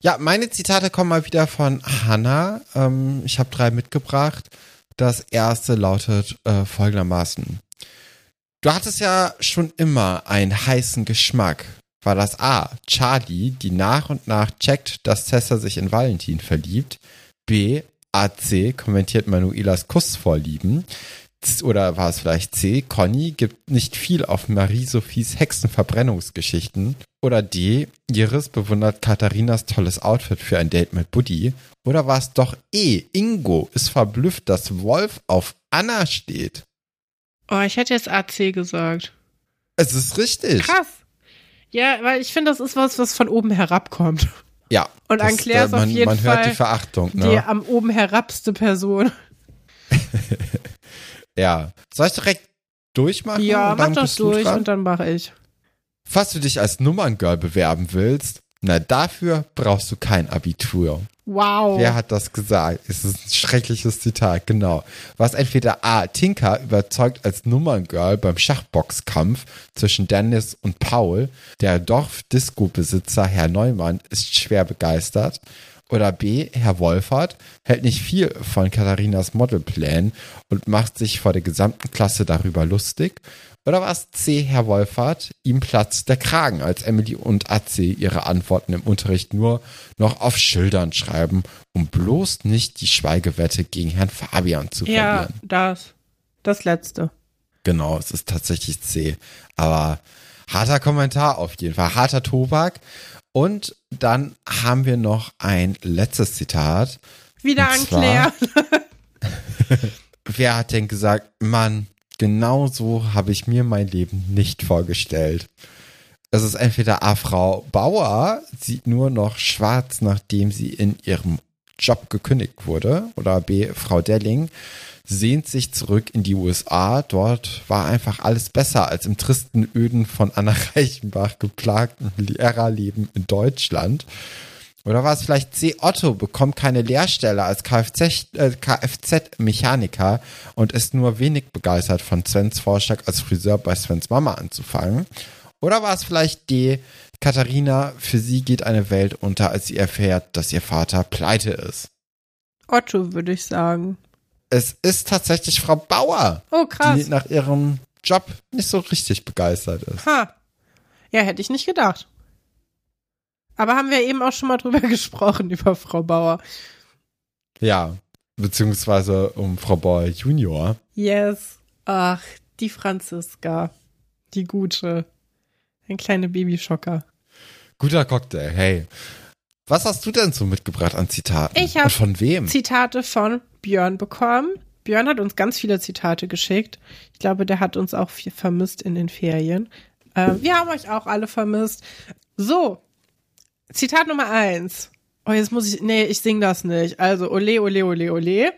[SPEAKER 1] Ja, meine Zitate kommen mal wieder von Hannah. Ähm, ich habe drei mitgebracht. Das erste lautet äh, folgendermaßen. Du hattest ja schon immer einen heißen Geschmack. War das A. Charlie, die nach und nach checkt, dass Tessa sich in Valentin verliebt. B. AC kommentiert Manuelas Kussvorlieben. Oder war es vielleicht C? Conny gibt nicht viel auf Marie-Sophies Hexenverbrennungsgeschichten. Oder D. Iris bewundert Katharinas tolles Outfit für ein Date mit Buddy. Oder war es doch E? Ingo ist verblüfft, dass Wolf auf Anna steht.
[SPEAKER 2] Oh, ich hätte jetzt AC gesagt.
[SPEAKER 1] Es ist richtig.
[SPEAKER 2] Krass. Ja, weil ich finde, das ist was, was von oben herabkommt.
[SPEAKER 1] Ja.
[SPEAKER 2] Und an
[SPEAKER 1] das,
[SPEAKER 2] Claire
[SPEAKER 1] äh,
[SPEAKER 2] ist auf
[SPEAKER 1] man,
[SPEAKER 2] jeden
[SPEAKER 1] man hört
[SPEAKER 2] Fall
[SPEAKER 1] die Verachtung.
[SPEAKER 2] Die
[SPEAKER 1] Ne?
[SPEAKER 2] am oben herabste Person.
[SPEAKER 1] Ja. Soll ich direkt durchmachen?
[SPEAKER 2] Ja, mach das durch
[SPEAKER 1] dran?
[SPEAKER 2] und dann mache ich.
[SPEAKER 1] Falls du dich als Nummerngirl bewerben willst, na dafür brauchst du kein Abitur.
[SPEAKER 2] Wow.
[SPEAKER 1] Wer hat das gesagt? Es ist ein schreckliches Zitat, genau. Was entweder A. Tinker überzeugt als Nummerngirl beim Schachboxkampf zwischen Dennis und Paul. Der Dorf-Disco-Besitzer Herr Neumann ist schwer begeistert. Oder B. Herr Wolfert hält nicht viel von Katharinas Modelplänen und macht sich vor der gesamten Klasse darüber lustig. Oder was C. Herr Wolfert? Ihm platzt der Kragen, als Emily und AC ihre Antworten im Unterricht nur noch auf Schildern schreiben, um bloß nicht die Schweigewette gegen Herrn Fabian zu
[SPEAKER 2] ja,
[SPEAKER 1] verlieren.
[SPEAKER 2] das. Das letzte.
[SPEAKER 1] Genau, es ist tatsächlich C. Aber harter Kommentar auf jeden Fall, harter Tobak. Und dann haben wir noch ein letztes Zitat.
[SPEAKER 2] Wieder an Claire.
[SPEAKER 1] Wer hat denn gesagt, Mann, genau so habe ich mir mein Leben nicht vorgestellt. Es ist entweder A. Frau Bauer sieht nur noch schwarz, nachdem sie in ihrem Job gekündigt wurde. Oder B. Frau Delling sehnt sich zurück in die USA. Dort war einfach alles besser als im tristen Öden von Anna Reichenbach geplagten Lehrerleben in Deutschland. Oder war es vielleicht C. Otto bekommt keine Lehrstelle als Kfz, äh, Kfz-Mechaniker und ist nur wenig begeistert von Svens Vorschlag als Friseur bei Svens Mama anzufangen? Oder war es vielleicht D. Katharina, für sie geht eine Welt unter, als sie erfährt, dass ihr Vater pleite ist?
[SPEAKER 2] Otto, würde ich sagen.
[SPEAKER 1] Es ist tatsächlich Frau Bauer,
[SPEAKER 2] Oh, krass.
[SPEAKER 1] die nach ihrem Job nicht so richtig begeistert ist.
[SPEAKER 2] Ha. Ja, hätte ich nicht gedacht. Aber haben wir eben auch schon mal drüber gesprochen, über Frau Bauer.
[SPEAKER 1] Ja, beziehungsweise um Frau Bauer Junior.
[SPEAKER 2] Yes. Ach, die Franziska. Die gute. Ein kleiner Babyschocker.
[SPEAKER 1] Guter Cocktail, hey. Was hast du denn so mitgebracht an Zitaten?
[SPEAKER 2] Ich hab
[SPEAKER 1] Und von wem?
[SPEAKER 2] Zitate von Björn bekommen. Björn hat uns ganz viele Zitate geschickt. Ich glaube, der hat uns auch viel vermisst in den Ferien. Ähm, wir haben euch auch alle vermisst. So, Zitat Nummer eins. Oh, jetzt muss ich, nee, ich sing das nicht. Also, ole, ole, ole, ole.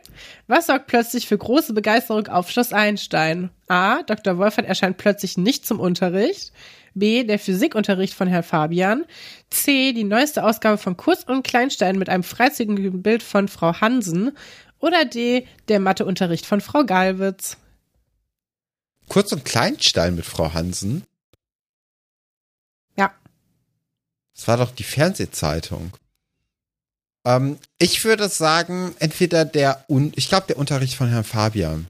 [SPEAKER 2] Was sorgt plötzlich für große Begeisterung auf Schloss Einstein? A. Dr. Wolfert erscheint plötzlich nicht zum Unterricht. B. Der Physikunterricht von Herrn Fabian. C. Die neueste Ausgabe von Kurz und Kleinstein mit einem freizügigen Bild von Frau Hansen. Oder D. Der Matheunterricht von Frau Galwitz.
[SPEAKER 1] Kurz und Kleinstein mit Frau Hansen.
[SPEAKER 2] Ja.
[SPEAKER 1] Das war doch die Fernsehzeitung. Ähm, ich würde sagen, entweder der, Un ich glaube, der Unterricht von Herrn Fabian.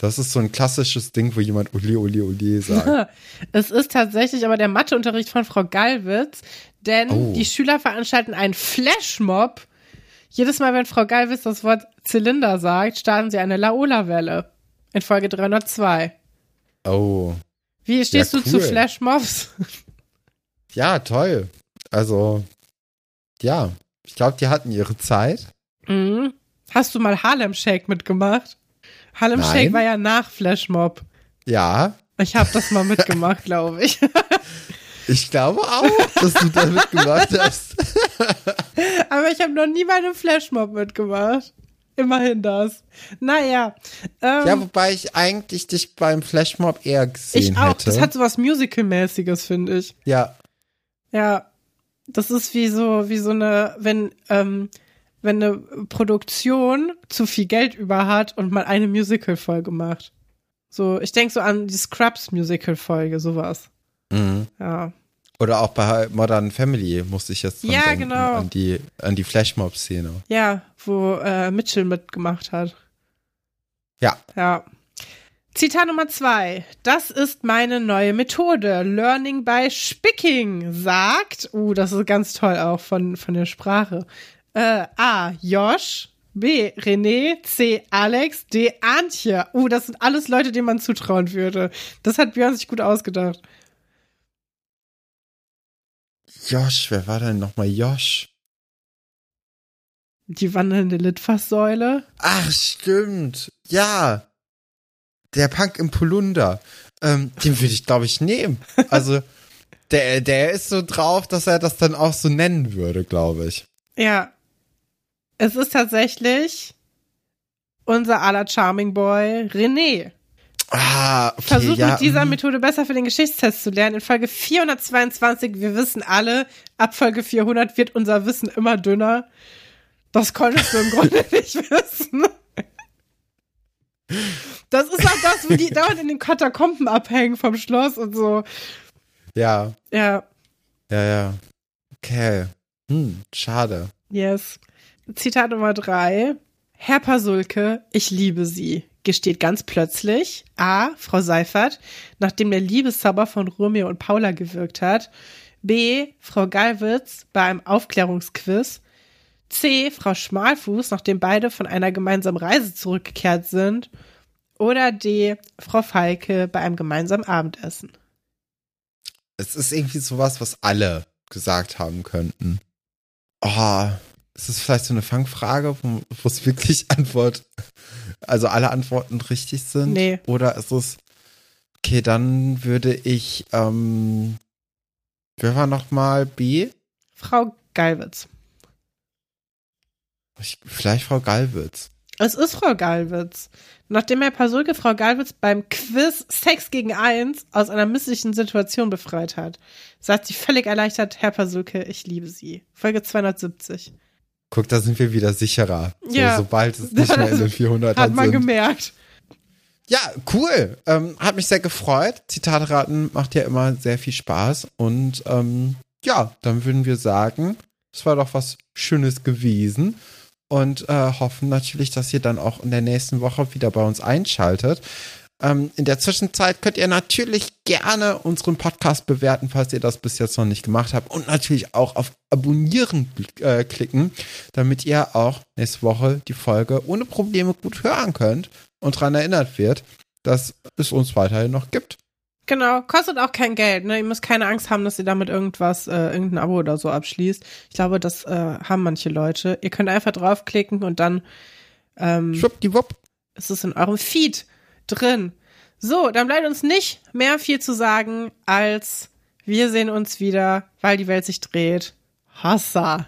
[SPEAKER 1] Das ist so ein klassisches Ding, wo jemand Uli, Uli, Uli sagt.
[SPEAKER 2] Es ist tatsächlich aber der Matheunterricht von Frau Galwitz, denn
[SPEAKER 1] Oh.
[SPEAKER 2] die Schüler veranstalten einen Flashmob. Jedes Mal, wenn Frau Galwitz das Wort Zylinder sagt, starten sie eine Laola-Welle. In Folge 302.
[SPEAKER 1] Oh.
[SPEAKER 2] Wie stehst
[SPEAKER 1] Ja,
[SPEAKER 2] du zu
[SPEAKER 1] cool.
[SPEAKER 2] Flashmobs?
[SPEAKER 1] Ja, toll. Also, ja. Ich glaube, die hatten ihre Zeit.
[SPEAKER 2] Mhm. Hast du mal Harlem Shake mitgemacht? Harlem
[SPEAKER 1] Nein.
[SPEAKER 2] Shake war ja nach Flashmob.
[SPEAKER 1] Ja.
[SPEAKER 2] Ich habe das mal mitgemacht, glaube ich.
[SPEAKER 1] Ich glaube auch, dass du da mitgemacht hast.
[SPEAKER 2] Aber ich habe noch nie bei einem Flashmob mitgemacht. Immerhin das. Naja. Ähm,
[SPEAKER 1] Ja, wobei ich eigentlich dich beim Flashmob eher gesehen
[SPEAKER 2] ich auch.
[SPEAKER 1] hätte.
[SPEAKER 2] Das hat so was Musical-mäßiges, finde ich.
[SPEAKER 1] ja,
[SPEAKER 2] Ja. Das ist wie so, wie so eine, wenn ähm, wenn eine Produktion zu viel Geld über hat und mal eine Musical-Folge macht. So, ich denke so an die Scrubs-Musical-Folge, sowas.
[SPEAKER 1] Mhm.
[SPEAKER 2] Ja.
[SPEAKER 1] Oder auch bei Modern Family musste ich jetzt
[SPEAKER 2] Ja,
[SPEAKER 1] denken,
[SPEAKER 2] genau.
[SPEAKER 1] an die, an die Flashmob-Szene.
[SPEAKER 2] Ja, wo äh, Mitchell mitgemacht hat.
[SPEAKER 1] Ja.
[SPEAKER 2] Ja. Zitat Nummer zwei. Das ist meine neue Methode. Learning by Spicking sagt, uh, das ist ganz toll auch von, von der Sprache. Äh, A. Josh. B. René. C. Alex. D. Antje. Uh, das sind alles Leute, denen man zutrauen würde. Das hat Björn sich gut ausgedacht.
[SPEAKER 1] Josh, wer war denn nochmal Josh?
[SPEAKER 2] Die wandelnde Litfaßsäule.
[SPEAKER 1] Ach, stimmt. Ja. Der Punk im Polunder. Ähm, den würde ich, glaube ich, nehmen. Also, der, der ist so drauf, dass er das dann auch so nennen würde, glaube ich.
[SPEAKER 2] Ja. Es ist tatsächlich unser aller Charming Boy René.
[SPEAKER 1] Ah, okay,
[SPEAKER 2] Versucht
[SPEAKER 1] ja.
[SPEAKER 2] mit dieser
[SPEAKER 1] mm.
[SPEAKER 2] Methode besser für den Geschichtstest zu lernen. In Folge 422, wir wissen alle, ab Folge 400 wird unser Wissen immer dünner. Das konntest du im Grunde nicht wissen. Das ist auch das, wo die dauernd in den Katakomben abhängen vom Schloss und so.
[SPEAKER 1] Ja,
[SPEAKER 2] Ja,
[SPEAKER 1] ja, ja. Okay. Hm, schade.
[SPEAKER 2] yes. Zitat Nummer drei. Herr Pasulke, ich liebe Sie, gesteht ganz plötzlich A. Frau Seifert, nachdem der Liebeszauber von Romeo und Paula gewirkt hat. B. Frau Gallwitz bei einem Aufklärungsquiz. C. Frau Schmalfuß, nachdem beide von einer gemeinsamen Reise zurückgekehrt sind. Oder D. Frau Falke bei einem gemeinsamen Abendessen.
[SPEAKER 1] Es ist irgendwie sowas, was alle gesagt haben könnten. Oh, ist es vielleicht so eine Fangfrage, wo es wirklich Antwort, also alle Antworten richtig sind?
[SPEAKER 2] Nee.
[SPEAKER 1] Oder ist es, okay, dann würde ich, ähm, wer war nochmal B?
[SPEAKER 2] Frau Gallwitz.
[SPEAKER 1] Ich, vielleicht Frau Gallwitz.
[SPEAKER 2] Es ist Frau Gallwitz. Nachdem Herr Pasulke Frau Gallwitz beim Quiz Sex gegen Eins aus einer misslichen Situation befreit hat, sagt sie völlig erleichtert, Herr Pasulke, ich liebe Sie. Folge 270.
[SPEAKER 1] Guck, da sind wir wieder sicherer.
[SPEAKER 2] Ja.
[SPEAKER 1] So, sobald es nicht mehr in den 400
[SPEAKER 2] Hat man
[SPEAKER 1] sind.
[SPEAKER 2] gemerkt.
[SPEAKER 1] Ja, cool. Ähm, hat mich sehr gefreut. Zitatraten macht ja immer sehr viel Spaß. Und ähm, ja, dann würden wir sagen, es war doch was Schönes gewesen. Und äh, hoffen natürlich, dass ihr dann auch in der nächsten Woche wieder bei uns einschaltet. Ähm, in der Zwischenzeit könnt ihr natürlich gerne unseren Podcast bewerten, falls ihr das bis jetzt noch nicht gemacht habt. Und natürlich auch auf Abonnieren äh, klicken, damit ihr auch nächste Woche die Folge ohne Probleme gut hören könnt und daran erinnert wird, dass es uns weiterhin noch gibt.
[SPEAKER 2] Genau, kostet auch kein Geld. Ne? Ihr müsst keine Angst haben, dass ihr damit irgendwas, äh, irgendein Abo oder so abschließt. Ich glaube, das äh, haben manche Leute. Ihr könnt einfach draufklicken und dann ähm,
[SPEAKER 1] Schwuppdiwupp.
[SPEAKER 2] ist es in eurem Feed drin. So, dann bleibt uns nicht mehr viel zu sagen, als wir sehen uns wieder, weil die Welt sich dreht. Hassa.